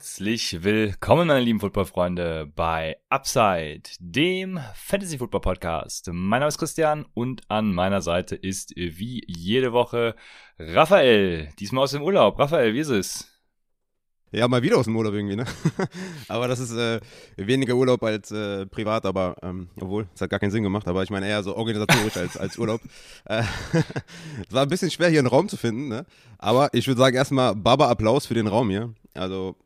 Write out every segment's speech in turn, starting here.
Herzlich willkommen, meine lieben Footballfreunde, bei Upside, dem Fantasy Football Podcast. Mein Name ist Christian und an meiner Seite ist wie jede Woche Raphael, diesmal aus dem Urlaub. Raphael, wie ist es? Ja, mal wieder aus dem Urlaub irgendwie, ne? aber das ist äh, weniger Urlaub als äh, privat, aber ähm, obwohl, es hat gar keinen Sinn gemacht, aber ich meine eher so organisatorisch als, als Urlaub. Äh, es war ein bisschen schwer, hier einen Raum zu finden, ne? Aber ich würde sagen, erstmal Baba Applaus für den Raum hier. Also,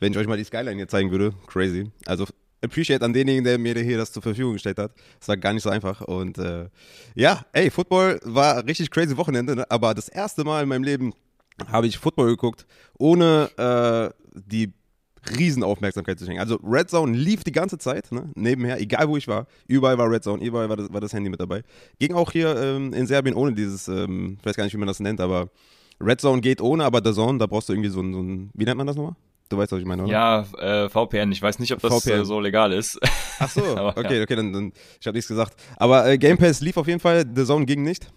wenn ich euch mal die Skyline hier zeigen würde, crazy. Also, appreciate an denjenigen, der mir hier das zur Verfügung gestellt hat. Es war gar nicht so einfach. Und äh, ja, ey, Football war richtig crazy Wochenende, ne? aber das erste Mal in meinem Leben habe ich Football geguckt, ohne äh, die Riesenaufmerksamkeit zu schenken. Also Red Zone lief die ganze Zeit, ne? nebenher, egal wo ich war. Überall war Red Zone, überall war das, war das Handy mit dabei. Ging auch hier ähm, in Serbien ohne dieses, ähm, ich weiß gar nicht, wie man das nennt, aber Red Zone geht ohne, aber The Zone, da brauchst du irgendwie so ein, so ein wie nennt man das nochmal? Du weißt, was ich meine, oder? Ja, äh, VPN. Ich weiß nicht, ob das äh, so legal ist. Ach so, aber, okay, ja. okay, dann, dann ich habe nichts gesagt. Aber äh, Game Pass lief auf jeden Fall, The Zone ging nicht.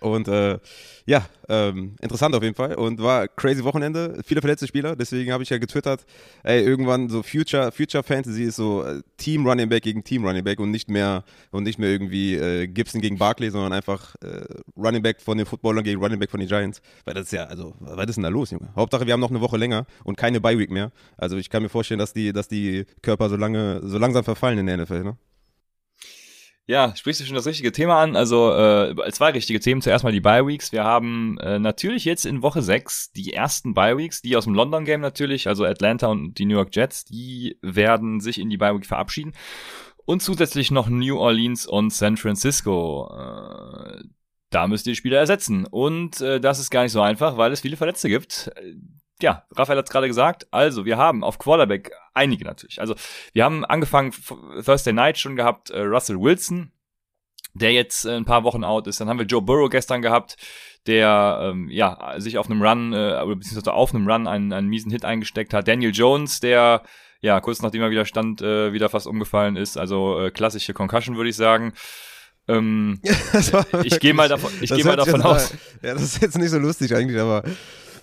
Und äh, ja, ähm, interessant auf jeden Fall. Und war crazy Wochenende, viele verletzte Spieler, deswegen habe ich ja getwittert, ey, irgendwann so Future, Future Fantasy ist so äh, Team Running Back gegen Team Running Back und nicht mehr und nicht mehr irgendwie äh, Gibson gegen Barkley, sondern einfach äh, Running Back von den Footballern gegen Running Back von den Giants, weil das ist ja, also, was ist denn da los, Junge? Hauptsache, wir haben noch eine Woche länger und keine Bye Week mehr, also ich kann mir vorstellen, dass die, dass die Körper so lange, so langsam verfallen in der NFL, ne? Ja, sprichst du schon das richtige Thema an. Also äh, zwei richtige Themen. Zuerst mal die Bye Weeks. Wir haben äh, natürlich jetzt in Woche 6 die ersten Bye Weeks, die aus dem London Game natürlich, also Atlanta und die New York Jets, die werden sich in die Bye Week verabschieden. Und zusätzlich noch New Orleans und San Francisco. Äh, da müsst ihr die Spieler ersetzen. Und äh, das ist gar nicht so einfach, weil es viele Verletzte gibt ja, Raphael hat es gerade gesagt. Also, wir haben auf Quarterback einige natürlich. Also, wir haben angefangen Thursday Night schon gehabt, äh, Russell Wilson, der jetzt äh, ein paar Wochen out ist. Dann haben wir Joe Burrow gestern gehabt, der ähm, ja sich auf einem Run äh, oder beziehungsweise auf einem Run einen, einen miesen Hit eingesteckt hat. Daniel Jones, der ja kurz nachdem er wieder stand, äh, wieder fast umgefallen ist. Also äh, klassische Concussion würde ich sagen. Ähm, ich gehe mal davon, ich gehe mal davon aus. Ja, das ist jetzt nicht so lustig eigentlich, aber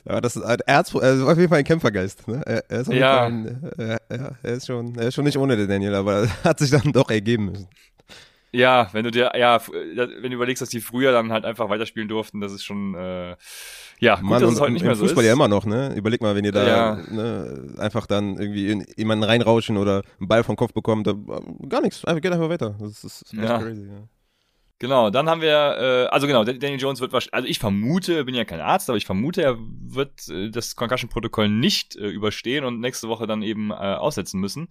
ja, das ist ein Erz, also auf jeden Fall ein Kämpfergeist. Ne? Er, er, ist ja. Ein, er, er, ist schon, er ist schon nicht ohne den Daniel, aber hat sich dann doch ergeben müssen. Ja, wenn du dir, ja, wenn du überlegst, dass die früher dann halt einfach weiterspielen durften, das ist schon, äh, ja, gut, Mann, dass es heute nicht mehr so Fußball ist. ja immer noch, ne? Überleg mal, wenn ihr da ja. ne, einfach dann irgendwie in jemanden reinrauschen oder einen Ball vom Kopf bekommt, da, gar nichts, einfach geht einfach weiter. Das ist, das ist ja. crazy, ja. Genau, dann haben wir, äh, also genau, Daniel Jones wird wahrscheinlich, also ich vermute, bin ja kein Arzt, aber ich vermute, er wird äh, das Concussion-Protokoll nicht äh, überstehen und nächste Woche dann eben äh, aussetzen müssen.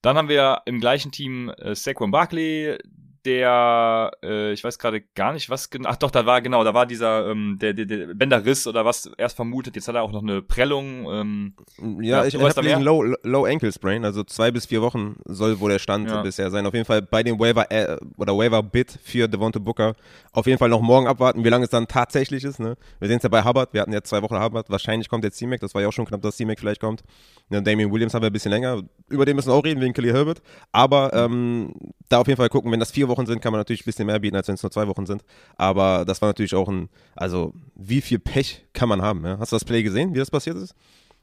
Dann haben wir im gleichen Team äh, Saquon Barkley, der, äh, ich weiß gerade gar nicht, was genau, ach doch, da war, genau, da war dieser, ähm, der, der, der Bänderriss oder was erst vermutet, jetzt hat er auch noch eine Prellung. Ähm, ja, ja, ich habe diesen Low, Low Ankle Sprain, also zwei bis vier Wochen soll wohl der Stand ja. bisher sein. Auf jeden Fall bei dem Waiver, äh, oder Waiver Bit für Devonta Booker auf jeden Fall noch morgen abwarten, wie lange es dann tatsächlich ist, ne? Wir sehen es ja bei Hubbard, wir hatten ja zwei Wochen Hubbard, wahrscheinlich kommt der C-Mac, das war ja auch schon knapp, dass C-Mac vielleicht kommt. Ja, Damien Williams haben wir ein bisschen länger, über den müssen wir auch reden, wegen Kelly Herbert, aber ähm, da auf jeden Fall gucken, wenn das vier Wochen sind, kann man natürlich ein bisschen mehr bieten, als wenn es nur zwei Wochen sind. Aber das war natürlich auch ein, also wie viel Pech kann man haben? Ja? Hast du das Play gesehen, wie das passiert ist?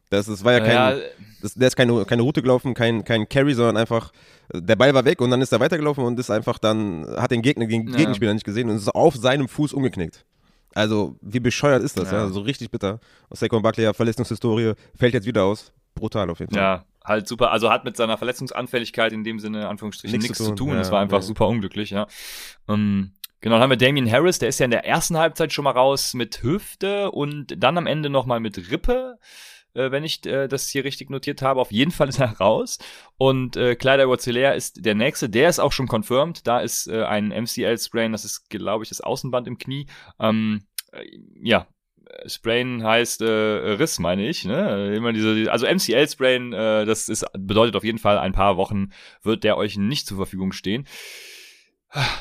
Das, das war ja kein, ja, das, der ist keine, keine Route gelaufen, kein, kein Carry, sondern einfach, der Ball war weg und dann ist er weitergelaufen und ist einfach dann, hat den Gegner, den ja. Gegenspieler nicht gesehen und ist auf seinem Fuß umgeknickt. Also, wie bescheuert ist das, ja? ja? So richtig bitter. Saquon Buckley ja Verletzungshistorie, fällt jetzt wieder aus. Brutal auf jeden Fall. Ja, halt super, also hat mit seiner Verletzungsanfälligkeit in dem Sinne, Anführungsstrichen, nichts, zu tun. tun. Ja, das war einfach ja. super unglücklich, ja. Ähm, genau, dann haben wir Damien Harris, der ist ja in der ersten Halbzeit schon mal raus mit Hüfte und dann am Ende nochmal mit Rippe. Äh, wenn ich äh, das hier richtig notiert habe. Auf jeden Fall ist er raus. Und äh, Kleider Wozelaire ist der nächste. Der ist auch schon confirmed. Da ist äh, ein MCL-Sprain, das ist, glaube ich, das Außenband im Knie. Ähm, äh, ja, Sprain heißt äh, Riss, meine ich. Ne? Immer diese, also MCL-Sprain, äh, das ist, bedeutet auf jeden Fall, ein paar Wochen wird der euch nicht zur Verfügung stehen.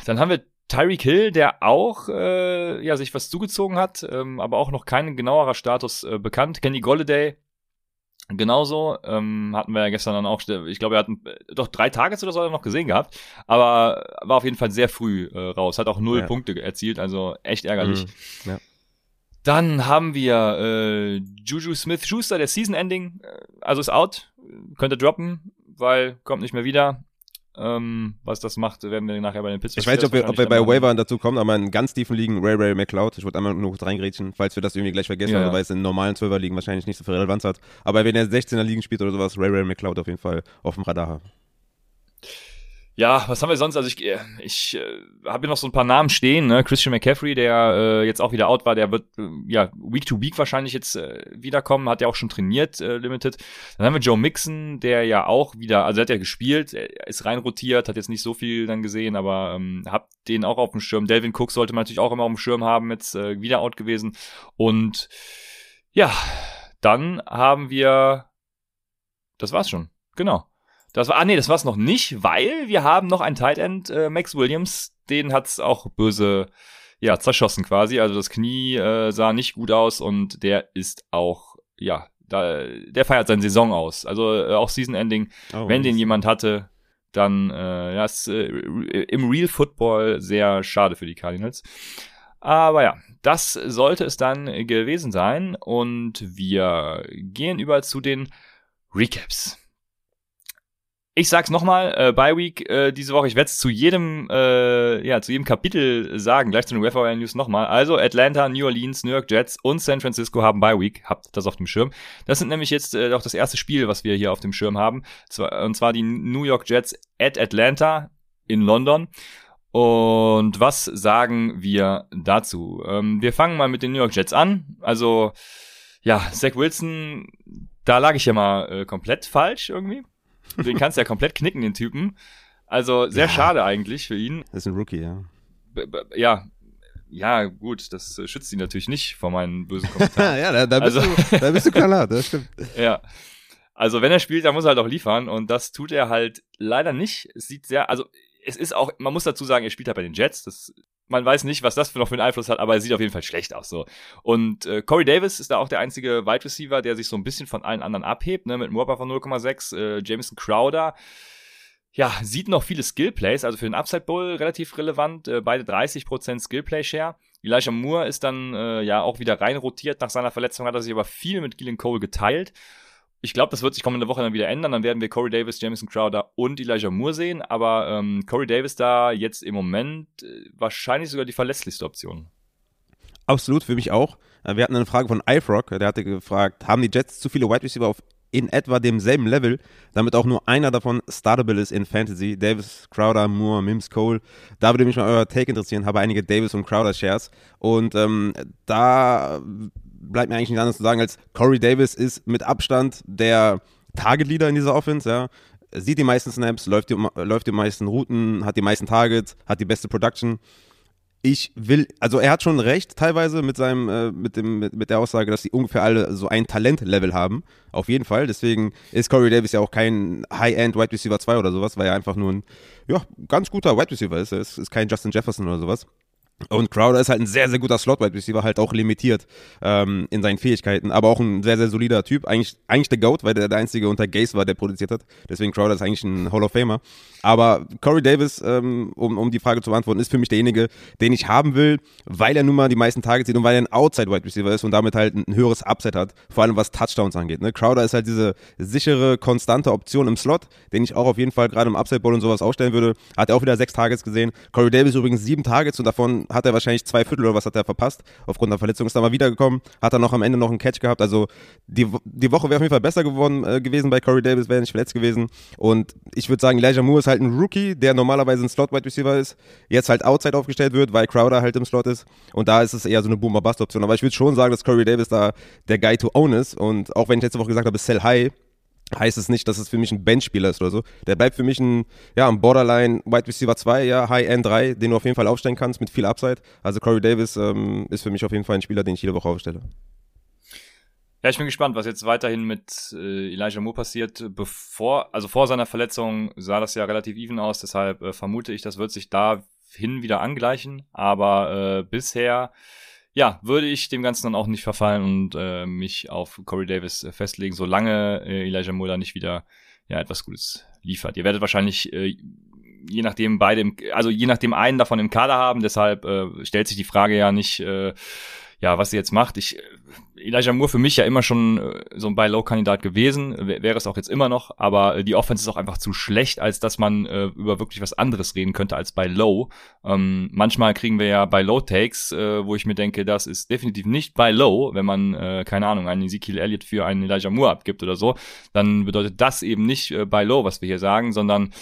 Dann haben wir Tyreek Hill, der auch äh, ja, sich was zugezogen hat, ähm, aber auch noch kein genauerer Status äh, bekannt. Kenny Golladay genauso. Ähm, hatten wir ja gestern dann auch, ich glaube, er hat doch drei Tage oder so noch gesehen gehabt, aber war auf jeden Fall sehr früh äh, raus. Hat auch null ja. Punkte erzielt, also echt ärgerlich. Mhm. Ja. Dann haben wir äh, Juju Smith Schuster, der Season Ending, äh, also ist out, könnte droppen, weil kommt nicht mehr wieder. Ähm, was das macht, werden wir nachher bei den Pittsburgh Ich weiß nicht, ob wir, ob wir bei Wavern dazu kommen, aber in ganz tiefen Ligen Ray Ray McLeod. Ich würde einmal nur kurz reingrätschen, falls wir das irgendwie gleich vergessen, ja, ja. weil es in normalen 12er Ligen wahrscheinlich nicht so viel Relevanz hat. Aber wenn er 16er Ligen spielt oder sowas, Ray Ray McLeod auf jeden Fall auf dem Radar haben. Ja, was haben wir sonst? Also ich, äh, ich äh, habe hier noch so ein paar Namen stehen. Ne? Christian McCaffrey, der äh, jetzt auch wieder out war, der wird äh, ja Week to Week wahrscheinlich jetzt äh, wiederkommen, hat ja auch schon trainiert, äh, Limited. Dann haben wir Joe Mixon, der ja auch wieder, also er hat ja gespielt, er ist rein rotiert, hat jetzt nicht so viel dann gesehen, aber ähm, habt den auch auf dem Schirm. Delvin Cook sollte man natürlich auch immer auf dem Schirm haben, jetzt äh, wieder out gewesen. Und ja, dann haben wir, das war's schon, genau. Das war, ah nee, das war's noch nicht, weil wir haben noch ein Tight End, äh, Max Williams, den hat's auch böse, ja, zerschossen quasi. Also das Knie äh, sah nicht gut aus und der ist auch, ja, da, der feiert seine Saison aus. Also äh, auch Season Ending. Oh, Wenn den jemand hatte, dann äh, ja, ist äh, im Real Football sehr schade für die Cardinals. Aber ja, das sollte es dann gewesen sein und wir gehen über zu den Recaps. Ich sag's nochmal, äh, Bye Week äh, diese Woche, ich werde es zu jedem, äh, ja, zu jedem Kapitel sagen, gleich zu den Referee News nochmal. Also Atlanta, New Orleans, New York Jets und San Francisco haben Bye Week, habt das auf dem Schirm. Das sind nämlich jetzt äh, auch das erste Spiel, was wir hier auf dem Schirm haben. Und zwar die New York Jets at Atlanta in London. Und was sagen wir dazu? Ähm, wir fangen mal mit den New York Jets an. Also, ja, Zach Wilson, da lag ich ja mal äh, komplett falsch irgendwie. Den kannst du ja komplett knicken, den Typen. Also sehr ja. schade eigentlich für ihn. Das ist ein Rookie, ja. B ja, ja, gut, das äh, schützt ihn natürlich nicht vor meinen bösen Kommentaren. ja, da, da, bist also, du, da bist du klar, das stimmt. ja. Also wenn er spielt, dann muss er halt auch liefern und das tut er halt leider nicht. Es sieht sehr, also es ist auch, man muss dazu sagen, er spielt halt bei den Jets. Das man weiß nicht, was das für noch für einen Einfluss hat, aber er sieht auf jeden Fall schlecht aus. So. Und äh, Corey Davis ist da auch der einzige Wide Receiver, der sich so ein bisschen von allen anderen abhebt, ne, mit einem Whopper von 0,6. Äh, Jameson Crowder, ja, sieht noch viele Skillplays, also für den Upside Bowl relativ relevant, äh, beide 30% Skillplay Share. Elijah Moore ist dann äh, ja auch wieder rein rotiert nach seiner Verletzung, hat er sich aber viel mit Gillen Cole geteilt ich glaube, das wird sich kommende Woche dann wieder ändern. Dann werden wir Corey Davis, Jameson Crowder und Elijah Moore sehen. Aber ähm, Corey Davis da jetzt im Moment äh, wahrscheinlich sogar die verlässlichste Option. Absolut, für mich auch. Äh, wir hatten eine Frage von iFrog, der hatte gefragt, haben die Jets zu viele Wide Receiver auf in etwa demselben Level, damit auch nur einer davon startable ist in Fantasy. Davis, Crowder, Moore, Mims, Cole. Da würde mich mal euer Take interessieren. Habe einige Davis und Crowder Shares. Und ähm, da bleibt mir eigentlich nichts anderes zu sagen, als Corey Davis ist mit Abstand der Target-Leader in dieser Offense, ja. Sieht die meisten Snaps, läuft die, läuft die meisten Routen, hat die meisten Targets, hat die beste Production. Ich will, also er hat schon recht teilweise mit seinem, äh, mit dem, mit, mit der Aussage, dass sie ungefähr alle so ein Talent-Level haben. Auf jeden Fall. Deswegen ist Corey Davis ja auch kein High-End Wide Receiver 2 oder sowas, weil er einfach nur ein, ja, ganz guter Wide Receiver ist. Er ist, ist kein Justin Jefferson oder sowas. Und Crowder ist halt ein sehr, sehr guter Slot-Wide Receiver, halt auch limitiert ähm, in seinen Fähigkeiten, aber auch ein sehr, sehr solider Typ. Eigentlich, eigentlich der GOAT, weil der der einzige unter Gaze war, der produziert hat. Deswegen Crowder ist eigentlich ein Hall of Famer. Aber Corey Davis, ähm, um, um die Frage zu beantworten, ist für mich derjenige, den ich haben will, weil er nun mal die meisten Targets sieht und weil er ein Outside-Wide Receiver ist und damit halt ein höheres Upset hat, vor allem was Touchdowns angeht. Ne? Crowder ist halt diese sichere, konstante Option im Slot, den ich auch auf jeden Fall gerade im Upside-Ball und sowas aufstellen würde. Hat er auch wieder sechs Targets gesehen. Corey Davis übrigens sieben Targets und davon hat er wahrscheinlich zwei Viertel oder was hat er verpasst. Aufgrund der Verletzung ist er mal wiedergekommen, hat er noch am Ende noch einen Catch gehabt. Also die, die Woche wäre auf jeden Fall besser geworden äh, gewesen bei Corey Davis, wäre nicht verletzt gewesen. Und ich würde sagen, Elijah Moore ist halt ein Rookie, der normalerweise ein Slot-Wide Receiver ist, jetzt halt Outside aufgestellt wird, weil Crowder halt im Slot ist. Und da ist es eher so eine Boomer-Bust-Option. Aber ich würde schon sagen, dass Corey Davis da der Guy to own ist. Und auch wenn ich letzte Woche gesagt habe, sell high, heißt es nicht, dass es für mich ein Benchspieler ist oder so. Der bleibt für mich ein, ja, ein Borderline Wide Receiver 2, ja, High End 3, den du auf jeden Fall aufstellen kannst mit viel Upside. Also Corey Davis ähm, ist für mich auf jeden Fall ein Spieler, den ich jede Woche aufstelle. Ja, ich bin gespannt, was jetzt weiterhin mit äh, Elijah Moore passiert. Bevor, also vor seiner Verletzung sah das ja relativ even aus, deshalb äh, vermute ich, das wird sich dahin wieder angleichen. Aber äh, bisher, ja, würde ich dem Ganzen dann auch nicht verfallen und äh, mich auf Corey Davis äh, festlegen, solange äh, Elijah da nicht wieder ja etwas Gutes liefert. Ihr werdet wahrscheinlich äh, je nachdem beide, im, also je nachdem einen davon im Kader haben, deshalb äh, stellt sich die Frage ja nicht. Äh, ja, was sie jetzt macht. Ich, äh, Elijah Moore für mich ja immer schon äh, so ein Buy-Low-Kandidat gewesen, wäre es auch jetzt immer noch, aber äh, die Offense ist auch einfach zu schlecht, als dass man äh, über wirklich was anderes reden könnte als bei Low. Ähm, manchmal kriegen wir ja bei Low-Takes, äh, wo ich mir denke, das ist definitiv nicht bei Low, wenn man, äh, keine Ahnung, einen Ezekiel Elliott für einen Elijah Moore abgibt oder so, dann bedeutet das eben nicht äh, bei Low, was wir hier sagen, sondern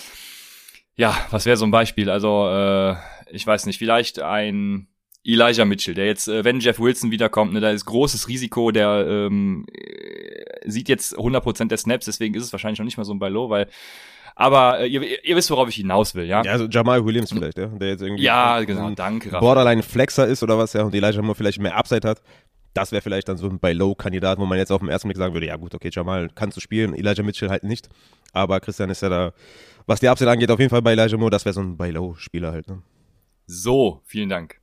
ja, was wäre so ein Beispiel? Also, äh, ich weiß nicht, vielleicht ein Elijah Mitchell, der jetzt, äh, wenn Jeff Wilson wiederkommt, ne, da ist großes Risiko, der ähm, äh, sieht jetzt 100% der Snaps, deswegen ist es wahrscheinlich noch nicht mal so ein Low, weil aber äh, ihr, ihr wisst, worauf ich hinaus will, ja? Ja, also Jamal Williams vielleicht, ja, der jetzt irgendwie ja, genau, danke, Borderline Flexer ist oder was, ja, und Elijah Moore vielleicht mehr Upside hat. Das wäre vielleicht dann so ein Buy-Low-Kandidat, wo man jetzt auf den ersten Blick sagen würde, ja gut, okay, Jamal kannst du spielen, Elijah Mitchell halt nicht. Aber Christian ist ja da, was die Upside angeht, auf jeden Fall bei Elijah Moore, das wäre so ein Buy-Low-Spieler halt. Ne? So, vielen Dank.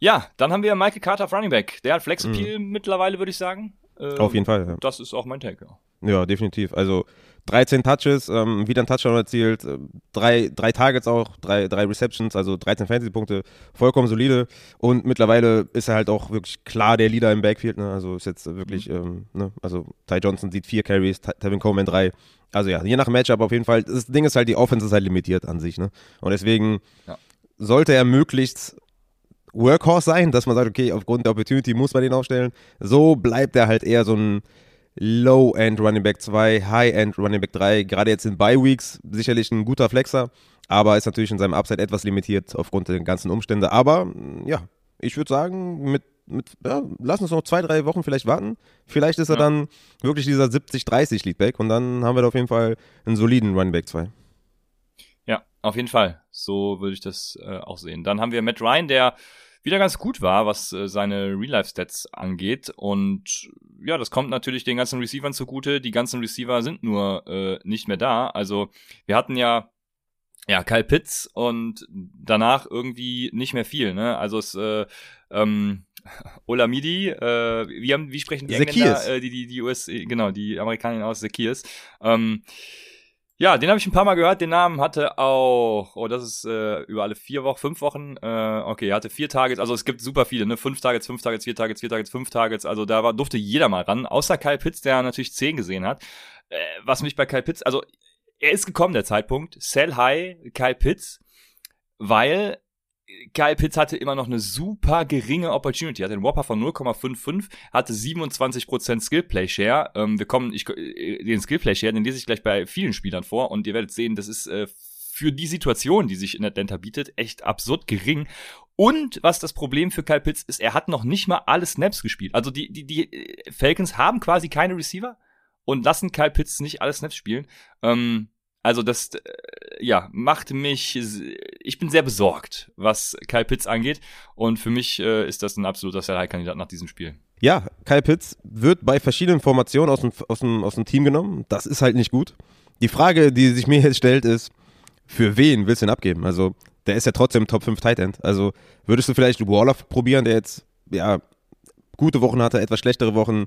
Ja, dann haben wir Michael Carter auf Running Back. Der hat Flex-Appeal mhm. mittlerweile, würde ich sagen. Ähm, auf jeden Fall, ja. Das ist auch mein Take, ja. Ja, definitiv. Also 13 Touches, ähm, wieder ein Touchdown erzielt, äh, drei, drei Targets auch, drei, drei Receptions, also 13 Fantasy-Punkte, vollkommen solide. Und mittlerweile ist er halt auch wirklich klar der Leader im Backfield. Ne? Also ist jetzt wirklich, mhm. ähm, ne? also Ty Johnson sieht vier Carries, Tevin Coleman drei. Also ja, je nach Matchup auf jeden Fall. Das Ding ist halt, die Offense ist halt limitiert an sich. Ne? Und deswegen ja. sollte er möglichst Workhorse sein, dass man sagt, okay, aufgrund der Opportunity muss man den aufstellen. So bleibt er halt eher so ein Low-End Running Back 2, High-End Running Back 3. Gerade jetzt in Bye-Weeks sicherlich ein guter Flexer, aber ist natürlich in seinem Upside etwas limitiert aufgrund der ganzen Umstände. Aber ja, ich würde sagen, mit, mit ja, lass uns noch zwei, drei Wochen vielleicht warten. Vielleicht ist er ja. dann wirklich dieser 70-30 Leadback und dann haben wir da auf jeden Fall einen soliden Running Back 2. Ja, auf jeden Fall. So würde ich das äh, auch sehen. Dann haben wir Matt Ryan, der wieder ganz gut war, was äh, seine Real-Life-Stats angeht. Und ja, das kommt natürlich den ganzen Receivern zugute. Die ganzen Receiver sind nur äh, nicht mehr da. Also wir hatten ja ja, Kyle Pitts und danach irgendwie nicht mehr viel, ne? Also es äh, ähm, Olamidi, äh, wie, haben, wie sprechen die Engländer, äh, die, die, die US, genau, die Amerikaner aus Zekirs. Ähm, ja, den habe ich ein paar Mal gehört. Den Namen hatte auch, oh, das ist äh, über alle vier Wochen, fünf Wochen. Äh, okay, er hatte vier Targets. Also es gibt super viele, ne? Fünf Targets, fünf Targets, vier Targets, vier Targets, fünf Targets. Also da war, durfte jeder mal ran, außer Kyle Pitts, der natürlich zehn gesehen hat. Äh, was mich bei Kyle Pitts, also er ist gekommen, der Zeitpunkt. Sell high, Kyle Pitts, weil Kyle Pitts hatte immer noch eine super geringe Opportunity. Er hatte einen Whopper von 0,55, hatte 27% Skillplay Share. Ähm, wir kommen, ich, äh, den Skillplay Share, den lese ich gleich bei vielen Spielern vor und ihr werdet sehen, das ist äh, für die Situation, die sich in Atlanta bietet, echt absurd gering. Und was das Problem für Kyle Pitts ist, er hat noch nicht mal alle Snaps gespielt. Also die, die, die äh, Falcons haben quasi keine Receiver und lassen Kyle Pitts nicht alle Snaps spielen. Ähm, also das, äh, ja, macht mich, ich bin sehr besorgt, was Kyle Pitts angeht. Und für mich äh, ist das ein absoluter Sell-High-Kandidat nach diesem Spiel. Ja, Kyle Pitts wird bei verschiedenen Formationen aus dem, aus, dem, aus dem Team genommen. Das ist halt nicht gut. Die Frage, die sich mir jetzt stellt, ist, für wen willst du ihn abgeben? Also, der ist ja trotzdem Top 5 Tight End. Also, würdest du vielleicht Waller probieren, der jetzt, ja, gute Wochen hatte, etwas schlechtere Wochen,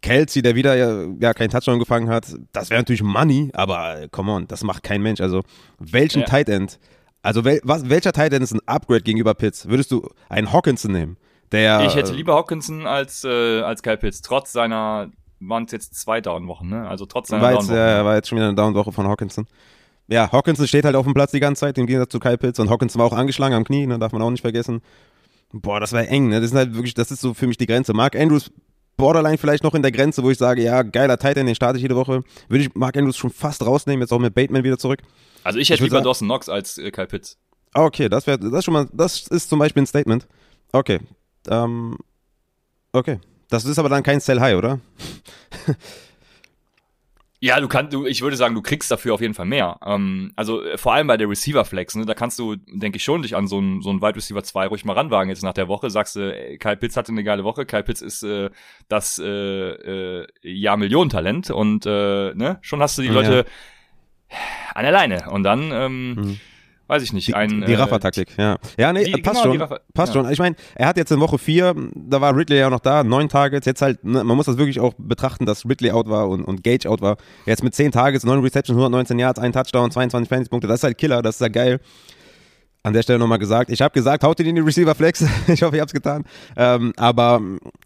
Kelsey, der wieder ja, ja keinen Touchdown gefangen hat, das wäre natürlich Money, aber äh, come on, das macht kein Mensch. Also, welchen ja. Tight End, also wel, was, welcher Tight End ist ein Upgrade gegenüber Pitts? Würdest du einen Hawkinson nehmen? Der, ich hätte lieber Hawkinson als, äh, als Kyle Pitts, trotz seiner, waren es jetzt zwei Down-Wochen, ne? Also trotz seiner war jetzt, Ja, war jetzt schon wieder eine Down-Woche von Hawkinson. Ja, Hawkinson steht halt auf dem Platz die ganze Zeit, im Gegensatz zu Kyle Pitts. Und Hawkinson war auch angeschlagen am Knie, ne, darf man auch nicht vergessen. Boah, das war eng, ne? Das ist halt wirklich, das ist so für mich die Grenze. Mark Andrews Borderline vielleicht noch in der Grenze, wo ich sage, ja, geiler Titan, den starte ich jede Woche. Würde ich Mark Andrews schon fast rausnehmen, jetzt auch mit Bateman wieder zurück. Also ich hätte ich lieber sagen, Dawson Knox als äh, Kyle Pitts. Ah, okay, das wäre, das schon mal, das ist zum Beispiel ein Statement. Okay, ähm, okay. Das ist aber dann kein Sell High, oder? Ja, du kannst, du, ich würde sagen, du kriegst dafür auf jeden Fall mehr. Ähm, also äh, vor allem bei der Receiver Flex, ne, da kannst du, denke ich, schon dich an so einen so einen Wide Receiver 2 ruhig mal ranwagen jetzt nach der Woche. Sagst du, äh, Kyle Pitts hatte eine geile Woche. Kyle Pitts ist äh, das äh, äh, Jahr Millionentalent und äh, ne, schon hast du die Leute ja. an der Leine und dann ähm, mhm weiß ich nicht, ein. Die, die äh, Raffer-Taktik, ja. Ja, nee, die, passt genau, schon. passt ja. schon. Ich meine, er hat jetzt in Woche 4, da war Ridley ja noch da, neun Targets. Jetzt halt, ne, man muss das wirklich auch betrachten, dass Ridley out war und, und Gage out war. Jetzt mit zehn Targets, neun Receptions, 119 Yards, ein Touchdown, 22 Fantasy-Punkte. Das ist halt Killer, das ist halt geil an der Stelle nochmal gesagt. Ich habe gesagt, haut ihn in die Receiver Flex. ich hoffe, ich habe es getan. Ähm, aber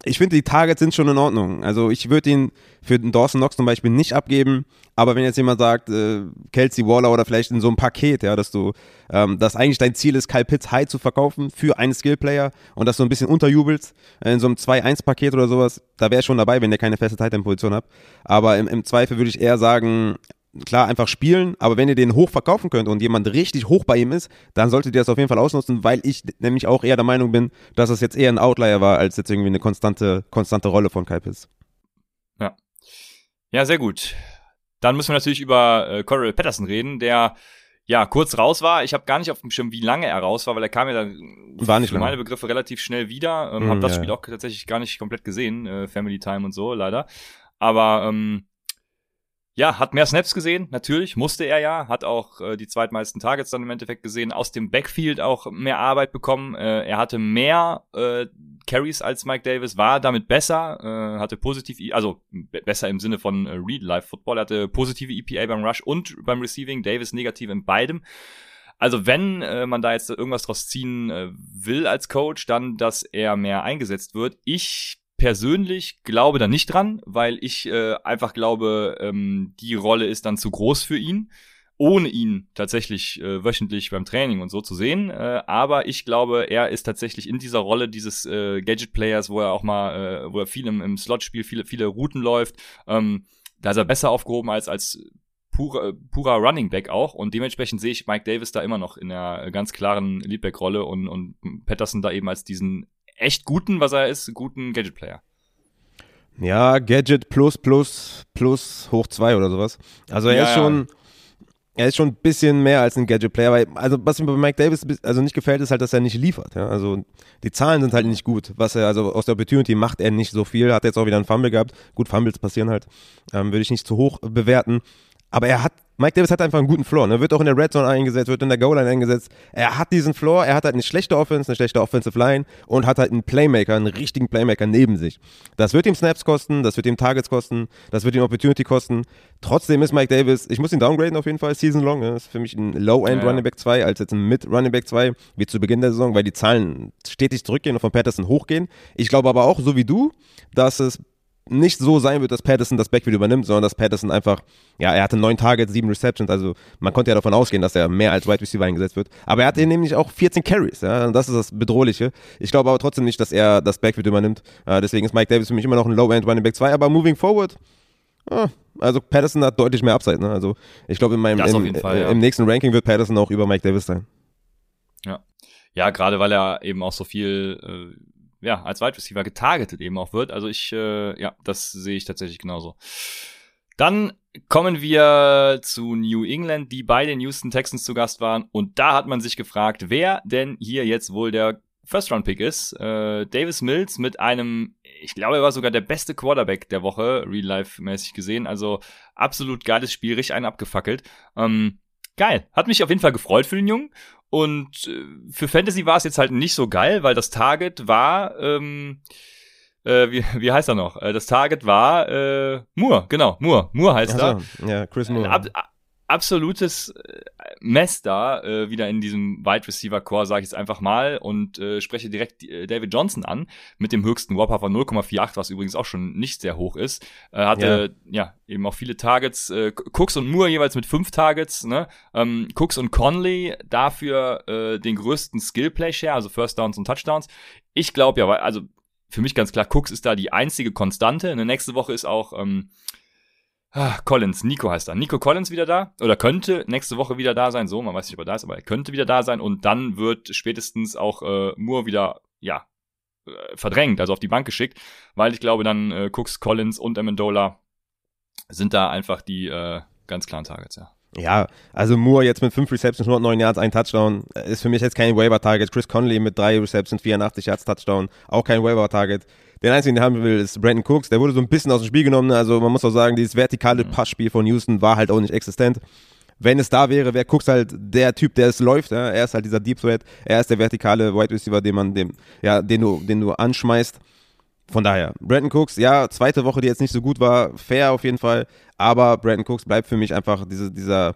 ich finde, die Targets sind schon in Ordnung. Also ich würde ihn für den Dawson Knox zum Beispiel nicht abgeben. Aber wenn jetzt jemand sagt, äh, Kelsey Waller oder vielleicht in so einem Paket, ja, dass du, ähm, dass eigentlich dein Ziel ist, Kyle Pitts High zu verkaufen für einen Skillplayer und dass du ein bisschen unterjubelst in so einem 2-1-Paket oder sowas, da wäre ich schon dabei, wenn ihr keine feste Titan-Position habt. Aber im, im Zweifel würde ich eher sagen, klar einfach spielen, aber wenn ihr den hoch verkaufen könnt und jemand richtig hoch bei ihm ist, dann solltet ihr das auf jeden Fall ausnutzen, weil ich nämlich auch eher der Meinung bin, dass es jetzt eher ein Outlier war, als jetzt irgendwie eine konstante, konstante Rolle von Kaipis. Ja. Ja, sehr gut. Dann müssen wir natürlich über äh, Corey Patterson reden, der ja kurz raus war. Ich habe gar nicht auf dem Schirm, wie lange er raus war, weil er kam ja dann war nicht für lange. meine Begriffe relativ schnell wieder. Ähm, mm, hab das ja, Spiel auch tatsächlich gar nicht komplett gesehen, äh, Family Time und so, leider. Aber ähm, ja, hat mehr Snaps gesehen, natürlich, musste er ja, hat auch äh, die zweitmeisten Targets dann im Endeffekt gesehen, aus dem Backfield auch mehr Arbeit bekommen. Äh, er hatte mehr äh, Carries als Mike Davis, war damit besser, äh, hatte positiv, also besser im Sinne von äh, Real Life Football, hatte positive EPA beim Rush und beim Receiving, Davis negativ in beidem. Also wenn äh, man da jetzt irgendwas draus ziehen äh, will als Coach, dann, dass er mehr eingesetzt wird. Ich persönlich glaube da nicht dran, weil ich äh, einfach glaube, ähm, die Rolle ist dann zu groß für ihn, ohne ihn tatsächlich äh, wöchentlich beim Training und so zu sehen. Äh, aber ich glaube, er ist tatsächlich in dieser Rolle dieses äh, Gadget-Players, wo er auch mal, äh, wo er viel im, im Slot-Spiel, viele, viele Routen läuft. Ähm, da ist er besser aufgehoben als als purer, purer Running Back auch und dementsprechend sehe ich Mike Davis da immer noch in einer ganz klaren Leadback-Rolle und, und Patterson da eben als diesen echt guten, was er ist, guten Gadget-Player. Ja, Gadget plus plus plus hoch zwei oder sowas. Also er ja, ist schon, er ist schon ein bisschen mehr als ein Gadget-Player. Also was mir bei Mike Davis also nicht gefällt, ist halt, dass er nicht liefert. Ja? Also die Zahlen sind halt nicht gut. Was er, also aus der Opportunity macht er nicht so viel. Hat jetzt auch wieder einen Fumble gehabt. Gut, Fumbles passieren halt. Ähm, Würde ich nicht zu hoch bewerten. Aber er hat Mike Davis hat einfach einen guten Floor. Ne? Wird auch in der Red Zone eingesetzt, wird in der Goal Line eingesetzt. Er hat diesen Floor, er hat halt eine schlechte Offense, eine schlechte Offensive Line und hat halt einen Playmaker, einen richtigen Playmaker neben sich. Das wird ihm Snaps kosten, das wird ihm Targets kosten, das wird ihm Opportunity kosten. Trotzdem ist Mike Davis, ich muss ihn downgraden auf jeden Fall, Season Long. Ne? Das ist für mich ein Low-End ja. Running Back 2 als jetzt ein Mid-Running Back 2, wie zu Beginn der Saison, weil die Zahlen stetig zurückgehen und von Patterson hochgehen. Ich glaube aber auch, so wie du, dass es nicht so sein wird, dass Patterson das Backfield übernimmt, sondern dass Patterson einfach, ja, er hatte neun Targets, sieben Receptions, also man konnte ja davon ausgehen, dass er mehr als Wide Receiver eingesetzt wird. Aber er hat nämlich auch 14 Carries, ja, und das ist das Bedrohliche. Ich glaube aber trotzdem nicht, dass er das Backfield übernimmt. Äh, deswegen ist Mike Davis für mich immer noch ein Low-End Running Back 2, aber moving forward, äh, also Patterson hat deutlich mehr Upside, ne? Also ich glaube, in meinem im, Fall, ja. im nächsten Ranking wird Patterson auch über Mike Davis sein. Ja. Ja, gerade weil er eben auch so viel äh, ja, als Wide Receiver getargetet eben auch wird. Also ich, äh, ja, das sehe ich tatsächlich genauso. Dann kommen wir zu New England, die bei den Houston Texans zu Gast waren. Und da hat man sich gefragt, wer denn hier jetzt wohl der First-Round-Pick ist. Äh, Davis Mills mit einem, ich glaube, er war sogar der beste Quarterback der Woche, real-life-mäßig gesehen. Also absolut geiles Spiel, richtig einen abgefackelt. Ähm, geil. Hat mich auf jeden Fall gefreut für den Jungen. Und äh, für Fantasy war es jetzt halt nicht so geil, weil das Target war, ähm, äh, wie, wie heißt er noch? Äh, das Target war äh, Moore, genau, Moore. Moore heißt er. Ja, Chris Moore. Ab, absolutes äh, Mess da, äh, wieder in diesem Wide Receiver Core, sage ich jetzt einfach mal, und äh, spreche direkt äh, David Johnson an, mit dem höchsten Whopper von 0,48, was übrigens auch schon nicht sehr hoch ist. Äh, hatte ja. ja eben auch viele Targets. Äh, Cooks und Moore jeweils mit fünf Targets, ne? Ähm, Cooks und Conley dafür äh, den größten Skill-Play-Share, also First Downs und Touchdowns. Ich glaube ja, weil, also für mich ganz klar, Cooks ist da die einzige Konstante. In der nächsten Woche ist auch ähm, Ah, Collins, Nico heißt er. Nico Collins wieder da oder könnte nächste Woche wieder da sein. So, man weiß nicht, ob er da ist, aber er könnte wieder da sein und dann wird spätestens auch äh, Moore wieder, ja, äh, verdrängt, also auf die Bank geschickt, weil ich glaube, dann äh, Cooks, Collins und Amendola sind da einfach die äh, ganz klaren Targets, ja. Ja, also Moore jetzt mit 5 Receptions, 109 Yards, ein Touchdown, ist für mich jetzt kein Waiver-Target. Chris Conley mit 3 Receptions, 84 Yards, Touchdown, auch kein Waiver-Target. Den einzigen, den haben will, ist Brandon Cooks. Der wurde so ein bisschen aus dem Spiel genommen. Ne? Also man muss auch sagen, dieses vertikale Passspiel von Houston war halt auch nicht existent. Wenn es da wäre, wäre Cooks halt der Typ, der es läuft. Ja? Er ist halt dieser Deep Threat. Er ist der vertikale Wide Receiver, den man dem, ja, den du, den du anschmeißt. Von daher, Brandon Cooks, ja, zweite Woche, die jetzt nicht so gut war, fair auf jeden Fall, aber Brandon Cooks bleibt für mich einfach diese, dieser,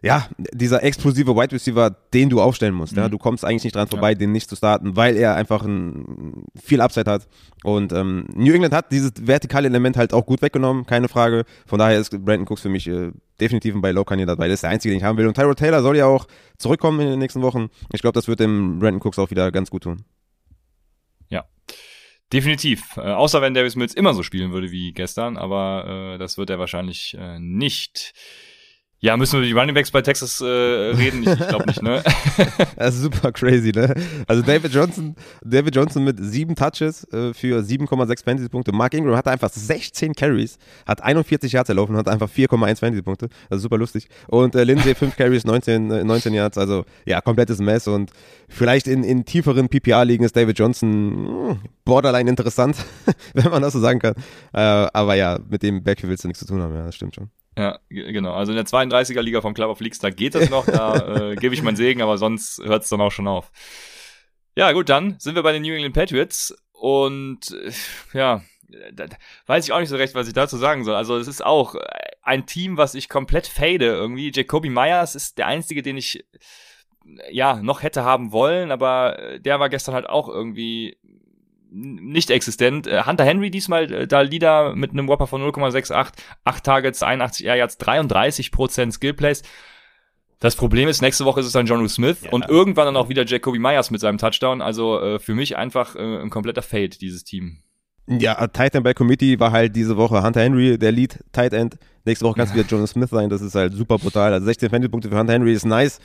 ja, dieser explosive Wide Receiver, den du aufstellen musst. Mhm. Ja. Du kommst eigentlich nicht dran vorbei, ja. den nicht zu starten, weil er einfach ein, viel Upside hat. Und ähm, New England hat dieses vertikale Element halt auch gut weggenommen, keine Frage. Von daher ist Brandon Cooks für mich äh, definitiv ein Buy-Low-Kandidat, weil das ist der einzige, den ich haben will. Und Tyrod Taylor soll ja auch zurückkommen in den nächsten Wochen. Ich glaube, das wird dem Brandon Cooks auch wieder ganz gut tun. Ja. Definitiv. Äh, außer wenn Davis Mills immer so spielen würde wie gestern, aber äh, das wird er wahrscheinlich äh, nicht. Ja, müssen wir über die Running Backs bei Texas äh, reden? Ich, ich glaube nicht, ne? das ist super crazy, ne? Also David Johnson, David Johnson mit sieben Touches äh, für 7,6 Fantasy-Punkte. Mark Ingram hatte einfach 16 Carries, hat 41 Yards erlaufen und hat einfach 4,1 Fantasy-Punkte. Also super lustig. Und äh, Lindsay 5 Carries, 19, äh, 19 Yards. Also ja, komplettes Mess. Und vielleicht in, in tieferen PPA-Ligen ist David Johnson mh, hm, borderline interessant, wenn man das so sagen kann. Äh, aber ja, mit dem Backfield willst du nichts zu tun haben. Ja, das stimmt schon. Ja, genau. Also in der 32er Liga vom Club of Leagues, da geht es noch, da äh, gebe ich meinen Segen, aber sonst hört es dann auch schon auf. Ja, gut, dann sind wir bei den New England Patriots und äh, ja, da weiß ich auch nicht so recht, was ich dazu sagen soll. Also es ist auch ein Team, was ich komplett fade irgendwie. Jacoby Myers ist der einzige, den ich ja noch hätte haben wollen, aber der war gestern halt auch irgendwie nicht existent. Äh, Hunter Henry diesmal äh, da Leader mit einem Whopper von 0,68, 8 Targets, 81 Air Yards, 33% Skill Plays. Das Problem ist, nächste Woche ist es dann John Smith ja. und irgendwann dann auch wieder Jacoby Myers mit seinem Touchdown. Also äh, für mich einfach äh, ein kompletter Fade, dieses Team. Ja, Tight End bei Committee war halt diese Woche Hunter Henry, der Lead Tight End. Nächste Woche kann es ja. wieder John Smith sein, das ist halt super brutal. Also 16 Fantasy-Punkte für Hunter Henry ist nice.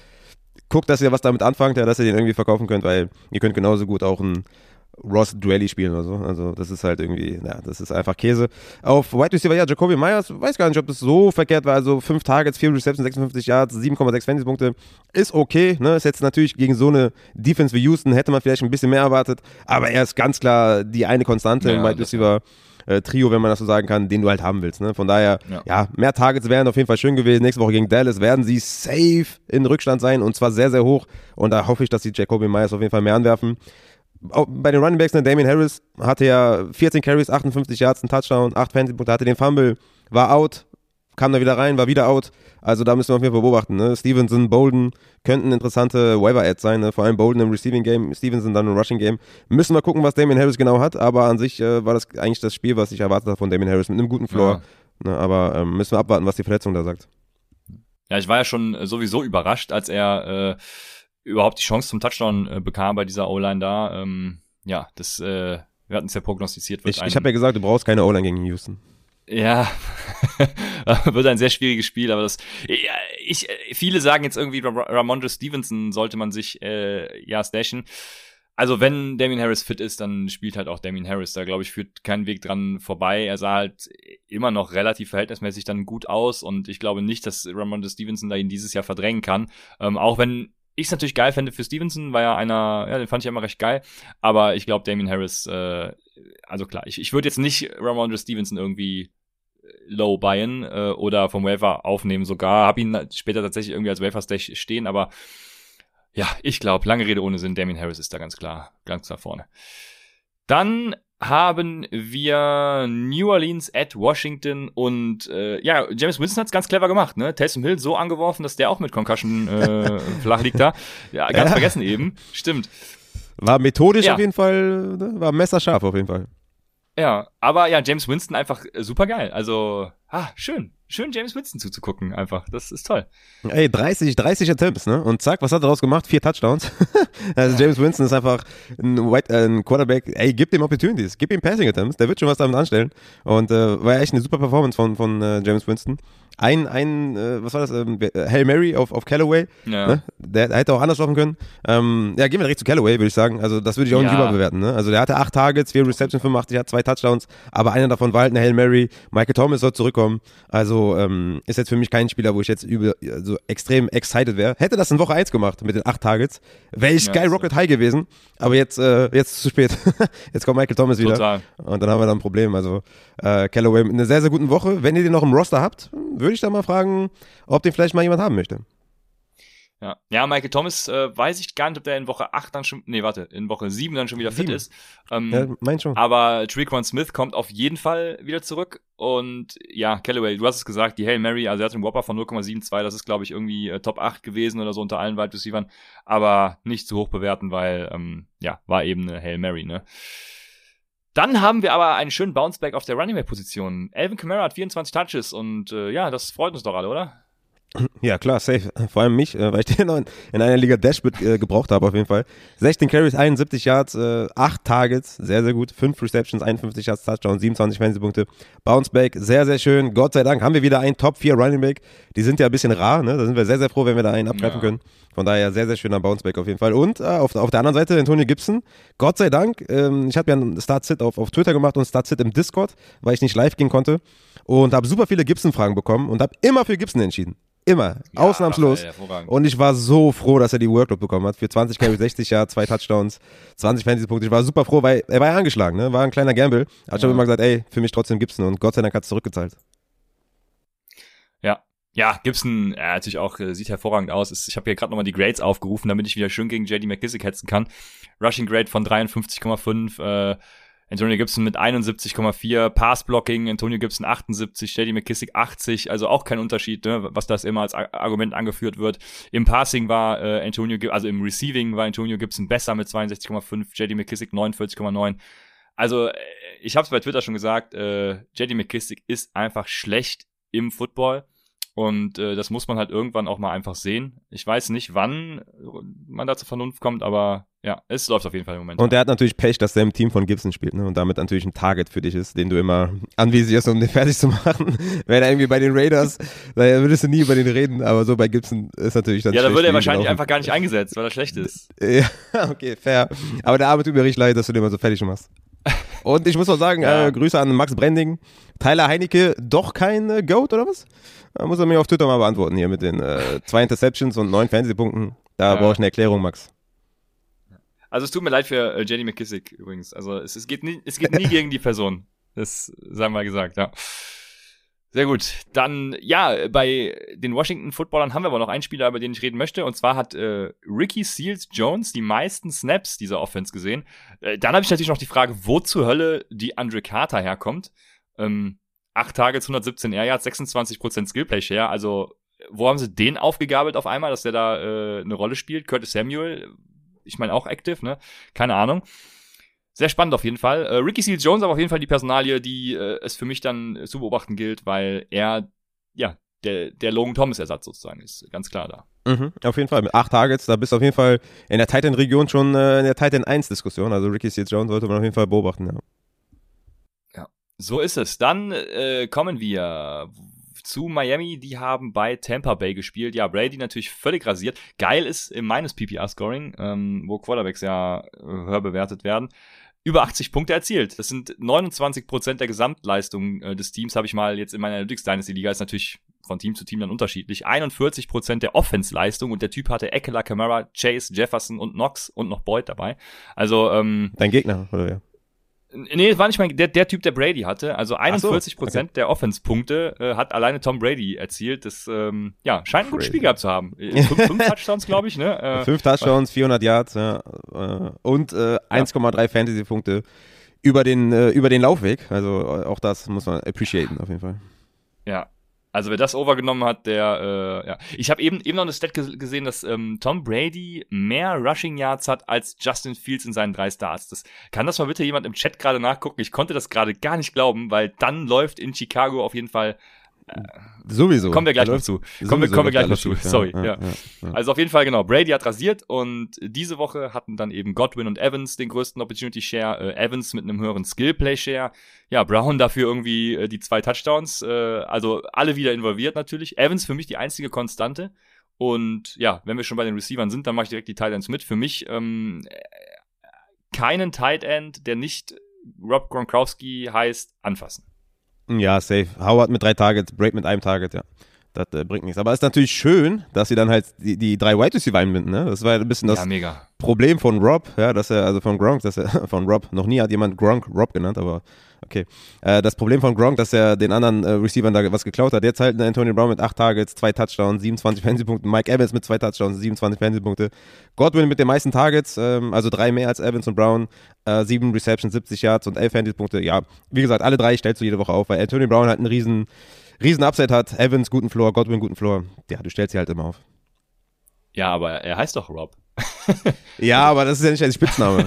Guckt, dass ihr was damit anfangt, ja, dass ihr den irgendwie verkaufen könnt, weil ihr könnt genauso gut auch einen Ross Duelli spielen oder so. Also das ist halt irgendwie, ja, das ist einfach Käse. Auf Wide Receiver, ja, Jacoby Myers, weiß gar nicht, ob das so verkehrt war. Also 5 Targets, 4 Receptions, 56 Yards, 7,6 Fantasy-Punkte. Ist okay, ne? Ist jetzt natürlich gegen so eine Defense wie Houston, hätte man vielleicht ein bisschen mehr erwartet. Aber er ist ganz klar die eine Konstante ja, im Wide Receiver. Äh, Trio, wenn man das so sagen kann, den du halt haben willst. Ne? Von daher, ja. ja. mehr Targets wären auf jeden Fall schön gewesen. Nächste Woche gegen Dallas werden sie safe in Rückstand sein und zwar sehr, sehr hoch. Und da hoffe ich, dass die Jacoby Myers auf jeden Fall mehr anwerfen bei den Running Backs, ne, Damien Harris hatte ja 14 Carries, 58 Yards, einen Touchdown, 8 Fantasy-Punkte, hatte den Fumble, war out, kam da wieder rein, war wieder out. Also da müssen wir auf jeden Fall beobachten. Ne? Stevenson, Bolden könnten interessante Waiver-Ads sein, ne? vor allem Bolden im Receiving Game, Stevenson dann im Rushing Game. Müssen wir gucken, was Damien Harris genau hat, aber an sich äh, war das eigentlich das Spiel, was ich erwartet habe von Damien Harris mit einem guten Floor. Ja. Ne? Aber ähm, müssen wir abwarten, was die Verletzung da sagt. Ja, ich war ja schon sowieso überrascht, als er äh, überhaupt die Chance zum Touchdown äh, bekam bei dieser O-Line da. Ähm, ja, das, äh, wir hatten es ja prognostiziert. Ich ich habe ja gesagt, du brauchst keine O-Line gegen Houston. Ja, wird ein sehr schwieriges Spiel, aber das, ja, ich, viele sagen jetzt irgendwie, Ramondre Stevenson sollte man sich, äh, ja, stashen. Also wenn Damien Harris fit ist, dann spielt halt auch Damien Harris. Da glaube ich führt kein Weg dran vorbei. Er sah halt immer noch relativ verhältnismäßig dann gut aus und ich glaube nicht, dass Ramondre Stevenson da ihn dieses Jahr verdrängen kann. Ähm, auch wenn ich es natürlich geil fände für Stevenson, war ja einer, ja, den fand ich immer recht geil. Aber ich glaube, Damien Harris, äh, also klar, ich, ich würde jetzt nicht Ramondre Stevenson irgendwie äh, low buyen äh, oder vom Wafer aufnehmen sogar. Hab ihn später tatsächlich irgendwie als Wafer Stash stehen, aber ja, ich glaube, lange Rede ohne Sinn, Damien Harris ist da ganz klar, ganz klar vorne. Dann haben wir New Orleans at Washington und äh, ja, James Winston hat es ganz clever gemacht, ne? Taysom Hill so angeworfen, dass der auch mit Concussion äh, flach liegt da. Ja, ganz ja. vergessen eben. Stimmt. War methodisch ja. auf jeden Fall, ne? war messerscharf auf jeden Fall. Ja, aber ja, James Winston einfach super geil. Also, ah, schön schön James Winston zuzugucken, einfach. Das ist toll. Ey, 30, 30 Attempts, ne? Und zack, was hat er daraus gemacht? Vier Touchdowns. also James Winston ist einfach ein, White, äh, ein Quarterback. Ey, gib dem Opportunities, gib ihm Passing Attempts, der wird schon was damit anstellen. Und äh, war echt eine super Performance von, von äh, James Winston. Ein, ein äh, was war das, ähm, Hail Mary auf, auf Callaway. Ja. Ne? Der, der, hätte auch anders laufen können. Ähm, ja, gehen wir direkt zu Callaway, würde ich sagen. Also das würde ich auch ja. nicht überbewerten. Ne? Also der hatte acht Targets, vier Reception 85, hat zwei Touchdowns, aber einer davon war halt eine Hail Mary. Michael Thomas soll zurückkommen. Also ähm, ist jetzt für mich kein Spieler, wo ich jetzt über, so extrem excited wäre. Hätte das in Woche 1 gemacht mit den acht Targets, wäre ich ja, Skyrocket High gewesen. Aber jetzt, äh, jetzt zu spät. jetzt kommt Michael Thomas wieder. Total. Und dann haben wir da ein Problem. Also äh, Callaway mit einer sehr, sehr guten Woche. Wenn ihr den noch im Roster habt, würde ich da mal fragen, ob den vielleicht mal jemand haben möchte. Ja, ja Michael Thomas äh, weiß ich gar nicht, ob der in Woche 8 dann schon, nee, warte, in Woche 7 dann schon wieder fit 7. ist. Ähm, ja, mein schon. Aber Trequan Smith kommt auf jeden Fall wieder zurück. Und ja, Callaway, du hast es gesagt, die Hail Mary, also er hat einen Whopper von 0,72, das ist, glaube ich, irgendwie äh, Top 8 gewesen oder so unter allen Wide Receivers, aber nicht zu hoch bewerten, weil, ähm, ja, war eben eine Hail Mary, ne? Dann haben wir aber einen schönen Bounceback auf der Running Back Position. Alvin Kamara hat 24 Touches und äh, ja, das freut uns doch alle, oder? Ja, klar, safe. Vor allem mich, äh, weil ich den in, in einer Liga Dashbit äh, gebraucht habe, auf jeden Fall. 16 Carries, 71 Yards, äh, 8 Targets, sehr, sehr gut. 5 Receptions, 51 Yards, Touchdown, 27 Fantasy-Punkte. Bounceback, sehr, sehr schön. Gott sei Dank haben wir wieder einen Top 4 Running Back. Die sind ja ein bisschen rar, ne? Da sind wir sehr, sehr froh, wenn wir da einen abgreifen ja. können. Von daher sehr, sehr schöner Bounceback auf jeden Fall. Und äh, auf, auf der anderen Seite Antonio Gibson. Gott sei Dank, ähm, ich habe ja einen Start-Sit auf, auf Twitter gemacht und Start-Sit im Discord, weil ich nicht live gehen konnte. Und habe super viele Gibson-Fragen bekommen und habe immer für Gibson entschieden. Immer. Ja, Ausnahmslos. Ach, und ich war so froh, dass er die Workload bekommen hat. Für 20 Carry 60 Jahre, zwei Touchdowns, 20 Fantasy-Punkte. Ich war super froh, weil er war ja angeschlagen, ne? War ein kleiner Gamble. Aber ich habe immer gesagt, ey, für mich trotzdem Gibson. Und Gott sei Dank hat es zurückgezahlt. Ja. Ja, Gibson, äh, natürlich auch, äh, sieht hervorragend aus. Ist, ich habe hier gerade nochmal die Grades aufgerufen, damit ich wieder schön gegen JD McKissick hetzen kann. Rushing Grade von 53,5, äh, Antonio Gibson mit 71,4, Passblocking, Antonio Gibson 78, JD McKissick 80, also auch kein Unterschied, ne, was das immer als Argument angeführt wird. Im Passing war äh, Antonio, also im Receiving war Antonio Gibson besser mit 62,5, JD McKissick 49,9. Also äh, ich habe es bei Twitter schon gesagt, äh, McKissick ist einfach schlecht im Football. Und äh, das muss man halt irgendwann auch mal einfach sehen. Ich weiß nicht, wann man da zur Vernunft kommt, aber ja, es läuft auf jeden Fall im Moment. Und der hat natürlich Pech, dass der im Team von Gibson spielt, ne? Und damit natürlich ein Target für dich ist, den du immer anvisierst, um den fertig zu machen. Wäre er irgendwie bei den Raiders, da würdest du nie über den reden, aber so bei Gibson ist natürlich dann Ja, da würde er wahrscheinlich einfach gar nicht eingesetzt, weil er schlecht ist. Ja, okay, fair. Aber der Arbeit richtig leid, dass du den mal so fertig machst. Und ich muss auch sagen, ja. äh, Grüße an Max Brending. Tyler Heinecke, doch kein äh, Goat oder was? Da muss er mir auf Twitter mal beantworten hier mit den äh, zwei Interceptions und neun Fantasy-Punkten. Da ja. brauche ich eine Erklärung, Max. Also es tut mir leid für äh, JD McKissick übrigens. Also es, es, geht nie, es geht nie gegen die Person. Das sagen wir gesagt, ja. Sehr gut. Dann, ja, bei den Washington Footballern haben wir aber noch einen Spieler, über den ich reden möchte. Und zwar hat äh, Ricky Seals Jones die meisten Snaps dieser Offense gesehen. Äh, dann habe ich natürlich noch die Frage, wo zur Hölle die Andre Carter herkommt. Ähm, 8 Targets, 117 Air Yards, 26% Skillplay Share. Also, wo haben sie den aufgegabelt auf einmal, dass der da äh, eine Rolle spielt? Curtis Samuel, ich meine auch active, ne? Keine Ahnung. Sehr spannend auf jeden Fall. Äh, Ricky Seals Jones aber auf jeden Fall die Personalie, die äh, es für mich dann zu beobachten gilt, weil er, ja, der, der Logan Thomas Ersatz sozusagen ist. Ganz klar da. Mhm, auf jeden Fall. Mit acht Targets, da bist du auf jeden Fall in der Titan-Region schon äh, in der Titan 1-Diskussion. Also Ricky Seals Jones sollte man auf jeden Fall beobachten, ja. So ist es. Dann äh, kommen wir zu Miami. Die haben bei Tampa Bay gespielt. Ja, Brady natürlich völlig rasiert. Geil ist in meines PPR-Scoring, ähm, wo Quarterbacks ja äh, höher bewertet werden. Über 80 Punkte erzielt. Das sind 29 Prozent der Gesamtleistung äh, des Teams, habe ich mal jetzt in meiner Analytics Dynasty Liga. Ist natürlich von Team zu Team dann unterschiedlich. 41 Prozent der Offense-Leistung und der Typ hatte Eckler, Camara, Chase, Jefferson und Knox und noch Boyd dabei. Also ähm, dein Gegner oder ja? Nee, war nicht mein, der, der Typ, der Brady hatte. Also 41 Prozent so, okay. der Offense-Punkte äh, hat alleine Tom Brady erzielt. Das ähm, ja, scheint ein gutes Spiel gehabt zu haben. Äh, fünf, fünf Touchdowns, glaube ich. Ne? Äh, fünf Touchdowns, 400 Yards ja, äh, und äh, 1,3 ja. Fantasy-Punkte über den, äh, über den Laufweg. Also auch das muss man appreciaten auf jeden Fall. Ja, also wer das overgenommen hat, der, äh, ja. Ich habe eben, eben noch eine Stat gesehen, dass ähm, Tom Brady mehr Rushing Yards hat als Justin Fields in seinen drei Starts. Das, kann das mal bitte jemand im Chat gerade nachgucken? Ich konnte das gerade gar nicht glauben, weil dann läuft in Chicago auf jeden Fall Sowieso. Kommen wir gleich noch zu. Kommen wir, kommen wir gleich noch zu. Sorry. ja, Ja, ja. Also auf jeden Fall, genau. Brady hat rasiert und diese Woche hatten dann eben Godwin und Evans den größten Opportunity Share. Äh, Evans mit einem höheren Skill Play Share. Ja, Brown dafür irgendwie äh, die zwei Touchdowns. Äh, also alle wieder involviert natürlich. Evans für mich die einzige Konstante. Und ja, wenn wir schon bei den Receivern sind, dann mache ich direkt die Tight Ends mit. Für mich ähm, äh, keinen Tight End, der nicht Rob Gronkowski heißt, anfassen. Ja, safe. Howard mit drei Targets, Break mit einem Target, ja. Das äh, bringt nichts. Aber es ist natürlich schön, dass sie dann halt die, die drei Wide Receiver einbinden. Ne? Das war ja ein bisschen das ja. Problem von Rob, ja, dass er, also von Gronk, dass er, von Rob, noch nie hat jemand Gronk Rob genannt, aber okay. Äh, das Problem von Gronk, dass er den anderen äh, Receivern da was geklaut hat. Jetzt halt ein Antonio Brown mit acht Targets, zwei Touchdowns, 27 Fantasy-Punkte. Mike Evans mit zwei Touchdowns, 27 Fantasy-Punkte. Godwin mit den meisten Targets, ähm, also drei mehr als Evans und Brown, äh, sieben Receptions, 70 Yards und elf Fantasy-Punkte. Ja, wie gesagt, alle drei stellst du jede Woche auf, weil Antonio Brown halt einen riesen, riesen Upside hat. Evans guten Floor, Godwin guten Floor. Ja, du stellst sie halt immer auf. Ja, aber er heißt doch Rob. Ja, aber das ist ja nicht ein Spitzname.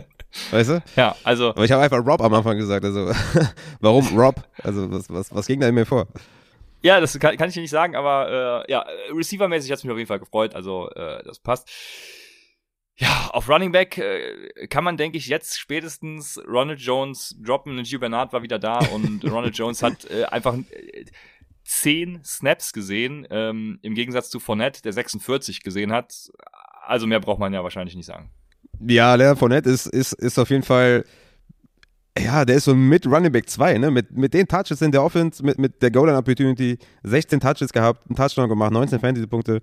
weißt du? Ja, also Aber ich habe einfach Rob am Anfang gesagt. Also, warum Rob? Also, was, was, was ging da in mir vor? Ja, das kann, kann ich dir nicht sagen, aber äh, ja, Receiver-mäßig hat es mich auf jeden Fall gefreut, also äh, das passt. Ja, auf Running Back äh, kann man, denke ich, jetzt spätestens Ronald Jones droppen. Gio Bernard war wieder da und Ronald Jones hat äh, einfach äh, zehn Snaps gesehen, ähm, im Gegensatz zu Fournette, der 46 gesehen hat. Also mehr braucht man ja wahrscheinlich nicht sagen. Ja, Leonard Fournette ist, ist, ist auf jeden Fall, ja, der ist so mit Running Back 2, ne? Mit, mit den Touches in der Offense, mit, mit der Golden Opportunity, 16 Touches gehabt, einen Touchdown gemacht, 19 Fantasy-Punkte.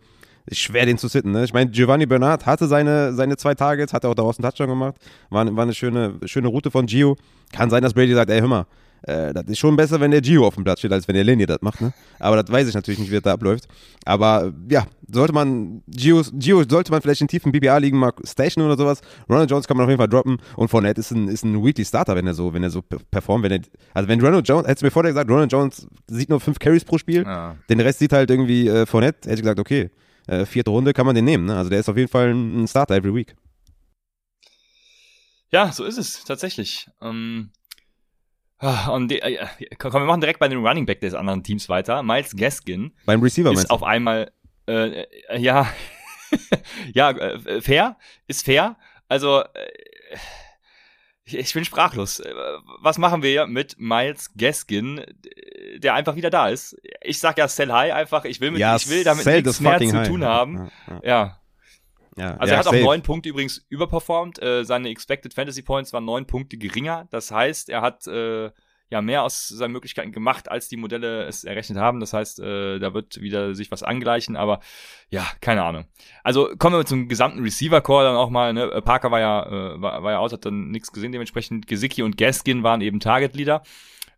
Schwer, den zu sitten, ne? Ich meine, Giovanni Bernard hatte seine, seine zwei Targets, hat auch daraus einen Touchdown gemacht. War, war eine schöne, schöne Route von Gio. Kann sein, dass Brady sagt, ey, hör mal, äh, das ist schon besser, wenn der Gio auf dem Platz steht, als wenn der Linie das macht, ne? Aber das weiß ich natürlich nicht, wie das da abläuft. Aber ja, sollte man, Gio, Gio sollte man vielleicht in tiefen BBA liegen mal stationen oder sowas. Ronald Jones kann man auf jeden Fall droppen und Fournette ist ein, ist ein Weekly Starter, wenn er so, wenn er so performt, wenn er, also wenn Ronald Jones, hättest du mir vorher gesagt, Ronald Jones sieht nur fünf Carries pro Spiel, Ja. den Rest sieht halt irgendwie äh, Fournette, hätte ich gesagt, okay, äh, vierte Runde kann man den nehmen, ne? Also der ist auf jeden Fall ein, ein Starter every week. Ja, so ist es tatsächlich. Ähm, und die, äh, komm, wir machen direkt bei den Running Back des anderen Teams weiter. Miles Gaskin Beim Receiver ist auf einmal äh, äh, ja ja äh, fair ist fair. Also äh, ich- ich bin sprachlos. Äh, Was machen wir mit Miles Gaskin, der einfach wieder da ist? Ich sag ja Sell High einfach. Ich will mit, ich will damit nichts mehr zu high. tun haben. Ja, ja, Ja, ja. also ja, er hat auch safe. neun Punkte übrigens überperformt. Äh, seine Expected Fantasy Points waren neun Punkte geringer. Das heißt, er hat äh, ja mehr aus seinen Möglichkeiten gemacht, als die Modelle es errechnet haben. Das heißt, äh, da wird wieder sich was angleichen. Aber ja, keine Ahnung. Also kommen wir zum gesamten Receiver Core dann auch mal. Ne? Äh, Parker war ja äh, war, war ja out, hat dann nichts gesehen. Dementsprechend Gesicki und Gaskin waren eben Target Leader.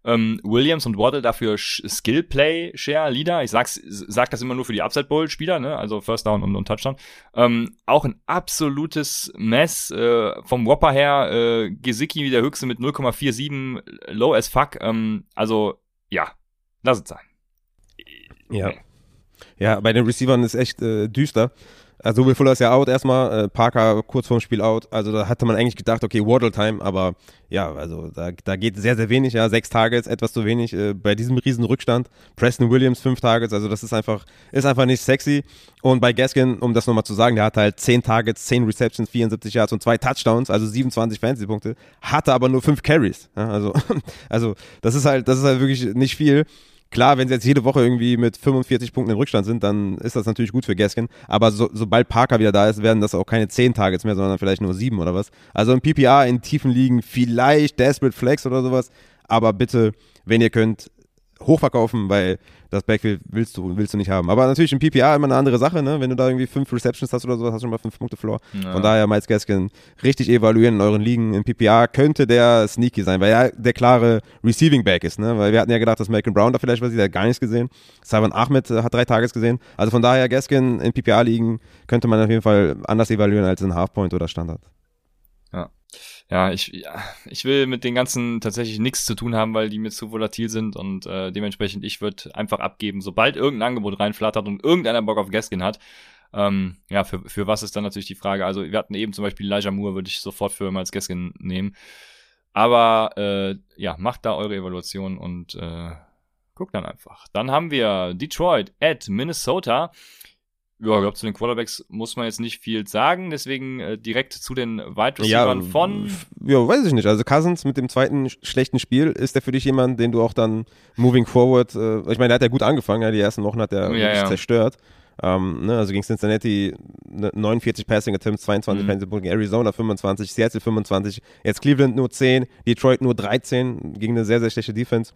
Ähm, Williams und Waddle dafür Sch- Skill Play Share Leader. Ich sag's, sag das immer nur für die Upside Bowl Spieler, ne? Also First Down und, und Touchdown. Ähm, auch ein absolutes Mess äh, vom Whopper her. Äh, Gesicki der höchste mit 0,47 low as fuck. Ähm, also ja, lass es sein. Ja. Ja, bei den Receivern ist echt äh, düster. Also Will Fuller ist ja out erstmal, äh, Parker kurz vorm Spiel out. Also da hatte man eigentlich gedacht, okay, Waddle Time, aber ja, also da, da geht sehr, sehr wenig, ja, sechs Targets, etwas zu wenig äh, bei diesem riesen Rückstand. Preston Williams fünf Targets, also das ist einfach, ist einfach nicht sexy. Und bei Gaskin, um das nochmal zu sagen, der hatte halt zehn Targets, zehn Receptions, 74 Yards und zwei Touchdowns, also 27 Fantasy-Punkte, hatte aber nur fünf Carries. Ja, also, also das ist halt, das ist halt wirklich nicht viel. Klar, wenn sie jetzt jede Woche irgendwie mit 45 Punkten im Rückstand sind, dann ist das natürlich gut für Gaskin. Aber so, sobald Parker wieder da ist, werden das auch keine 10 Targets mehr, sondern vielleicht nur 7 oder was. Also im PPA in tiefen Ligen vielleicht Desperate Flex oder sowas. Aber bitte, wenn ihr könnt, hochverkaufen, weil das Backfield willst du, willst du nicht haben. Aber natürlich im PPA immer eine andere Sache, ne? Wenn du da irgendwie 5 Receptions hast oder so, hast du schon mal 5 Punkte Floor. Ja. Von daher Miles Gaskin richtig evaluieren in euren Ligen. Im PPA könnte der sneaky sein, weil er der klare Receiving Back ist, ne? Weil wir hatten ja gedacht, dass Malcolm Brown da vielleicht was sieht, der hat gar nichts gesehen. Simon Ahmed äh, hat drei Tages gesehen. Also von daher Gaskin in PPA ligen könnte man auf jeden Fall anders evaluieren als in Halfpoint oder Standard. Ja, ich, ich will mit den ganzen tatsächlich nichts zu tun haben, weil die mir zu volatil sind und äh, dementsprechend ich würde einfach abgeben, sobald irgendein Angebot reinflattert und irgendeiner Bock auf Gaskin hat. Ähm, ja, für, für was ist dann natürlich die Frage. Also wir hatten eben zum Beispiel Elijah Moore, würde ich sofort für als Gaskin nehmen. Aber äh, ja, macht da eure Evaluation und äh, Guck dann einfach. Dann haben wir Detroit at Minnesota. Ja, ich glaube, zu den Quarterbacks muss man jetzt nicht viel sagen, deswegen äh, direkt zu den Wide Receivers ja, von. Ja, weiß ich nicht. Also Cousins mit dem zweiten schlechten Spiel, ist der für dich jemand, den du auch dann moving forward, äh, ich meine, der hat ja gut angefangen, ja, die ersten Wochen hat er ja, ja. zerstört. Ähm, ne, also gegen Cincinnati 49 Passing Attempts, 22 mhm. Passing Punkte, Arizona 25, Seattle 25, jetzt Cleveland nur 10, Detroit nur 13 gegen eine sehr, sehr schlechte Defense.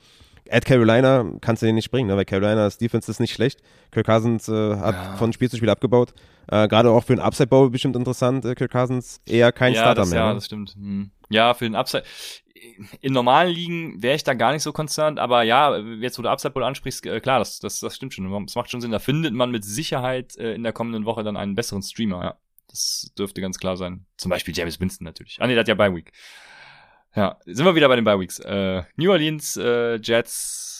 At Carolina kannst du den nicht bringen, ne? weil Carolinas Defense ist nicht schlecht. Kirk Cousins äh, hat ja. von Spiel zu Spiel abgebaut. Äh, Gerade auch für den Upside Bowl bestimmt interessant. Äh, Kirk Cousins eher kein ja, Starter das, mehr. Ja, ne? das stimmt. Hm. Ja, für den Upside. In normalen Ligen wäre ich da gar nicht so concerned, aber ja, jetzt wo du Upside Bowl ansprichst, äh, klar, das, das, das stimmt schon. Das macht schon Sinn. Da findet man mit Sicherheit äh, in der kommenden Woche dann einen besseren Streamer, ja. Das dürfte ganz klar sein. Zum Beispiel James Winston natürlich. Ah, nee, der hat ja Bye Week. Ja, sind wir wieder bei den Bye Weeks. Äh, New Orleans, äh, Jets,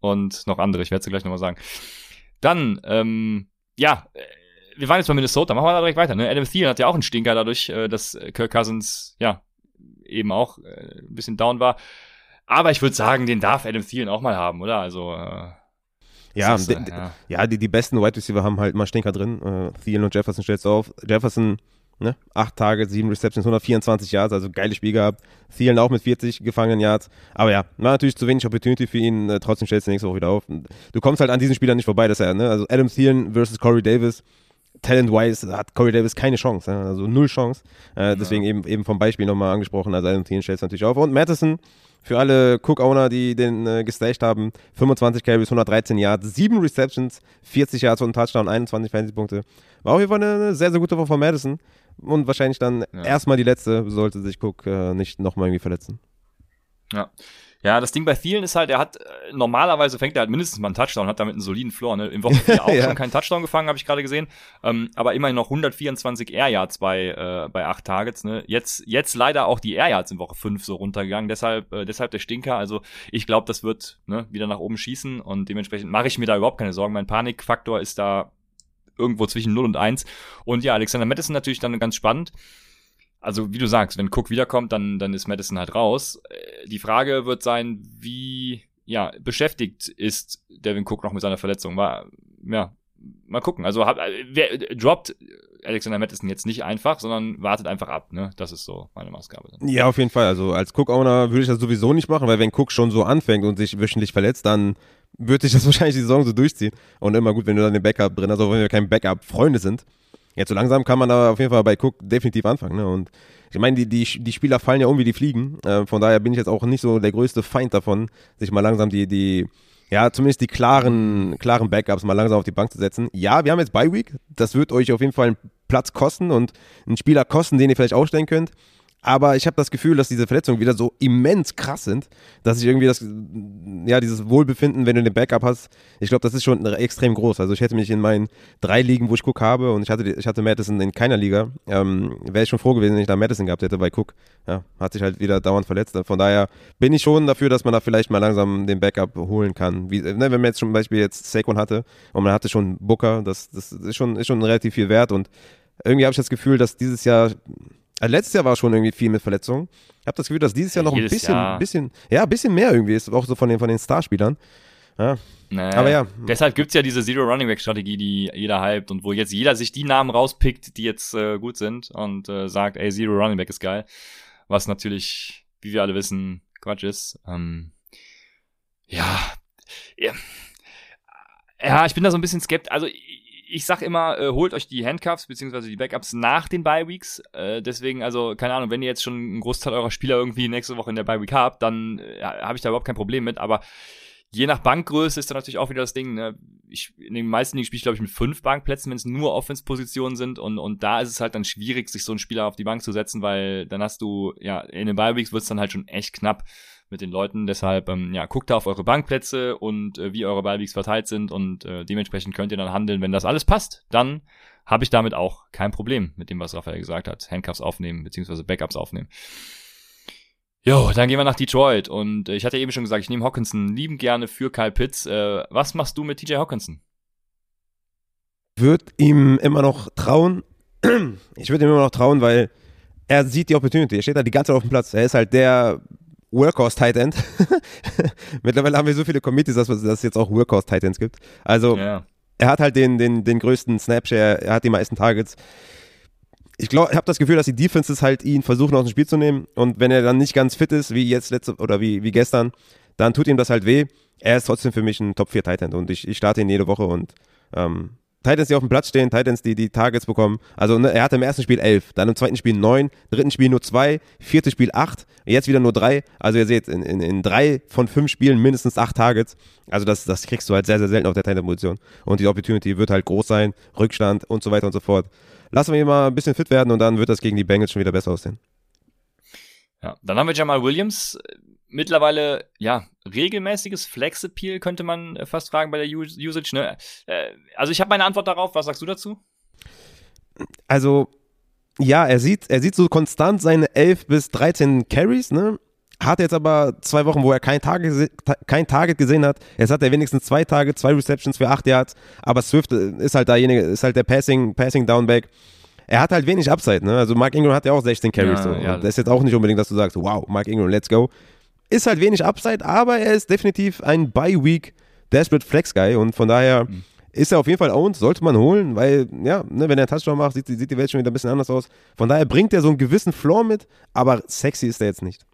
und noch andere. Ich werde es gleich nochmal sagen. Dann, ähm, ja, äh, wir waren jetzt bei Minnesota. Machen wir da direkt weiter. Ne? Adam Thielen hat ja auch einen Stinker dadurch, äh, dass Kirk Cousins, ja, eben auch äh, ein bisschen down war. Aber ich würde sagen, den darf Adam Thielen auch mal haben, oder? Also, äh, ja, ist, äh, ja. ja, die, die besten Wide Receiver haben halt mal Stinker drin. Äh, Thielen und Jefferson stellst du auf. Jefferson Ne? Acht Tage, sieben Receptions, 124 Yards, also geiles Spiel gehabt. Thielen auch mit 40 gefangenen Yards. Aber ja, war natürlich zu wenig Opportunity für ihn. Äh, trotzdem stellst du nächste Woche wieder auf. Du kommst halt an diesen Spielern nicht vorbei, dass er, ne? Also Adam Thielen versus Corey Davis. Talent-wise hat Corey Davis keine Chance, ja? also null Chance. Äh, deswegen ja. eben, eben vom Beispiel nochmal angesprochen. Also Adam Thielen stellst du natürlich auf. Und Madison, für alle Cook-Owner, die den äh, gestasht haben, 25 Carries, 113 Yards, 7 Receptions, 40 Yards und Touchdown, 21 Fantasy-Punkte. War auf jeden Fall eine sehr, sehr gute Woche von Madison und wahrscheinlich dann ja. erstmal die letzte, sollte sich Cook äh, nicht nochmal irgendwie verletzen. Ja. Ja, das Ding bei vielen ist halt, er hat äh, normalerweise fängt er halt mindestens mal einen Touchdown, hat damit einen soliden Floor. Ne? Im Wochen 4 auch ja. schon keinen Touchdown gefangen, habe ich gerade gesehen. Ähm, aber immerhin noch 124 Air Yards bei, äh, bei 8 Targets. Ne? Jetzt, jetzt leider auch die Air Yards in Woche 5 so runtergegangen. Deshalb, äh, deshalb der Stinker. Also ich glaube, das wird ne, wieder nach oben schießen und dementsprechend mache ich mir da überhaupt keine Sorgen. Mein Panikfaktor ist da irgendwo zwischen 0 und 1. Und ja, Alexander Madison natürlich dann ganz spannend. Also, wie du sagst, wenn Cook wiederkommt, dann, dann ist Madison halt raus. Äh, die Frage wird sein, wie ja, beschäftigt ist Devin Cook noch mit seiner Verletzung. War, ja, mal gucken. Also hab, wer droppt Alexander Madison jetzt nicht einfach, sondern wartet einfach ab. Ne? Das ist so meine Maßgabe. Ja, auf jeden Fall. Also als Cook-Owner würde ich das sowieso nicht machen, weil wenn Cook schon so anfängt und sich wöchentlich verletzt, dann würde sich das wahrscheinlich die Saison so durchziehen. Und immer gut, wenn du dann den Backup drin hast, auch wenn wir kein Backup-Freunde sind. Jetzt so langsam kann man da auf jeden Fall bei Cook definitiv anfangen. Ne? Und ich meine, die, die, die Spieler fallen ja um wie die Fliegen. Äh, von daher bin ich jetzt auch nicht so der größte Feind davon, sich mal langsam die, die, ja, zumindest die klaren, klaren Backups mal langsam auf die Bank zu setzen. Ja, wir haben jetzt Bye Week. Das wird euch auf jeden Fall einen Platz kosten und einen Spieler kosten, den ihr vielleicht aufstellen könnt. Aber ich habe das Gefühl, dass diese Verletzungen wieder so immens krass sind, dass ich irgendwie das, ja, dieses Wohlbefinden, wenn du den Backup hast, ich glaube, das ist schon extrem groß. Also ich hätte mich in meinen drei Ligen, wo ich Cook habe, und ich hatte, ich hatte Madison in keiner Liga, ähm, wäre ich schon froh gewesen, wenn ich da Madison gehabt hätte bei Cook. Ja, hat sich halt wieder dauernd verletzt. Von daher bin ich schon dafür, dass man da vielleicht mal langsam den Backup holen kann. Wie, ne, wenn man jetzt zum Beispiel jetzt Saquon hatte und man hatte schon Booker, das, das ist schon, ist schon relativ viel wert und irgendwie habe ich das Gefühl, dass dieses Jahr also letztes Jahr war schon irgendwie viel mit Verletzungen. Ich habe das Gefühl, dass dieses Jahr noch ein bisschen, Jahr. bisschen, ja, ein bisschen mehr irgendwie ist, auch so von den, von den Starspielern. Ja. Naja. Aber ja. Deshalb gibt's ja diese Zero Running Back Strategie, die jeder hypt und wo jetzt jeder sich die Namen rauspickt, die jetzt äh, gut sind und äh, sagt, ey, Zero Running Back ist geil. Was natürlich, wie wir alle wissen, Quatsch ist. Ähm, ja. ja. Ja, ich bin da so ein bisschen skeptisch. Also ich sag immer, äh, holt euch die Handcuffs beziehungsweise die Backups nach den Bye Weeks. Äh, deswegen, also keine Ahnung, wenn ihr jetzt schon einen Großteil eurer Spieler irgendwie nächste Woche in der Bye Week habt, dann äh, habe ich da überhaupt kein Problem mit. Aber je nach Bankgröße ist da natürlich auch wieder das Ding. Ne? Ich, in den meisten Dingen spiele ich glaube ich mit fünf Bankplätzen, wenn es nur Offense-Positionen sind und und da ist es halt dann schwierig, sich so einen Spieler auf die Bank zu setzen, weil dann hast du ja in den Bye Weeks wird es dann halt schon echt knapp mit den Leuten. Deshalb, ähm, ja, guckt da auf eure Bankplätze und äh, wie eure Ballweeks verteilt sind und äh, dementsprechend könnt ihr dann handeln. Wenn das alles passt, dann habe ich damit auch kein Problem mit dem, was Raphael gesagt hat. Handcuffs aufnehmen, beziehungsweise Backups aufnehmen. Jo, dann gehen wir nach Detroit und äh, ich hatte eben schon gesagt, ich nehme Hawkinson lieben gerne für Kyle Pitts. Äh, was machst du mit TJ Hawkinson? Würde ihm immer noch trauen. Ich würde ihm immer noch trauen, weil er sieht die Opportunity. Er steht da die ganze Zeit auf dem Platz. Er ist halt der Workhorse Tight End. Mittlerweile haben wir so viele Committees, dass, dass es jetzt auch Workhorse Tight Ends gibt. Also ja. er hat halt den, den, den größten Snapshare, er hat die meisten Targets. Ich glaube, ich habe das Gefühl, dass die Defenses halt ihn versuchen aus dem Spiel zu nehmen und wenn er dann nicht ganz fit ist, wie jetzt letzte oder wie, wie gestern, dann tut ihm das halt weh. Er ist trotzdem für mich ein Top 4 Tight End und ich, ich starte ihn jede Woche und ähm, Titans, die auf dem Platz stehen, Titans, die die Targets bekommen. Also ne, er hatte im ersten Spiel elf, dann im zweiten Spiel neun, dritten Spiel nur zwei, viertes Spiel acht, jetzt wieder nur drei. Also ihr seht, in, in, in drei von fünf Spielen mindestens acht Targets. Also das, das kriegst du halt sehr, sehr selten auf der Titan-Position. Und die Opportunity wird halt groß sein, Rückstand und so weiter und so fort. Lassen wir ihn mal ein bisschen fit werden und dann wird das gegen die Bengals schon wieder besser aussehen. Ja, dann haben wir Jamal Williams mittlerweile, ja, regelmäßiges Flex-Appeal, könnte man äh, fast fragen bei der Usage. Ne? Äh, also ich habe meine Antwort darauf. Was sagst du dazu? Also, ja, er sieht, er sieht so konstant seine 11 bis 13 Carries, ne? Hat jetzt aber zwei Wochen, wo er kein Target, kein Target gesehen hat. Jetzt hat er wenigstens zwei Tage, zwei Receptions für 8 Yards. Aber Swift äh, ist halt derjenige, ist halt der Passing, Passing Downback. Er hat halt wenig Upside, ne? Also Mark Ingram hat ja auch 16 Carries. Ja, so. ja. Das ist jetzt auch nicht unbedingt, dass du sagst, wow, Mark Ingram, let's go ist halt wenig Upside, aber er ist definitiv ein Bye-Week Desperate Flex Guy und von daher mhm. ist er auf jeden Fall owned, sollte man holen, weil, ja, ne, wenn er einen Touchdown macht, sieht, sieht die Welt schon wieder ein bisschen anders aus. Von daher bringt er so einen gewissen Floor mit, aber sexy ist er jetzt nicht.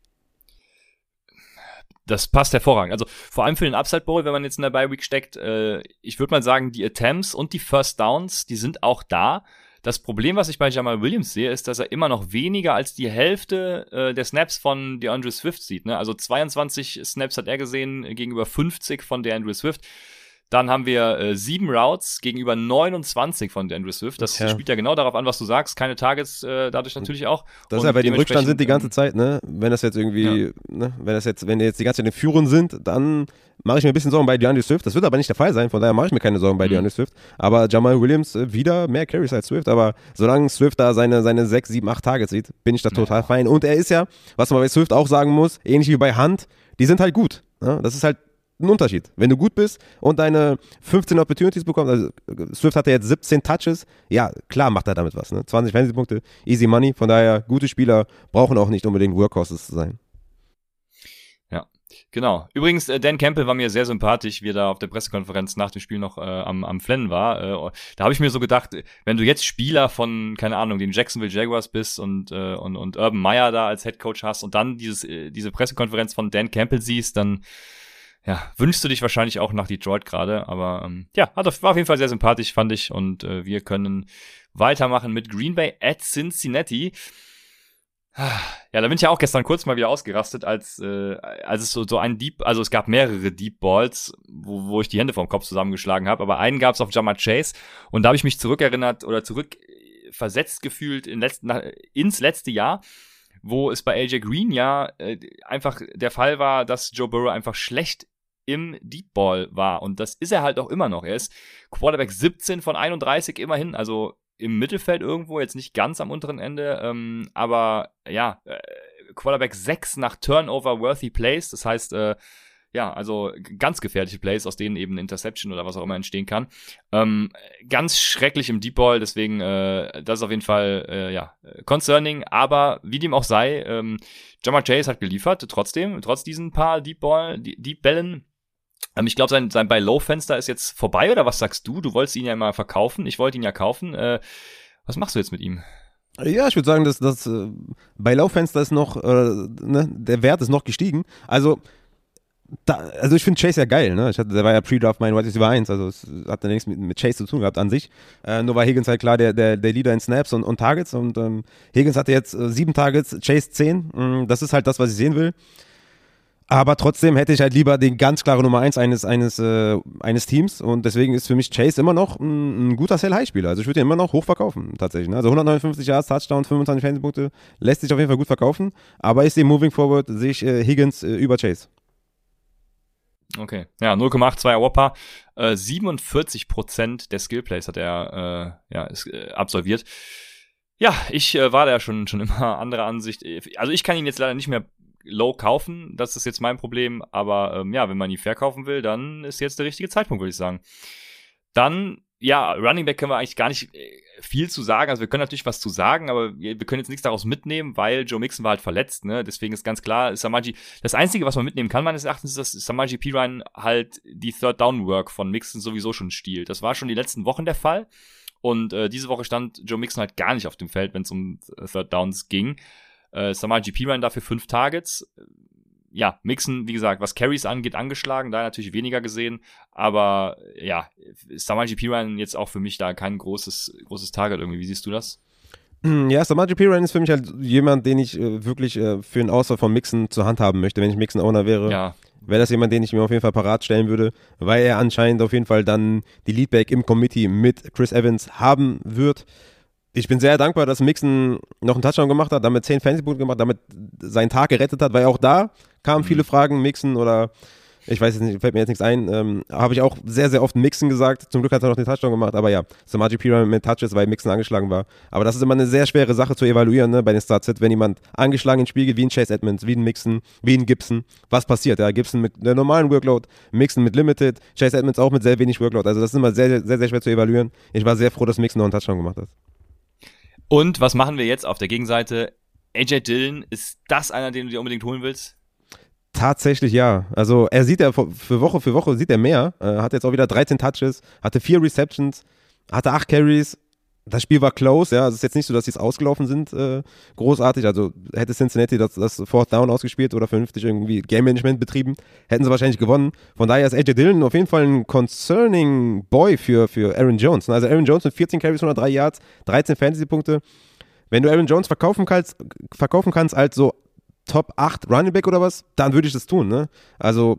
Das passt hervorragend. Also vor allem für den Upside Bowl, wenn man jetzt in der Bye Week steckt, äh, ich würde mal sagen, die Attempts und die First Downs, die sind auch da. Das Problem, was ich bei Jamal Williams sehe, ist, dass er immer noch weniger als die Hälfte äh, der Snaps von DeAndre Swift sieht. Ne? Also 22 Snaps hat er gesehen gegenüber 50 von DeAndre Swift. Dann haben wir äh, sieben Routes gegenüber 29 von DeAndre Swift. Das ja. spielt ja genau darauf an, was du sagst. Keine Targets äh, dadurch natürlich auch. Das ist ja bei dem Rückstand sind die ganze Zeit, ne? Wenn das jetzt irgendwie, ja. ne? Wenn das jetzt, wenn die jetzt die ganze Zeit in Führung sind, dann mache ich mir ein bisschen Sorgen bei DeAndre Swift. Das wird aber nicht der Fall sein, von daher mache ich mir keine Sorgen bei mhm. DeAndre Swift. Aber Jamal Williams äh, wieder mehr Carries als Swift. Aber solange Swift da seine, seine 6, 7, 8 Targets sieht, bin ich da total ja. fein. Und er ist ja, was man bei Swift auch sagen muss, ähnlich wie bei Hunt, die sind halt gut. Ne? Das ist halt ein Unterschied. Wenn du gut bist und deine 15 Opportunities bekommst, also Swift hatte jetzt 17 Touches, ja, klar macht er damit was. Ne? 20 Fantasy-Punkte, easy money. Von daher, gute Spieler brauchen auch nicht unbedingt Workhorses zu sein. Genau. Übrigens, äh, Dan Campbell war mir sehr sympathisch, wie er da auf der Pressekonferenz nach dem Spiel noch äh, am, am Flennen war. Äh, da habe ich mir so gedacht, wenn du jetzt Spieler von, keine Ahnung, den Jacksonville Jaguars bist und, äh, und, und Urban Meyer da als Head Coach hast und dann dieses, äh, diese Pressekonferenz von Dan Campbell siehst, dann ja, wünschst du dich wahrscheinlich auch nach Detroit gerade, aber ähm, ja, hat, war auf jeden Fall sehr sympathisch, fand ich. Und äh, wir können weitermachen mit Green Bay at Cincinnati. Ja, da bin ich ja auch gestern kurz mal wieder ausgerastet, als, äh, als es so, so ein Deep, also es gab mehrere Deep Balls, wo, wo ich die Hände vom Kopf zusammengeschlagen habe, aber einen gab es auf Jammer Chase und da habe ich mich zurückerinnert oder zurückversetzt gefühlt in letzten, ins letzte Jahr wo es bei AJ Green ja äh, einfach der Fall war, dass Joe Burrow einfach schlecht im Deep Ball war. Und das ist er halt auch immer noch. Er ist Quarterback 17 von 31 immerhin, also im Mittelfeld irgendwo, jetzt nicht ganz am unteren Ende, ähm, aber ja, äh, Quarterback 6 nach Turnover-worthy Plays, das heißt, äh, ja, also ganz gefährliche Plays, aus denen eben Interception oder was auch immer entstehen kann. Ähm, ganz schrecklich im Deep Ball, deswegen äh, das ist auf jeden Fall äh, ja concerning, aber wie dem auch sei, ähm, Jamar Chase hat geliefert, trotzdem, trotz diesen paar Deep Ball, Deep Bällen ähm, ich glaube, sein, sein Buy-Low-Fenster ist jetzt vorbei, oder was sagst du? Du wolltest ihn ja mal verkaufen. Ich wollte ihn ja kaufen. Äh, was machst du jetzt mit ihm? Ja, ich würde sagen, dass das äh, bei Lauffenster ist noch, äh, ne, der Wert ist noch gestiegen. Also, da, also ich finde Chase ja geil, ne? Ich hatte, der war ja Pre-Draft mein White Receiver 1, also es hat ja nichts mit, mit Chase zu tun gehabt an sich. Äh, nur war Higgins halt klar der, der, der Leader in Snaps und, und Targets und ähm, Higgins hatte jetzt äh, sieben Targets, Chase zehn. Mm, das ist halt das, was ich sehen will. Aber trotzdem hätte ich halt lieber den ganz klare Nummer 1 eines, eines, äh, eines Teams und deswegen ist für mich Chase immer noch ein, ein guter Sell-High-Spieler. Also ich würde ihn immer noch hoch verkaufen, tatsächlich. Ne? Also 159 Yards, Touchdown, 25 Fantasy-Punkte lässt sich auf jeden Fall gut verkaufen. Aber ich sehe Moving Forward, sehe ich äh, Higgins äh, über Chase. Okay, ja, 0,82 Whopper, äh, 47% der Skillplays hat er äh, ja, ist, äh, absolviert. Ja, ich äh, war da schon, schon immer anderer Ansicht. Also ich kann ihn jetzt leider nicht mehr low kaufen. Das ist jetzt mein Problem. Aber ähm, ja, wenn man ihn verkaufen will, dann ist jetzt der richtige Zeitpunkt, würde ich sagen. Dann, ja, Running Back können wir eigentlich gar nicht äh, viel zu sagen. Also wir können natürlich was zu sagen, aber wir, können jetzt nichts daraus mitnehmen, weil Joe Mixon war halt verletzt. Ne? Deswegen ist ganz klar, Samaji, das Einzige, was man mitnehmen kann, meines Erachtens, ist, dass Samaji Piran halt die Third Down Work von Mixon sowieso schon stiehlt. Das war schon die letzten Wochen der Fall. Und äh, diese Woche stand Joe Mixon halt gar nicht auf dem Feld, wenn es um Third Downs ging. Äh, Samaji Piran dafür fünf Targets ja, Mixen, wie gesagt, was Carries angeht, angeschlagen, da natürlich weniger gesehen. Aber ja, Samaji Piran jetzt auch für mich da kein großes, großes Target irgendwie. Wie siehst du das? Ja, Samaji Piran ist für mich halt jemand, den ich äh, wirklich äh, für einen Auswahl von Mixen zur Hand haben möchte. Wenn ich Mixen-Owner wäre, ja. wäre das jemand, den ich mir auf jeden Fall parat stellen würde, weil er anscheinend auf jeden Fall dann die Leadback im Committee mit Chris Evans haben wird ich bin sehr dankbar, dass Mixon noch einen Touchdown gemacht hat, damit 10 Fantasy-Punkte gemacht, damit seinen Tag gerettet hat, weil auch da kamen viele mhm. Fragen, Mixon oder ich weiß jetzt nicht, fällt mir jetzt nichts ein, ähm, habe ich auch sehr, sehr oft Mixon gesagt. Zum Glück hat er noch den Touchdown gemacht, aber ja, Samaji Piran mit Touches, weil Mixon angeschlagen war. Aber das ist immer eine sehr schwere Sache zu evaluieren, ne, bei den Startsets, wenn jemand angeschlagen ins Spiel geht, wie ein Chase Edmonds, wie ein Mixon, wie ein Gibson. Was passiert? Ja, Gibson mit der normalen Workload, Mixon mit Limited, Chase Edmonds auch mit sehr wenig Workload. Also das ist immer sehr, sehr, sehr schwer zu evaluieren. Ich war sehr froh, dass Mixon noch einen Touchdown gemacht hat. Und was machen wir jetzt auf der Gegenseite? AJ Dillon, ist das einer, den du dir unbedingt holen willst? Tatsächlich ja. Also er sieht ja für Woche für Woche sieht er mehr. Er hat jetzt auch wieder 13 Touches, hatte vier Receptions, hatte acht Carries, das Spiel war close, ja. Also es ist jetzt nicht so, dass sie es ausgelaufen sind, äh, großartig. Also hätte Cincinnati das, das Fourth Down ausgespielt oder vernünftig irgendwie Game Management betrieben, hätten sie wahrscheinlich gewonnen. Von daher ist AJ Dillon auf jeden Fall ein concerning Boy für, für Aaron Jones. Also Aaron Jones mit 14 Carries, 103 Yards, 13 Fantasy-Punkte. Wenn du Aaron Jones verkaufen kannst, verkaufen kannst als so Top 8 Running Back oder was, dann würde ich das tun, ne? Also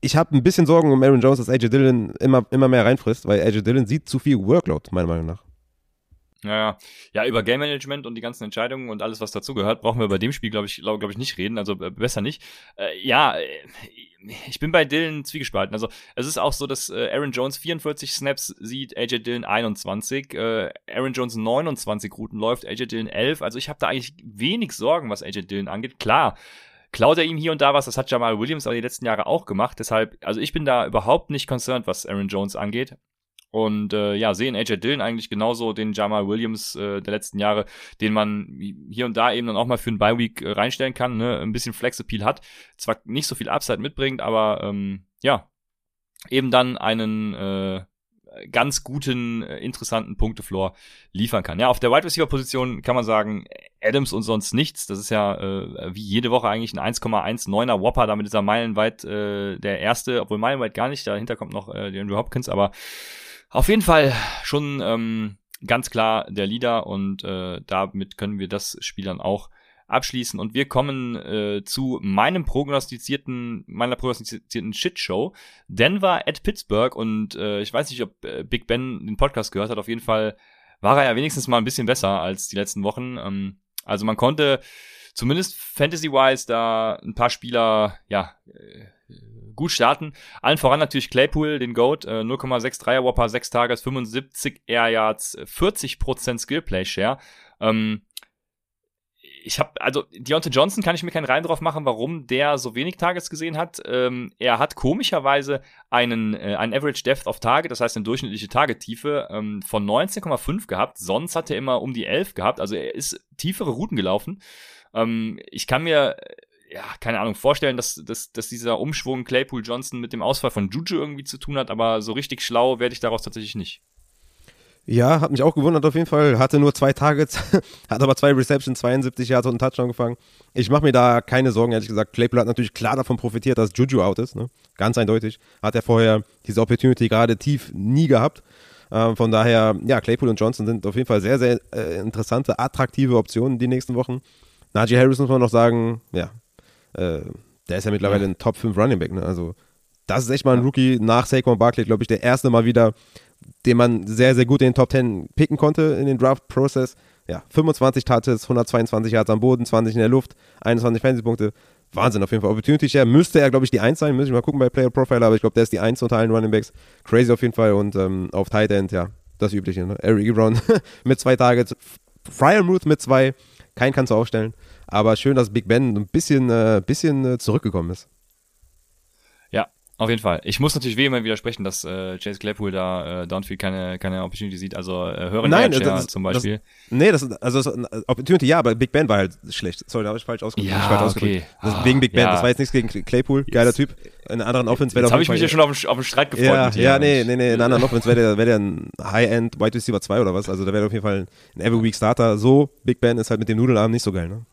ich habe ein bisschen Sorgen um Aaron Jones, dass AJ Dillon immer, immer mehr reinfrisst, weil AJ Dillon sieht zu viel Workload, meiner Meinung nach. Ja, ja, über Game Management und die ganzen Entscheidungen und alles, was dazugehört, brauchen wir bei dem Spiel, glaube ich, glaube glaub ich, nicht reden. Also äh, besser nicht. Äh, ja, äh, ich bin bei Dylan zwiegespalten. Also es ist auch so, dass äh, Aaron Jones 44 Snaps sieht, AJ Dillon 21, äh, Aaron Jones 29 Routen läuft, AJ Dillon 11. Also ich habe da eigentlich wenig Sorgen, was AJ Dillon angeht. Klar, klaut er ihm hier und da was, das hat Jamal Williams aber die letzten Jahre auch gemacht. Deshalb, also ich bin da überhaupt nicht concerned, was Aaron Jones angeht. Und äh, ja, sehen AJ Dillon eigentlich genauso den Jamal Williams äh, der letzten Jahre, den man hier und da eben dann auch mal für einen Bye-Week äh, reinstellen kann, ne? ein bisschen Flex-Appeal hat, zwar nicht so viel Upside mitbringt, aber ähm, ja, eben dann einen äh, ganz guten, äh, interessanten Punktefloor liefern kann. Ja, auf der Wide Receiver Position kann man sagen, Adams und sonst nichts. Das ist ja äh, wie jede Woche eigentlich ein 1,19er Whopper, damit ist er meilenweit äh, der erste, obwohl meilenweit gar nicht, dahinter kommt noch äh, Andrew Hopkins, aber auf jeden Fall schon ähm, ganz klar der Leader und äh, damit können wir das Spiel dann auch abschließen. Und wir kommen äh, zu meinem prognostizierten, meiner prognostizierten Shitshow. Denver at Pittsburgh und äh, ich weiß nicht, ob äh, Big Ben den Podcast gehört hat. Auf jeden Fall war er ja wenigstens mal ein bisschen besser als die letzten Wochen. Ähm, also man konnte zumindest Fantasy-wise da ein paar Spieler, ja, äh, gut starten. Allen voran natürlich Claypool, den Goat, äh, 0,63er Whopper, 6 Tages, 75 Air Yards, 40% Skillplay Share. Ähm, ich habe, also Deontay Johnson kann ich mir keinen Reim drauf machen, warum der so wenig Tages gesehen hat. Ähm, er hat komischerweise einen, äh, einen Average Depth of Target, das heißt eine durchschnittliche Tagetiefe ähm, von 19,5 gehabt. Sonst hat er immer um die 11 gehabt, also er ist tiefere Routen gelaufen. Ähm, ich kann mir ja, keine Ahnung, vorstellen, dass, dass, dass dieser Umschwung Claypool Johnson mit dem Ausfall von Juju irgendwie zu tun hat, aber so richtig schlau werde ich daraus tatsächlich nicht. Ja, hat mich auch gewundert auf jeden Fall. Hatte nur zwei Targets, hat aber zwei Receptions, 72 Yards und einen Touchdown gefangen. Ich mache mir da keine Sorgen, ehrlich gesagt. Claypool hat natürlich klar davon profitiert, dass Juju out ist. Ne? Ganz eindeutig. Hat er vorher diese Opportunity gerade tief nie gehabt. Ähm, von daher, ja, Claypool und Johnson sind auf jeden Fall sehr, sehr äh, interessante, attraktive Optionen die nächsten Wochen. Najee Harris muss man noch sagen, ja, äh, der ist ja mittlerweile ja. ein Top 5 Running Back. Ne? Also, das ist echt mal ein Rookie nach Saquon Barkley, glaube ich, der erste Mal wieder, den man sehr, sehr gut in den Top 10 picken konnte in den Draft-Prozess. Ja, 25 Touches, 122 Yards am Boden, 20 in der Luft, 21 Fantasy-Punkte. Wahnsinn auf jeden Fall. Opportunity Share müsste er, glaube ich, die 1 sein. Müssen wir mal gucken bei Player Profile, aber ich glaube, der ist die 1 unter allen Running Backs. Crazy auf jeden Fall. Und ähm, auf Tight End, ja, das Übliche. Ne? Eric Ebron mit zwei Targets. Fryermuth mit zwei. Keinen kannst du aufstellen. Aber schön, dass Big Ben ein bisschen, äh, bisschen äh, zurückgekommen ist. Auf jeden Fall. Ich muss natürlich vehement widersprechen, dass äh, Chase Claypool da äh, Downfield keine, keine Opportunity sieht. Also äh, hören Nein, Air das, zum Beispiel. Das, nee, das also das, Opportunity ja, aber Big Ben war halt schlecht. Sorry, da habe ich falsch ausgedrückt. Ja, falsch okay. Das, Ah, wegen Big Ben. ja. Das war jetzt nichts gegen Claypool, geiler Typ. In einer anderen Offense wäre Jetzt habe ich mich ja schon auf den, auf den Streit gefreut. Ja, ja, nee, nee, nee, in einer anderen Offense wäre der, wär der ein High-End Wide Receiver 2 oder was. Also da wäre auf jeden Fall ein Every Week Starter. So, Big Ben ist halt mit dem Nudelarm nicht so geil, ne?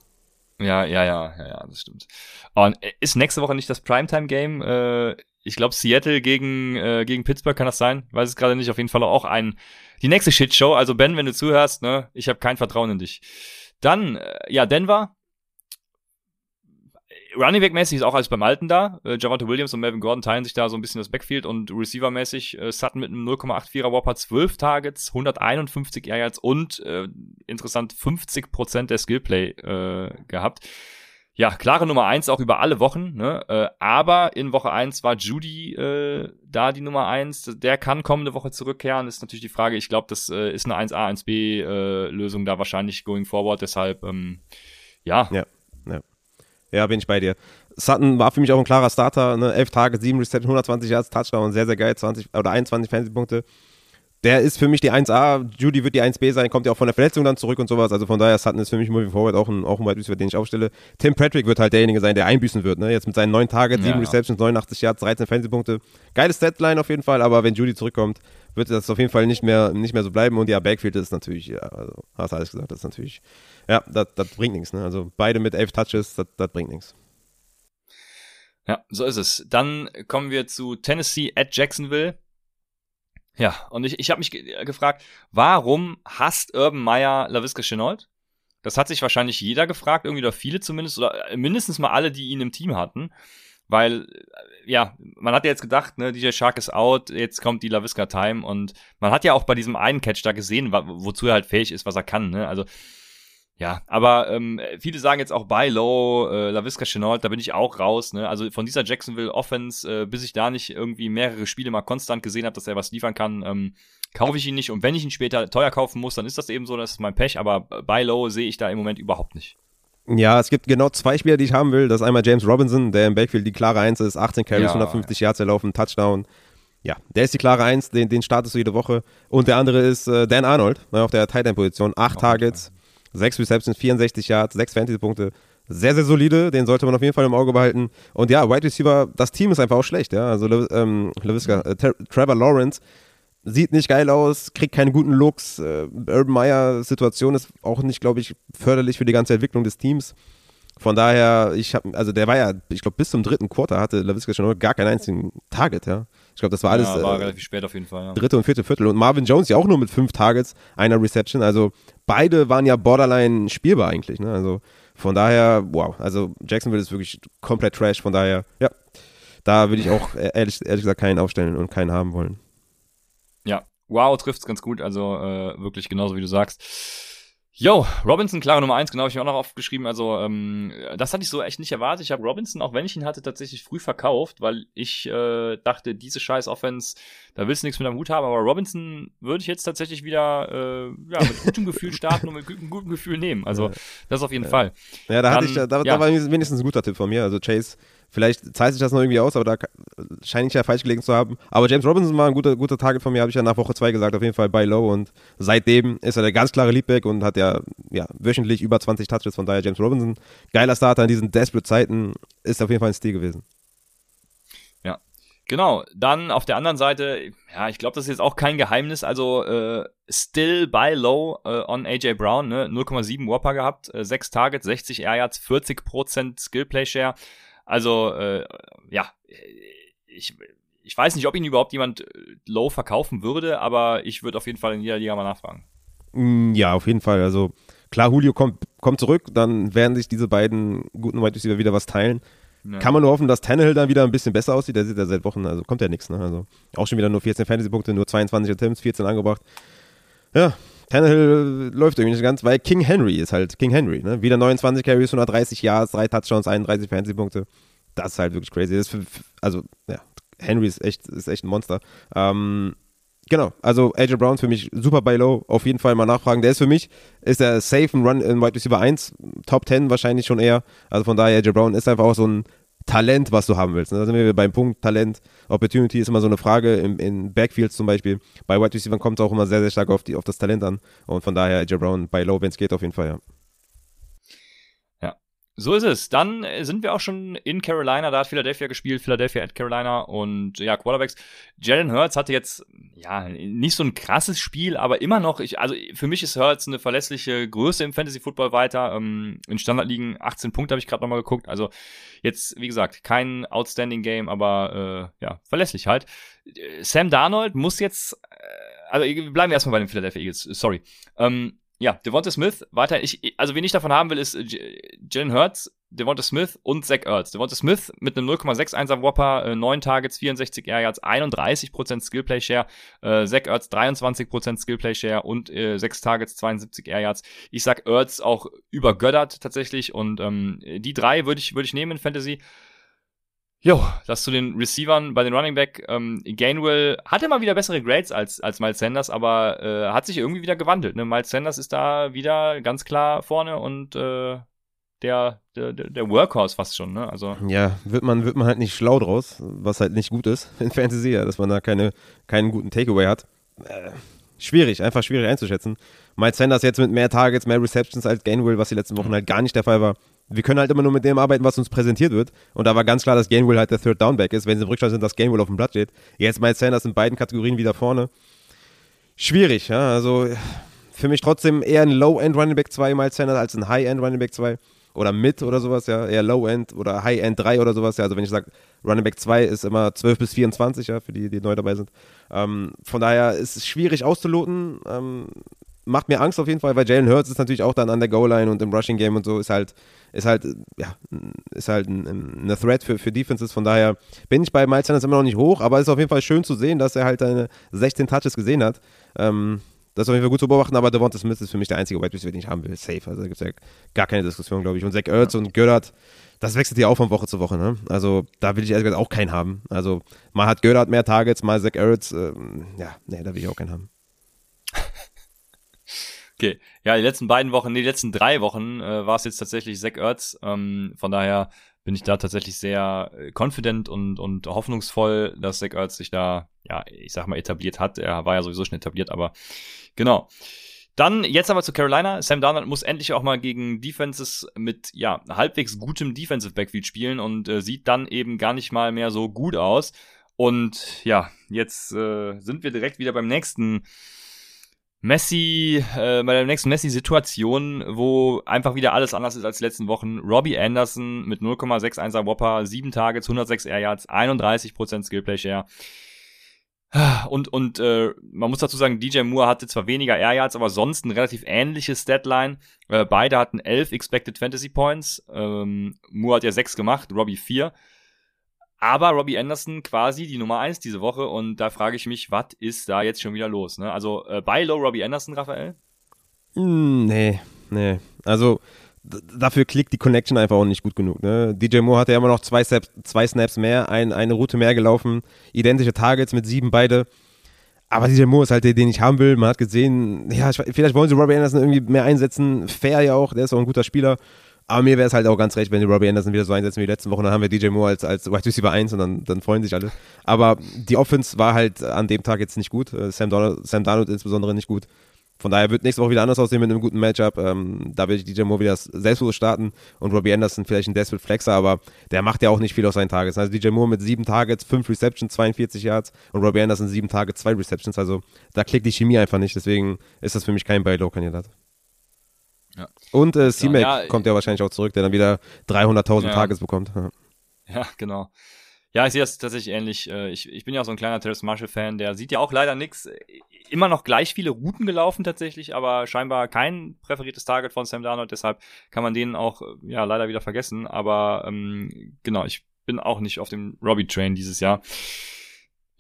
Ja, ja, ja, ja, ja, das stimmt. Und äh, ist nächste Woche nicht das Primetime-Game? Äh, ich glaube, Seattle gegen, äh, gegen Pittsburgh kann das sein. Weiß es gerade nicht. Auf jeden Fall auch ein die nächste Shitshow. Also Ben, wenn du zuhörst, ne, ich habe kein Vertrauen in dich. Dann, äh, ja, Denver. Running Back mäßig ist auch alles beim Alten da. Äh, Javante Williams und Melvin Gordon teilen sich da so ein bisschen das Backfield und Receiver mäßig äh, Sutton mit einem 0,84er Whopper 12 Targets, 151 Air Yards und äh, interessant 50% der Skillplay äh, gehabt. Ja, klare Nummer eins auch über alle Wochen, ne? Äh, aber in Woche eins war Judy äh, da die Nummer eins. Der kann kommende Woche zurückkehren. Ist natürlich die Frage. Ich glaube, das äh, ist eine 1A, 1B äh, Lösung da wahrscheinlich going forward. Deshalb, ähm, ja, Ja, ja. Ja, bin ich bei dir. Sutton war für mich auch ein klarer Starter, ne? 11 Tage, 7 Reception, 120 Yards, Touchdown, sehr, sehr geil, 20 oder 21 Fantasy-Punkte. Der ist für mich die 1A, Judy wird die 1B sein, kommt ja auch von der Verletzung dann zurück und sowas. Also von daher, Sutton ist für mich moving forward auch ein, auch ein Wide Receiver, den ich aufstelle. Tim Patrick wird halt derjenige sein, der einbüßen wird, ne? Jetzt mit seinen 9 Targets, 7 Ja. Receptions, 89 Yards, 13 Fantasy-Punkte. Geiles Deadline auf jeden Fall, aber wenn Judy zurückkommt, wird das auf jeden Fall nicht mehr, nicht mehr so bleiben. Und ja, Backfield ist natürlich, ja, also, hast alles gesagt, das ist natürlich, ja, das, das bringt nichts, ne? Also beide mit 11 Touches, das, das bringt nichts. Ja, so ist es. Dann kommen wir zu Tennessee at Jacksonville. Ja, und ich, ich habe mich ge äh, gefragt, warum hasst Urban Meyer LaVisca Chenault? Das hat sich wahrscheinlich jeder gefragt, irgendwie oder viele zumindest, oder äh, mindestens mal alle, die ihn im Team hatten. Weil, äh, ja, man hat ja jetzt gedacht, ne, DJ Shark ist out, jetzt kommt die LaVisca Time und man hat ja auch bei diesem einen Catch da gesehen, wozu er halt fähig ist, was er kann, ne? Also, ja, aber ähm, viele sagen jetzt auch Buy Low, äh, LaVisca Chenault, da bin ich auch raus. Ne? Also von dieser Jacksonville Offense, äh, bis ich da nicht irgendwie mehrere Spiele mal konstant gesehen habe, dass er was liefern kann, ähm, kaufe ich ihn nicht. Und wenn ich ihn später teuer kaufen muss, dann ist das eben so, das ist mein Pech. Aber Buy Low sehe ich da im Moment überhaupt nicht. Ja, es gibt genau zwei Spieler, die ich haben will. Das ist einmal James Robinson, der im Backfield die klare Eins ist, 18 Carries, Ja, 150 Yards erlaufen, Touchdown. Ja, der ist die klare Eins, den, den startest du jede Woche. Und der andere ist äh, Dan Arnold, ne, auf der Tight End Position, 8 Targets, 6 Receptions, 64 Yards, 6 Fantasy-Punkte. Sehr, sehr solide, den sollte man auf jeden Fall im Auge behalten. Und ja, Wide Receiver, das Team ist einfach auch schlecht, ja. Also ähm, LaVisca, äh, Trevor Lawrence sieht nicht geil aus, kriegt keine guten Looks. Äh, Urban Meyer Situation ist auch nicht, glaube ich, förderlich für die ganze Entwicklung des Teams. Von daher, ich habe, also der war ja, ich glaube, bis zum dritten Quarter hatte LaVisca schon gar keinen einzigen Target, ja. Ich glaube, das war alles ja, war äh, relativ spät auf jeden Fall. Ja. dritte und vierte Viertel. Und Marvin Jones ja auch nur mit fünf Targets, einer Reception. Also beide waren ja borderline spielbar eigentlich. Ne? Also von daher, wow. Also Jacksonville ist wirklich komplett trash. Von daher, ja, da würde ich auch äh, ehrlich, ehrlich gesagt keinen aufstellen und keinen haben wollen. Ja, wow, trifft's ganz gut. Also äh, wirklich genauso wie du sagst. Yo, Robinson, klare Nummer eins, genau, habe ich mir auch noch aufgeschrieben. Also, ähm, das hatte ich so echt nicht erwartet. Ich habe Robinson, auch wenn ich ihn hatte, tatsächlich früh verkauft, weil ich äh, dachte, diese scheiß Offense, da willst du nichts mit am Hut haben. Aber Robinson würde ich jetzt tatsächlich wieder äh, ja, mit gutem Gefühl starten und mit gutem, gutem Gefühl nehmen. Also, das auf jeden Fall. Ja, da hatte ich, Dann, da, da ja. war wenigstens ein guter Tipp von mir. Also Chase, vielleicht zahlt sich das noch irgendwie aus, aber da scheine ich ja falsch gelegen zu haben. Aber James Robinson war ein guter, guter Target von mir, habe ich ja nach Woche 2 gesagt, auf jeden Fall bei Low und seitdem ist er der ganz klare Leadback und hat ja, ja wöchentlich über 20 Touches, von daher James Robinson, geiler Starter in diesen desperate Zeiten, ist auf jeden Fall ein Stil gewesen. Genau, dann auf der anderen Seite, ja, ich glaube, das ist jetzt auch kein Geheimnis, also äh, still by low äh, on AJ Brown, ne? 0,7 Whopper gehabt, äh, 6 Targets, 60 Air Yards, 40% Skillplay Share. Also, äh, ja, ich, ich weiß nicht, ob ihn überhaupt jemand äh, low verkaufen würde, aber ich würde auf jeden Fall in jeder Liga mal nachfragen. Mm, Ja, auf jeden Fall. Also klar, Julio kommt, kommt zurück, dann werden sich diese beiden guten Wide Receiver wieder was teilen. Ja. Kann man nur hoffen, dass Tannehill dann wieder ein bisschen besser aussieht. Der sieht ja seit Wochen, also kommt ja nichts. Ne? Also auch schon wieder nur 14 Fantasy-Punkte, nur 22 Attempts, 14 angebracht. Ja, Tannehill läuft irgendwie nicht ganz, weil King Henry ist halt King Henry. Ne? Wieder 29 Carries, 130 Yards, 3 Touchdowns, 31 Fantasy-Punkte. Das ist halt wirklich crazy. Für, also, ja, Henry ist echt, ist echt ein Monster. Ähm, genau, also AJ Brown für mich super bei Low. Auf jeden Fall mal nachfragen. Der ist für mich, ist er safe ein Run in Wide Receiver 1, Top 10 wahrscheinlich schon eher. Also von daher, AJ Brown ist einfach auch so ein Talent, was du haben willst. Da sind wir beim Punkt Talent. Opportunity ist immer so eine Frage. In, in Backfields zum Beispiel. Bei Wide Receiver kommt es auch immer sehr, sehr stark auf, die, auf das Talent an. Und von daher AJ Brown bei Low, wenn es geht, auf jeden Fall, ja. So ist es. Dann äh, sind wir auch schon in Carolina. Da hat Philadelphia gespielt. Philadelphia at Carolina. Und ja, Quarterbacks. Jalen Hurts hatte jetzt, ja, nicht so ein krasses Spiel, aber immer noch, ich, also für mich ist Hurts eine verlässliche Größe im Fantasy Football weiter. Ähm, in Standardligen 18 Punkte habe ich gerade nochmal geguckt. Also jetzt, wie gesagt, kein Outstanding Game, aber äh, ja, verlässlich halt. Sam Darnold muss jetzt, äh, also bleiben wir erstmal bei den Philadelphia Eagles. Sorry. Ähm, ja, Devonta Smith, weiter, ich, also wen ich davon haben will, ist äh, Jalen Hurts, Devonta Smith und Zach Ertz. Devonta Smith mit einem 0,61er Whopper, äh, 9 Targets, 64 Air Yards, 31% Skillplay Share, äh, Zach Ertz 23% Skillplay Share und äh, 6 Targets, 72 Air Yards. Ich sag Ertz auch übergöttert tatsächlich und ähm, die drei würde ich, würde ich nehmen in Fantasy. Jo, das zu den Receivern bei den Running Back. Ähm, Gainwell hatte mal wieder bessere Grades als, als Miles Sanders, aber äh, hat sich irgendwie wieder gewandelt. Ne? Miles Sanders ist da wieder ganz klar vorne und äh, der, der, der Workhorse fast schon. Ne? Also, ja, wird man, wird man halt nicht schlau draus, was halt nicht gut ist in Fantasy, ja, dass man da keine, keinen guten Takeaway hat. Äh, schwierig, einfach schwierig einzuschätzen. Miles Sanders jetzt mit mehr Targets, mehr Receptions als Gainwell, was die letzten Wochen halt gar nicht der Fall war wir können halt immer nur mit dem arbeiten, was uns präsentiert wird. Und da war ganz klar, dass Gainwell halt der Third Downback ist, wenn sie im Rückstand sind, dass Gainwell auf dem Blatt steht. Jetzt Miles Sanders in beiden Kategorien wieder vorne. Schwierig, ja. Also für mich trotzdem eher ein Low-End Running Back 2 Miles Sanders als ein High-End Running Back 2. Oder Mid oder sowas, ja. Eher Low-End oder High-End 3 oder sowas, ja. Also wenn ich sage, Running Back 2 ist immer 12 bis 24, ja, für die, die neu dabei sind. Ähm, von daher ist es schwierig auszuloten. Ähm, macht mir Angst auf jeden Fall, weil Jalen Hurts ist natürlich auch dann an der Goal-Line und im Rushing-Game und so ist halt, ist halt, ja, ist halt eine Threat für, für Defenses. Von daher bin ich bei Miles Sanders immer noch nicht hoch, aber es ist auf jeden Fall schön zu sehen, dass er halt seine 16 Touches gesehen hat. Ähm, das ist auf jeden Fall gut zu beobachten, aber Devonta Smith ist für mich der einzige White Receiver, den ich haben will. Safe. Also da gibt es ja gar keine Diskussion, glaube ich. Und Zach Ertz ja. und Gördert, das wechselt ja auch von Woche zu Woche. Ne? Also da will ich ehrlich gesagt auch keinen haben. Also mal hat Gördert mehr Targets, mal Zach Ertz. Ähm, ja, nee, da will ich auch keinen haben. Okay, ja, die letzten beiden Wochen, nee, die letzten drei Wochen äh, war es jetzt tatsächlich Zach Ertz. Ähm, von daher bin ich da tatsächlich sehr äh, confident und, und hoffnungsvoll, dass Zach Ertz sich da, ja, ich sag mal, etabliert hat. Er war ja sowieso schon etabliert, aber genau. Dann jetzt aber zu Carolina. Sam Darnold muss endlich auch mal gegen Defenses mit ja halbwegs gutem Defensive Backfield spielen und äh, sieht dann eben gar nicht mal mehr so gut aus. Und ja, jetzt äh, sind wir direkt wieder beim nächsten Messi, äh, bei der nächsten Messi-Situation, wo einfach wieder alles anders ist als die letzten Wochen. Robbie Anderson mit 0,61er Whopper, 7 Targets, 106 Air Yards, 31% Skillplay Share. Und, und äh, man muss dazu sagen, DJ Moore hatte zwar weniger Air Yards, aber sonst ein relativ ähnliches Deadline. Äh, beide hatten 11 Expected Fantasy Points. Ähm, Moore hat ja 6 gemacht, Robbie 4. Aber Robbie Anderson quasi die Nummer eins diese Woche und da frage ich mich, was ist da jetzt schon wieder los? Ne? Also äh, bei Low Robbie Anderson, Raphael? Mm, nee, nee. Also dafür klickt die Connection einfach auch nicht gut genug. Ne? DJ Moore hatte ja immer noch zwei Snaps, zwei Snaps mehr, ein, eine Route mehr gelaufen, identische Targets mit sieben beide. Aber DJ Moore ist halt der, den ich haben will. Man hat gesehen, ja, vielleicht wollen sie Robbie Anderson irgendwie mehr einsetzen. Fair ja auch, der ist auch ein guter Spieler. Aber mir wäre es halt auch ganz recht, wenn die Robbie Anderson wieder so einsetzen wie die letzten Wochen. Dann haben wir DJ Moore als, als Wide Receiver 1 und dann, dann freuen sich alle. Aber die Offense war halt an dem Tag jetzt nicht gut. Äh, Sam Donald, Sam Donald insbesondere nicht gut. Von daher wird nächste Woche wieder anders aussehen mit einem guten Matchup. Ähm, da will ich DJ Moore wieder selbstbewusst starten und Robbie Anderson vielleicht ein Desperate Flexer, aber der macht ja auch nicht viel aus seinen Targets. Also DJ Moore mit sieben Targets, fünf Receptions, 42 Yards und Robbie Anderson sieben Targets, zwei Receptions. Also da klickt die Chemie einfach nicht. Deswegen ist das für mich kein Buy-Low-Kandidat. Ja. Und äh, C-Mac ja, kommt ja wahrscheinlich auch zurück, der dann wieder 300.000 ja. Tages bekommt. Ja. genau. Ja, ich sehe das tatsächlich ähnlich. Äh, ich, ich bin ja auch so ein kleiner Terrace Marshall-Fan, der sieht ja auch leider nichts. Immer noch gleich viele Routen gelaufen tatsächlich, aber scheinbar kein präferiertes Target von Sam Darnold, deshalb kann man den auch ja leider wieder vergessen. Aber ähm, genau, ich bin auch nicht auf dem Robbie-Train dieses Jahr.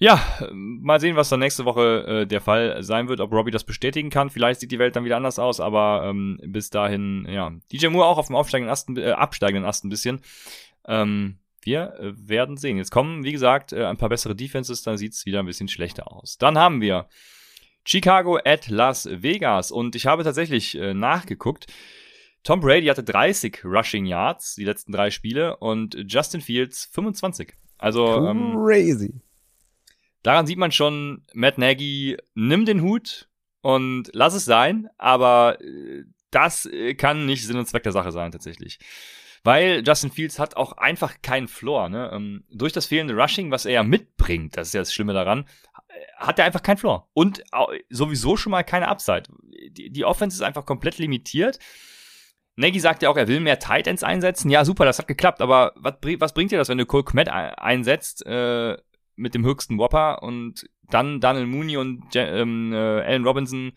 Ja, mal sehen, was dann nächste Woche äh, der Fall sein wird, ob Robbie das bestätigen kann. Vielleicht sieht die Welt dann wieder anders aus, aber ähm, bis dahin, ja. DJ Moore auch auf dem aufsteigenden Ast, äh, absteigenden Ast ein bisschen. Ähm, wir äh, werden sehen. Jetzt kommen, wie gesagt, äh, ein paar bessere Defenses, dann sieht's wieder ein bisschen schlechter aus. Dann haben wir Chicago at Las Vegas und ich habe tatsächlich äh, nachgeguckt. Tom Brady hatte 30 Rushing Yards, die letzten drei Spiele, und Justin Fields 25. Also ähm, Crazy. Daran sieht man schon, Matt Nagy, nimm den Hut und lass es sein, aber äh, das äh, kann nicht Sinn und Zweck der Sache sein, tatsächlich. Weil Justin Fields hat auch einfach keinen Floor. Ne? Ähm, durch das fehlende Rushing, was er ja mitbringt, das ist ja das Schlimme daran, äh, hat er einfach keinen Floor. Und sowieso schon mal keine Upside. Die, Offense ist einfach komplett limitiert. Nagy sagt ja auch, er will mehr Tight Ends einsetzen. Ja, super, das hat geklappt, aber was, was bringt dir das, wenn du Cole Kmet ein- einsetzt äh, mit dem höchsten Whopper und dann Daniel Mooney und Je ähm, äh, Allen Robinson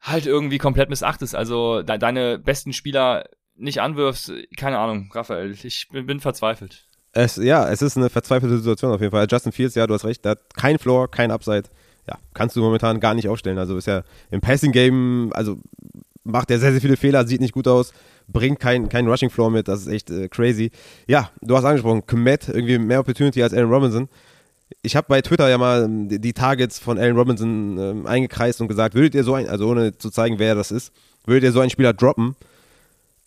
halt irgendwie komplett missachtest. Also de deine besten Spieler nicht anwirfst, keine Ahnung, Raphael, ich bin, bin verzweifelt. Es, ja, es ist eine verzweifelte Situation auf jeden Fall. Justin Fields, ja, du hast recht, der hat kein Floor, kein Upside. Ja, kannst du momentan gar nicht aufstellen. Also ist ja im Passing-Game, also macht er sehr, sehr viele Fehler, sieht nicht gut aus, bringt keinen kein Rushing Floor mit, das ist echt äh, crazy. Ja, du hast angesprochen, Komet, irgendwie mehr Opportunity als Allen Robinson. Ich habe bei Twitter ja mal ähm, die, Targets von Allen Robinson ähm, eingekreist und gesagt, würdet ihr so ein, also ohne zu zeigen, wer das ist, würdet ihr so einen Spieler droppen?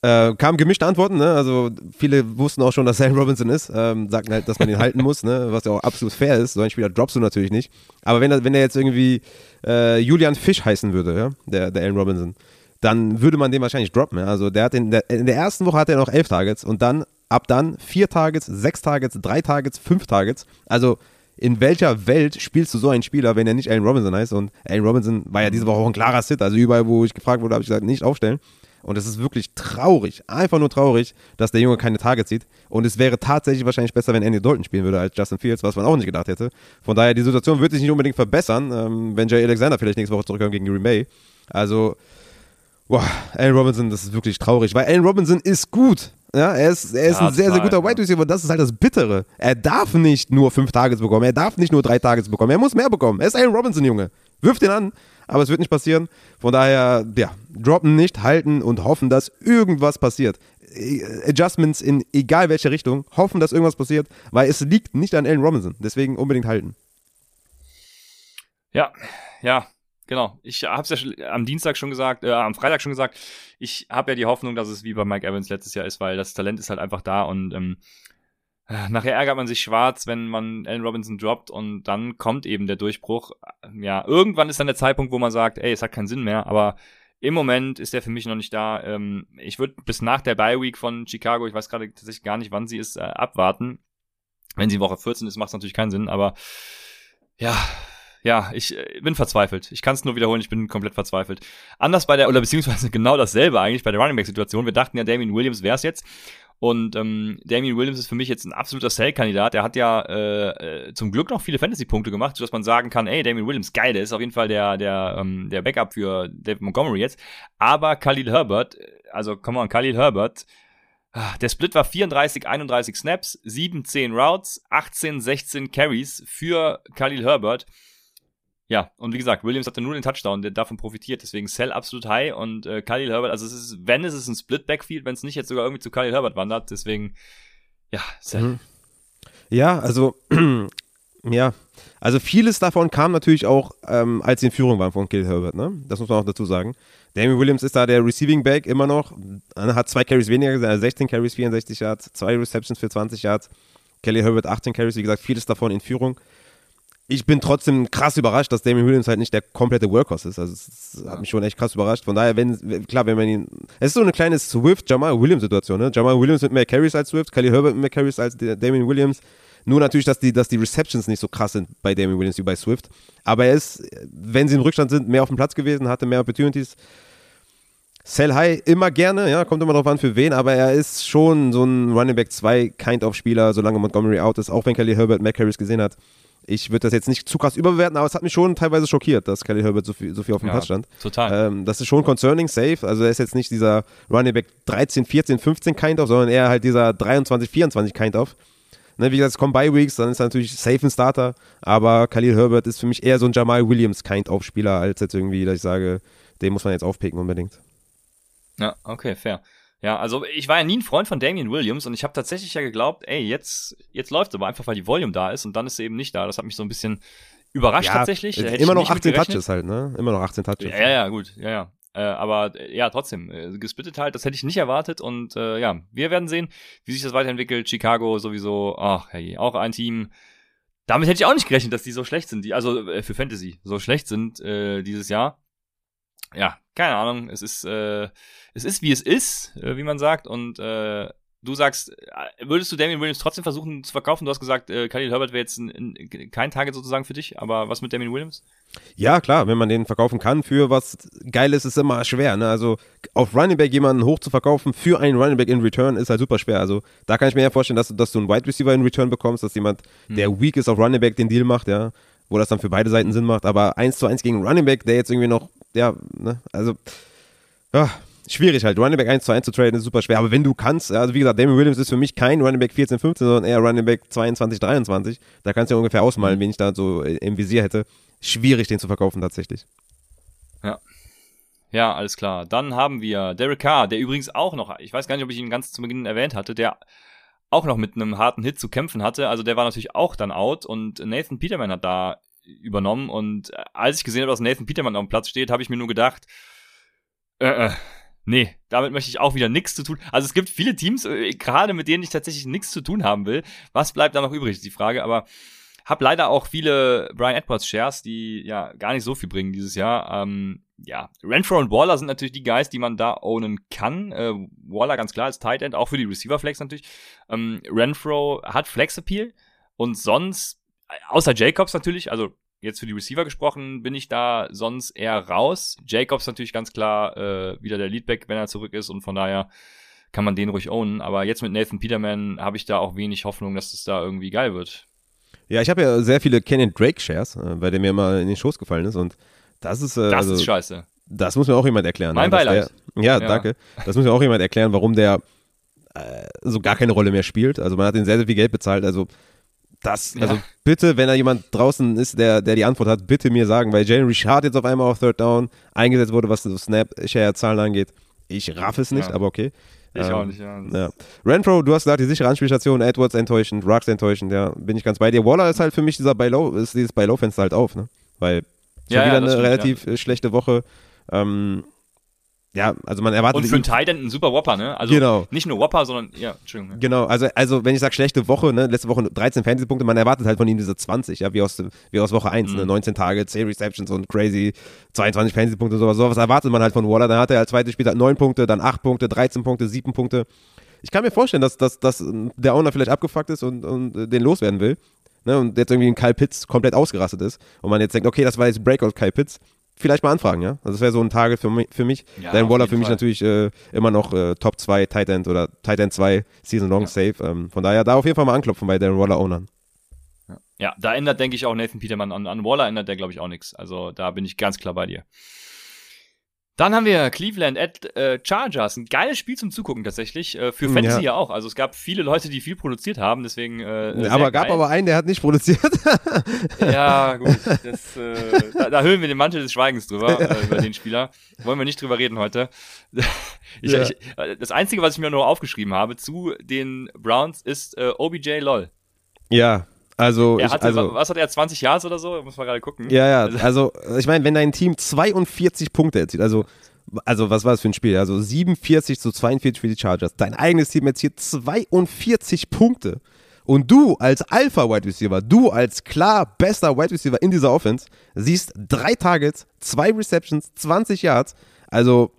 Äh, kamen gemischte Antworten, ne? Also viele wussten auch schon, dass Allen Robinson ist, ähm, sagten halt, dass man ihn halten muss, ne? Was ja auch absolut fair ist. So einen Spieler droppst du natürlich nicht. Aber wenn wenn er jetzt irgendwie äh, Julian Fisch heißen würde, ja, der, der Allen Robinson, dann würde man den wahrscheinlich droppen. Also der hat in der, in der ersten Woche hat er noch elf Targets und dann ab dann vier Targets, sechs Targets, drei Targets, fünf Targets. Also in welcher Welt spielst du so einen Spieler, wenn er nicht Allen Robinson heißt? Und Allen Robinson war ja diese Woche auch ein klarer Sit. Also überall, wo ich gefragt wurde, habe ich gesagt, nicht aufstellen. Und es ist wirklich traurig, einfach nur traurig, dass der Junge keine Targets sieht. Und es wäre tatsächlich wahrscheinlich besser, wenn Andy Dalton spielen würde als Justin Fields, was man auch nicht gedacht hätte. Von daher, die Situation wird sich nicht unbedingt verbessern, ähm, wenn Jay Alexander vielleicht nächste Woche zurückkommt gegen Green Bay. Also, boah, Allen Robinson, das ist wirklich traurig, weil Allen Robinson ist gut. Ja, er ist, er ist Ja, ein sehr, sehr guter. Wide Receiver. Das ist halt das Bittere. Er darf nicht nur fünf Targets bekommen. Er darf nicht nur drei Targets bekommen. Er muss mehr bekommen. Er ist Allen Robinson, Junge. Wirf den an, aber es wird nicht passieren. Von daher, ja, droppen nicht, halten und hoffen, dass irgendwas passiert. Äh, Adjustments in egal welche Richtung, hoffen, dass irgendwas passiert, weil es liegt nicht an Allen Robinson. Deswegen unbedingt halten. Ja, ja, genau. Ich habe es ja am Dienstag schon gesagt, äh, am Freitag schon gesagt. Ich habe ja die Hoffnung, dass es wie bei Mike Evans letztes Jahr ist, weil das Talent ist halt einfach da und ähm, äh, nachher ärgert man sich schwarz, wenn man Allen Robinson droppt und dann kommt eben der Durchbruch. Ja, irgendwann ist dann der Zeitpunkt, wo man sagt, ey, es hat keinen Sinn mehr, aber im Moment ist der für mich noch nicht da. Ähm, ich würde bis nach der Bye Week von Chicago, ich weiß gerade tatsächlich gar nicht, wann sie ist, äh, abwarten. Wenn sie Woche 14 ist, macht es natürlich keinen Sinn, aber ja, ja, ich äh, bin verzweifelt. Ich kann es nur wiederholen, ich bin komplett verzweifelt. Anders bei der, oder beziehungsweise genau dasselbe eigentlich bei der Running Back-Situation. Wir dachten ja, Damien Williams wär's jetzt. Und ähm, Damien Williams ist für mich jetzt ein absoluter Sell-Kandidat. Er hat ja äh, äh, zum Glück noch viele Fantasy-Punkte gemacht, sodass man sagen kann, ey, Damien Williams, geil, der ist auf jeden Fall der, der, ähm, der Backup für David Montgomery jetzt. Aber Khalil Herbert, äh, also come on, Khalil Herbert, ah, der Split war 34, 31 Snaps, 7, 10 Routes, 18, 16 Carries für Khalil Herbert. Ja, und wie gesagt, Williams hatte nur den Touchdown, der davon profitiert, deswegen Sell absolut high und äh, Khalil Herbert, also es ist, wenn es ist ein Split-Backfield, wenn es nicht jetzt sogar irgendwie zu Khalil Herbert wandert, deswegen, ja, Sell. Mhm. Ja, also, ja. Also vieles davon kam natürlich auch, ähm, als sie in Führung waren von Kill Herbert, ne? Das muss man auch dazu sagen. Damien Williams ist da der Receiving Back immer noch, hat zwei Carries weniger gesehen, also 16 Carries, 64 Yards, zwei Receptions für 20 Yards. Kelly Herbert 18 Carries, wie gesagt, vieles davon in Führung. Ich bin trotzdem krass überrascht, dass Damien Williams halt nicht der komplette Workhorse ist. Also es hat mich schon echt krass überrascht. Von daher, wenn, klar, wenn man ihn. Es ist so eine kleine Swift-Jamal Williams-Situation, ne? Jamal Williams mit mehr Carries als Swift, Kelly Herbert mit mehr Carries als der Damien Williams. Nur natürlich, dass die, dass die Receptions nicht so krass sind bei Damien Williams wie bei Swift. Aber er ist, wenn sie im Rückstand sind, mehr auf dem Platz gewesen, hatte mehr Opportunities. Sell High immer gerne, ja, kommt immer drauf an für wen, aber er ist schon so ein Running Back 2 Kind of Spieler, solange Montgomery out ist, auch wenn Kelly Herbert mehr Carries gesehen hat. Ich würde das jetzt nicht zu krass überbewerten, aber es hat mich schon teilweise schockiert, dass Kelly Herbert so viel, so viel auf dem Ja, Platz stand. Total. Ähm, das ist schon concerning, safe. Also er ist jetzt nicht dieser Running Back 13, 14, 15 Kind of, sondern eher halt dieser 23, 24 Kind of. Ne, wie gesagt, es kommen Bye Weeks, dann ist er natürlich safe ein Starter, aber Khalil Herbert ist für mich eher so ein Jamal Williams Kind of Spieler, als jetzt irgendwie, dass ich sage, den muss man jetzt aufpicken unbedingt. Ja, okay, fair. Ja, also ich war ja nie ein Freund von Damian Williams und ich habe tatsächlich ja geglaubt, ey, jetzt, jetzt läuft aber einfach, weil die Volume da ist und dann ist sie eben nicht da. Das hat mich so ein bisschen überrascht tatsächlich. Da hätte immer noch nicht 18 mit gerechnet. Touches halt, ne? Immer noch 18 Touches. Ja, ja, ja, gut, ja, ja. Äh, aber äh, ja, trotzdem, äh, gesplittet halt, das hätte ich nicht erwartet und äh, ja, wir werden sehen, wie sich das weiterentwickelt. Chicago sowieso, ach hey, auch ein Team. Damit hätte ich auch nicht gerechnet, dass die so schlecht sind, die, also äh, für Fantasy so schlecht sind äh, dieses Jahr. Ja, keine Ahnung, es ist, äh, es ist wie es ist, äh, wie man sagt und äh, du sagst, äh, würdest du Damien Williams trotzdem versuchen zu verkaufen? Du hast gesagt, äh, Khalil Herbert wäre jetzt ein, ein, kein Target sozusagen für dich, aber was mit Damien Williams? Ja, klar, wenn man den verkaufen kann für was Geiles, ist immer schwer. Ne? Also auf Running Back jemanden hoch zu verkaufen für einen Running Back in Return ist halt super schwer. Also da kann ich mir ja vorstellen, dass, dass du einen Wide Receiver in Return bekommst, dass jemand, hm. der weak ist auf Running Back, den Deal macht, ja, wo das dann für beide Seiten Sinn macht. Aber eins zu eins gegen Running Back, der jetzt irgendwie noch, ja, ne, also, ja, schwierig halt. Running Back 1 zu 1 zu traden ist super schwer. Aber wenn du kannst, also wie gesagt, Damien Williams ist für mich kein Running Back 14, 15, sondern eher Running Back 22, 23. Da kannst du ja ungefähr ausmalen, mhm. wen ich da so im Visier hätte. Schwierig, den zu verkaufen tatsächlich. Ja. Ja, alles klar. Dann haben wir Derek Carr, der übrigens auch noch, ich weiß gar nicht, ob ich ihn ganz zu Beginn erwähnt hatte, der auch noch mit einem harten Hit zu kämpfen hatte. Also der war natürlich auch dann out und Nathan Peterman hat da übernommen. Und als ich gesehen habe, dass Nathan Peterman auf dem Platz steht, habe ich mir nur gedacht, äh, äh, Nee, damit möchte ich auch wieder nichts zu tun. Also es gibt viele Teams, äh, gerade mit denen ich tatsächlich nichts zu tun haben will. Was bleibt da noch übrig, ist die Frage. Aber habe leider auch viele Brian Edwards Shares, die ja gar nicht so viel bringen dieses Jahr. Ähm, ja, Renfro und Waller sind natürlich die Guys, die man da ownen kann. Äh, Waller ganz klar als Tight End, auch für die Receiver Flex natürlich. Ähm, Renfro hat Flex Appeal und sonst, außer Jacobs natürlich, also Jetzt für die Receiver gesprochen, bin ich da sonst eher raus. Jacobs natürlich ganz klar äh, wieder der Leadback, wenn er zurück ist und von daher kann man den ruhig ownen. Aber jetzt mit Nathan Peterman habe ich da auch wenig Hoffnung, dass es da irgendwie geil wird. Ja, ich habe ja sehr viele Kenyon Drake Shares, äh, bei dem mir mal in den Schoß gefallen ist und das ist. Äh, das also, ist scheiße. Das muss mir auch jemand erklären. Mein Beileid. Der, ja, ja, danke. Das muss mir auch jemand erklären, warum der äh, so gar keine Rolle mehr spielt. Also man hat ihn sehr, sehr viel Geld bezahlt. Also das, also ja. bitte, wenn da jemand draußen ist, der, der die Antwort hat, bitte mir sagen, weil Jalen Richard jetzt auf einmal auf Third Down eingesetzt wurde, was so Snap-Share-Zahlen angeht. Ich raff es nicht, ja. aber okay. Ich ähm, auch nicht, ja. ja. Renfro, du hast gesagt, die sichere Anspielstation, Edwards enttäuschend, Rux enttäuschend, ja, bin ich ganz bei dir. Waller ist halt für mich dieser Buy-Low, ist dieses Buy-Low-Fenster halt auf, ne? Weil schon ja, wieder eine stimmt, relativ schlechte Woche. Ähm, ja, also man erwartet. Und für einen Titan ein super Whopper, ne? Also genau. nicht nur Whopper, sondern, ja, Entschuldigung. Genau, also, also wenn ich sage schlechte Woche, ne, letzte Woche 13 Fantasy-Punkte, man erwartet halt von ihm diese 20, ja, wie aus, wie aus Woche 1, ne, mhm. ne, 19 Tage, 10 Receptions und crazy 22 Fantasy-Punkte und sowas. Sowas erwartet man halt von Waller. Dann hat er als zweites Spiel halt 9 Punkte, dann 8 Punkte, 13 Punkte, 7 Punkte. Ich kann mir vorstellen, dass, dass, dass der Owner vielleicht abgefuckt ist und, und den loswerden will. Ne, und jetzt irgendwie ein Kyle Pitts komplett ausgerastet ist und man jetzt denkt, okay, das war jetzt Breakout Kyle Pitts, vielleicht mal anfragen, ja. Also das wäre so ein Target für mich. Für mich. Ja, Dein Waller für mich Fall. natürlich äh, immer noch äh, Top 2 Tight End oder Tight End 2 Season Long ja. Safe. Ähm, von daher da auf jeden Fall mal anklopfen bei den Waller Ownern. Ja. ja, da ändert, denke ich, auch Nathan Peterman an, an Waller ändert der, glaube ich, auch nichts. Also da bin ich ganz klar bei dir. Dann haben wir Cleveland at äh, Chargers. Ein geiles Spiel zum Zugucken tatsächlich. Äh, für Fantasy ja. ja. auch. Also es gab viele Leute, die viel produziert haben, deswegen. Äh, aber gab aber einen, der hat nicht produziert. ja, gut. Das, äh, da, da hüllen wir den Mantel des Schweigens drüber, äh, über den Spieler. Wollen wir nicht drüber reden heute. ich, ja. ich, äh, das Einzige, was ich mir noch aufgeschrieben habe zu den Browns, ist äh, OBJ LOL. Ja, also, er hatte, ich, also, was hat er, 20 Jahre oder so? Muss man gerade gucken. Ja, ja, also, ich meine, wenn dein Team 42 Punkte erzielt, also, also, was war das für ein Spiel? Also, 47 zu 42 für die Chargers. Dein eigenes Team erzielt 42 Punkte. Und du als Alpha-Wide Receiver, du als klar bester Wide Receiver in dieser Offense, siehst drei Targets, zwei Receptions, 20 Yards. Also,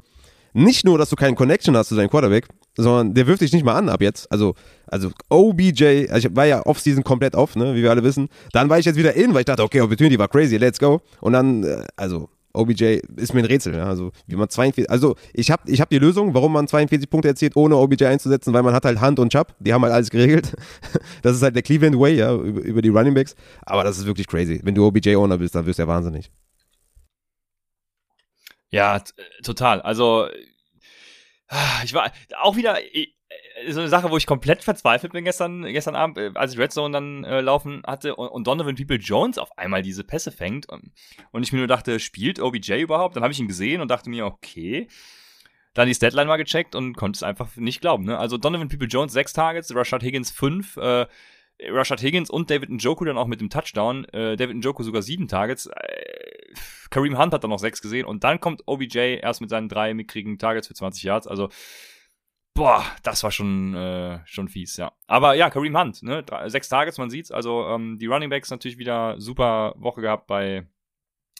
nicht nur, dass du keinen Connection hast zu deinem Quarterback, sondern der wirft dich nicht mal an ab jetzt. Also, also OBJ, also ich war ja Offseason komplett off, ne, wie wir alle wissen. Dann war ich jetzt wieder in, weil ich dachte, okay, Opportunity war crazy, let's go. Und dann, äh, also OBJ ist mir ein Rätsel, ja. also wie man 42, also ich habe ich hab die Lösung, warum man 42 Punkte erzielt, ohne OBJ einzusetzen, weil man hat halt Hand und Chubb, die haben halt alles geregelt. Das ist halt der Cleveland Way, ja, über, über die Running Backs, aber das ist wirklich crazy. Wenn du OBJ-Owner bist, dann wirst du ja wahnsinnig. Ja, total. Also ich war auch wieder äh, so eine Sache, wo ich komplett verzweifelt bin gestern, gestern Abend, äh, als ich Red Zone dann äh, laufen hatte und, und Donovan People Jones auf einmal diese Pässe fängt und, und ich mir nur dachte, spielt OBJ überhaupt? Dann habe ich ihn gesehen und dachte mir, okay. Dann die Statline mal gecheckt und konnte es einfach nicht glauben. Ne? Also Donovan People Jones sechs Targets, Rashad Higgins fünf, äh, Rashad Higgins und David Njoku dann auch mit dem Touchdown. Äh, David Njoku sogar sieben Targets. Kareem Hunt hat dann noch sechs gesehen und dann kommt OBJ erst mit seinen drei mickrigen Targets für 20 Yards. Also, boah, das war schon, äh, schon fies, ja. Aber ja, Kareem Hunt, ne, drei, sechs Targets, man sieht's. Also, ähm, die Running Backs natürlich wieder super Woche gehabt bei,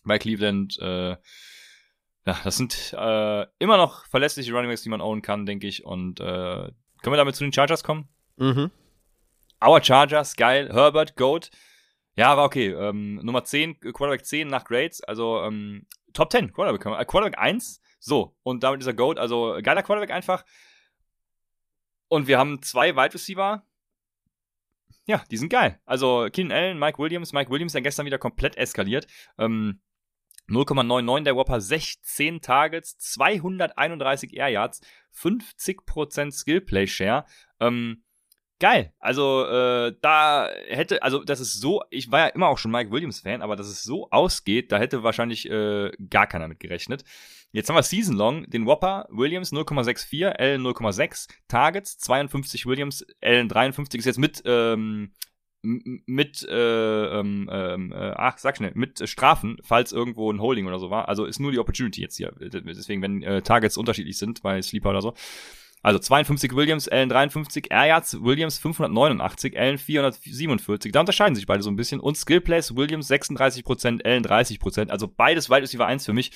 bei Cleveland. Äh, ja, das sind äh, immer noch verlässliche Running Backs, die man ownen kann, denke ich. Und äh, können wir damit zu den Chargers kommen? Mhm. Our Chargers, geil. Herbert, Goat. Ja, war okay. Ähm, Nummer 10, Quarterback 10 nach Grades, also ähm, Top 10 Quarterback. Äh, Quarterback 1, so. Und damit ist er Goat, also geiler Quarterback einfach. Und wir haben zwei Wide Receiver. Ja, die sind geil. Also Keenan Allen, Mike Williams. Mike Williams ist ja gestern wieder komplett eskaliert. Ähm, 0,99 der Whopper, 16 Targets, 231 Air Yards, 50% Skill Play Share. Ähm, geil. Also äh, da hätte, also das ist so, ich war ja immer auch schon Mike Williams Fan, aber dass es so ausgeht, da hätte wahrscheinlich äh, gar keiner mit gerechnet. Jetzt haben wir Season Long, den Whopper, Williams 0,64, Allen 0,6, Targets 52 Williams, Allen 53 ist jetzt mit ähm, mit, äh, ähm, ähm, äh, ach, sag schnell, mit Strafen, falls irgendwo ein Holding oder so war. Also ist nur die Opportunity jetzt hier. Deswegen, wenn äh, Targets unterschiedlich sind bei Sleeper oder so. Also 52 Williams, Allen 53, Air Williams 589, Allen 447. Da unterscheiden sich beide so ein bisschen. Und Skill Plays, Williams 36%, Allen 30%. Also beides Wide Receiver 1 für mich.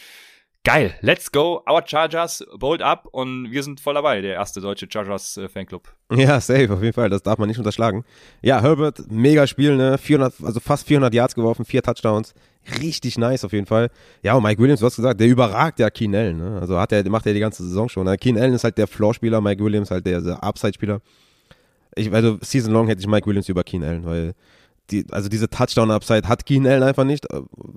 Geil, let's go, our Chargers, bold up und wir sind voll dabei, der erste deutsche Chargers äh. Ja, safe, auf jeden Fall, das darf man nicht unterschlagen. Ja, Herbert, mega Spiel, ne, 400, also fast 400 Yards geworfen, vier Touchdowns, richtig nice auf jeden Fall. Ja, und Mike Williams, du hast gesagt, der überragt ja Keen Allen, ne, also hat er, macht er die ganze Saison schon. Ne? Keen Allen ist halt der Floor-Spieler, Mike Williams halt der, der Upside-Spieler. Ich, also Season Long hätte ich Mike Williams über Keen Allen, weil die, also diese Touchdown-Upside hat Keen Allen einfach nicht.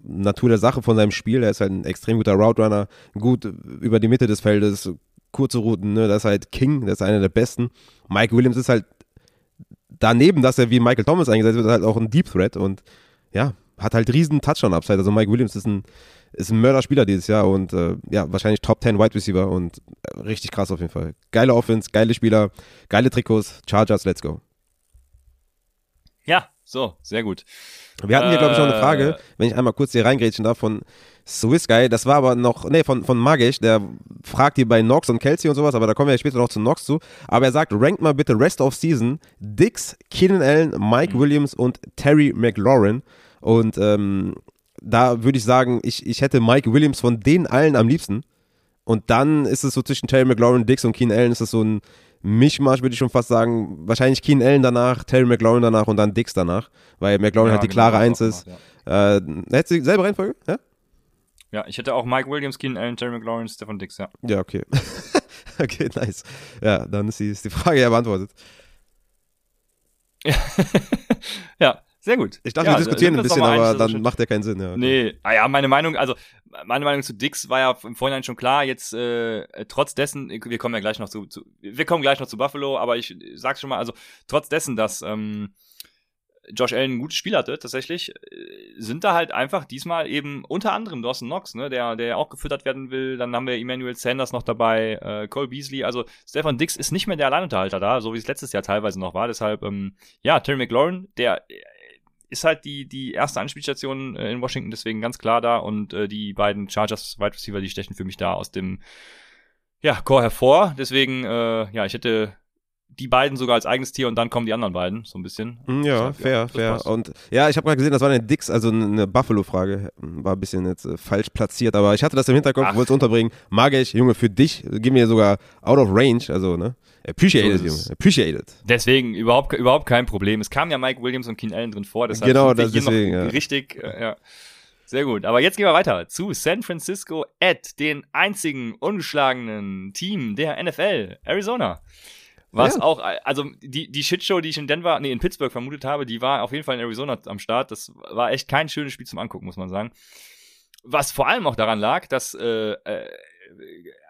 Natur der Sache von seinem Spiel. Er ist halt ein extrem guter Route-Runner, gut über die Mitte des Feldes, kurze Routen, ne? Das ist halt King, das ist einer der besten. Mike Williams ist halt daneben, dass er wie Michael Thomas eingesetzt wird, halt auch ein Deep Threat und ja, hat halt riesen Touchdown-Upside. Also Mike Williams ist ein, ist ein Mörderspieler dieses Jahr und äh, ja, wahrscheinlich Top 10 Wide Receiver und äh, richtig krass auf jeden Fall. Geile Offense, geile Spieler, geile Trikots, Chargers, let's go. Ja, so, sehr gut. Wir hatten hier, glaube ich, noch eine Frage, äh. wenn ich einmal kurz hier reingrätschen darf, von Swiss Guy. Das war aber noch, nee, von, von Magisch, der fragt hier bei Nox und Kelsey und sowas, aber da kommen wir ja später noch zu Nox zu. Aber er sagt, rankt mal bitte Rest of Season Dix, Keenan Allen, Mike mhm. Williams und Terry McLaurin. Und ähm, da würde ich sagen, ich, ich hätte Mike Williams von denen allen am liebsten. Und dann ist es so zwischen Terry McLaurin, Dix und Keenan Allen ist es so ein Mischmasch, würde ich schon fast sagen. Wahrscheinlich Keen Allen danach, Terry McLaurin danach und dann Dix danach, weil McLaurin ja, halt die genau, klare Eins ist. Ja. Äh, hättest du dieselbe Reihenfolge? Ja? Ja, ich hätte auch Mike Williams, Keen Allen, Terry McLaurin, Stefan Dix, ja. Ja, okay. okay, nice. Ja, dann ist die, ist die Frage ja beantwortet. ja, sehr gut. Ich dachte, ja, wir diskutieren ein bisschen, aber dann macht ja keinen Sinn. Ja. Nee, ah ja, meine Meinung, also meine Meinung zu Dix war ja im Vorhinein schon klar. Jetzt äh, trotz dessen, wir kommen ja gleich noch zu, zu, wir kommen gleich noch zu Buffalo, aber ich sag's schon mal, also trotz dessen, dass ähm, Josh Allen ein gutes Spiel hatte, tatsächlich, äh, sind da halt einfach diesmal eben unter anderem Dawson Knox, ne, der, der auch gefüttert werden will. Dann haben wir Emmanuel Sanders noch dabei, äh, Cole Beasley. Also Stefan Dix ist nicht mehr der Alleinunterhalter da, so wie es letztes Jahr teilweise noch war. Deshalb, ähm, ja, Terry McLaurin, der ist halt die, die erste Anspielstation äh, in Washington, deswegen ganz klar da. Und äh, die beiden Chargers Wide Receiver, die stechen für mich da aus dem ja, Core hervor. Deswegen, äh, ja, ich hätte die beiden sogar als eigenes Tier und dann kommen die anderen beiden, so ein bisschen. Mm, ja, Deshalb, fair, ja, fair. Passt. Und ja, ich habe gerade gesehen, das war eine Dix, also eine Buffalo-Frage. War ein bisschen jetzt äh, falsch platziert, aber ich hatte das im Hinterkopf, wollte es unterbringen. Mag ich, Junge, für dich, gib mir sogar out of range, also, ne? Appreciate so Junge. Appreciate it. Deswegen überhaupt, überhaupt kein Problem. Es kam ja Mike Williams und Keen Allen drin vor, deshalb genau, das deswegen, ja. richtig, äh, ja. Sehr gut. Aber jetzt gehen wir weiter zu San Francisco at den einzigen ungeschlagenen Team der NFL, Arizona. Was ja. auch, also die, die Shitshow, die ich in Denver, nee, in Pittsburgh vermutet habe, die war auf jeden Fall in Arizona am Start. Das war echt kein schönes Spiel zum Angucken, muss man sagen. Was vor allem auch daran lag, dass, äh, äh,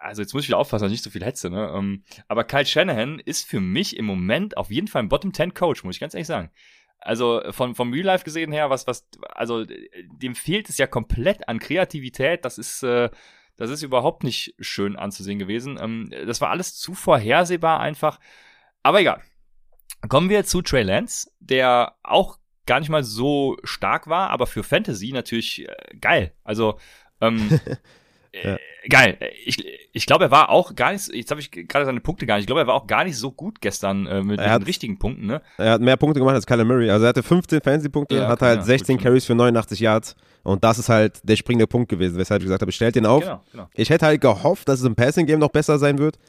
also jetzt muss ich wieder aufpassen, dass ich nicht so viel hetze, ne? Ähm, aber Kyle Shanahan ist für mich im Moment auf jeden Fall ein Bottom 10 Coach, muss ich ganz ehrlich sagen. Also von, vom Real Life gesehen her, was, was, also dem fehlt es ja komplett an Kreativität. Das ist, äh, das ist überhaupt nicht schön anzusehen gewesen. Ähm, das war alles zu vorhersehbar einfach. Aber egal. Kommen wir zu Trey Lance, der auch gar nicht mal so stark war, aber für Fantasy natürlich äh, geil. Also ähm, ja. äh, geil. Ich, ich glaube, er war auch gar nicht, jetzt habe ich gerade seine Punkte gar nicht, ich glaube, er war auch gar nicht so gut gestern äh, mit, hat, den richtigen Punkten. Ne? Er hat mehr Punkte gemacht als Kyler Murray. Also er hatte 15 Fantasy-Punkte, ja, hatte halt ja, 16 Carries für 89 Yards. Und das ist halt der springende Punkt gewesen, weshalb ich gesagt habe, stellt den auf. Genau, genau. Ich hätte halt gehofft, dass es im Passing-Game noch besser sein wird.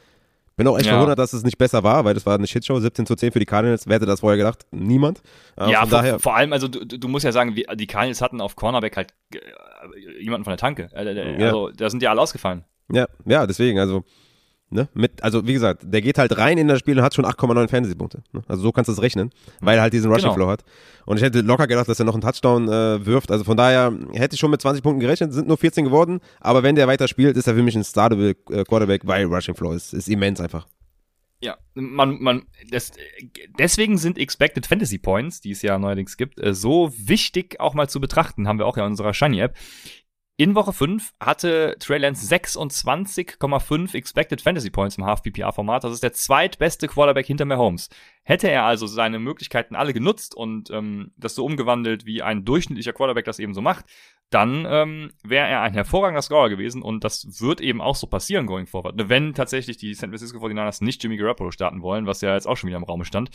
Bin auch echt ja. verwundert, dass es nicht besser war, weil das war eine Shitshow, 17 zu 10 für die Cardinals. Wer hätte das vorher gedacht? Niemand. Äh, ja, vor, daher, vor, allem, also du, du, musst ja sagen, die Cardinals hatten auf Cornerback halt äh, jemanden von der Tanke. Äh, also ja. da sind die alle ausgefallen. Ja, ja, deswegen, also Ne? Mit, also wie gesagt, der geht halt rein in das Spiel und hat schon 8,9 Fantasy-Punkte. Ne? Also so kannst du es rechnen, weil er halt diesen Rushing genau. Flow hat. Und ich hätte locker gedacht, dass er noch einen Touchdown äh, wirft. Also von daher hätte ich schon mit 20 Punkten gerechnet, sind nur 14 geworden. Aber wenn der weiter spielt, ist er für mich ein startable äh, Quarterback, weil Rushing Flow ist, ist immens einfach. Ja, man, man, das, deswegen sind Expected Fantasy Points, die es ja neuerdings gibt, äh, so wichtig auch mal zu betrachten, haben wir auch ja in unserer Shiny App. In Woche 5 hatte Trey Lance 26,5 Expected Fantasy Points im Half-PPR-Format. Das ist der zweitbeste Quarterback hinter Mahomes. Hätte er also seine Möglichkeiten alle genutzt und ähm, das so umgewandelt, wie ein durchschnittlicher Quarterback das eben so macht, dann ähm, wäre er ein hervorragender Scorer gewesen und das wird eben auch so passieren going forward. Wenn tatsächlich die San Francisco 49ers nicht Jimmy Garoppolo starten wollen, was ja jetzt auch schon wieder im Raum stand.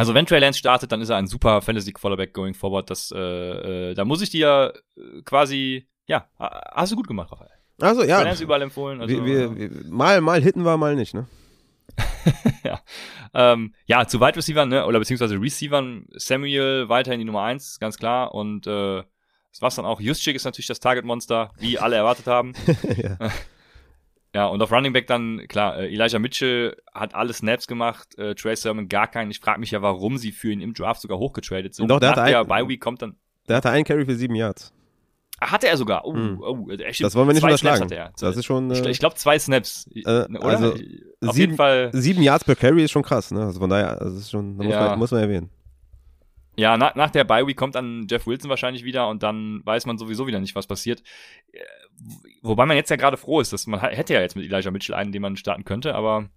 Also wenn Trey Lance startet, dann ist er ein super Fantasy Quarterback going forward. Das, äh, äh, da muss ich dir äh, quasi, ja, hast du gut gemacht, Raphael. Also ja. Trey Lance überall empfohlen. Also, wir, wir, mal, mal hitten wir, mal nicht, ne? ja. Ähm, ja, zu Wide Receivern, ne, oder beziehungsweise Receivern, Samuel weiterhin die Nummer eins, ganz klar. Und äh, das war's dann auch. Juszczyk ist natürlich das Target-Monster, wie alle erwartet haben. ja. Ja, und auf Running Back dann, klar, äh, Elijah Mitchell hat alle Snaps gemacht, äh, Trey Sermon gar keinen. Ich frage mich ja, warum sie für ihn im Draft sogar hochgetradet sind. Doch, der hatte Bye Week kommt dann. Der hatte einen Carry für sieben Yards. Ach, hatte er sogar. Oh, hm. oh, echt, das wollen wir nicht unterschlagen. Das ist schon. Äh, ich glaube zwei Snaps. Äh, oder? Also auf sieben, jeden Fall. Sieben Yards per Carry ist schon krass. Ne? Also von daher, das ist schon, da muss, ja. man, muss man erwähnen. Ja, nach, nach der Bye Week kommt dann Jeff Wilson wahrscheinlich wieder und dann weiß man sowieso wieder nicht, was passiert. Äh, wobei man jetzt ja gerade froh ist, dass man hätte ja jetzt mit Elijah Mitchell einen, den man starten könnte, aber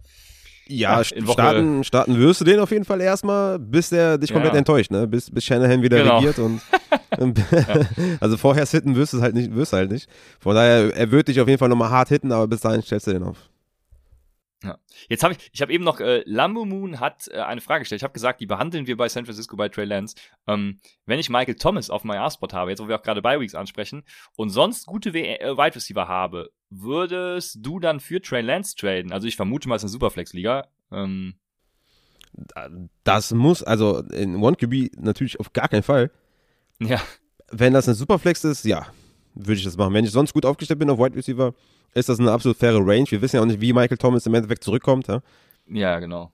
ja, ja starten, starten wirst du den auf jeden Fall erstmal, bis der dich komplett ja. enttäuscht, ne? Bis, bis Shanahan wieder genau. regiert und, und also vorher hitten wirst du halt nicht, wirst du halt nicht. Von daher, er wird dich auf jeden Fall nochmal hart hitten, aber bis dahin stellst du den auf. Ja. Jetzt habe ich, ich habe eben noch, äh, Lambo Moon hat äh, eine Frage gestellt. Ich habe gesagt, die behandeln wir bei San Francisco bei Trey Lance. Ähm, wenn ich Michael Thomas auf meinem spot habe, jetzt wo wir auch gerade bei Weeks ansprechen, und sonst gute w äh, Wide Receiver habe, würdest du dann für Trey Lance traden? Also ich vermute mal, es ist eine Superflex-Liga. Ähm, das muss, also in One QB natürlich auf gar keinen Fall. Ja. Wenn das eine Superflex ist, ja, würde ich das machen. Wenn ich sonst gut aufgestellt bin auf Wide Receiver, ist das eine absolut faire Range. Wir wissen ja auch nicht, wie Michael Thomas im Endeffekt zurückkommt. Ja, ja genau.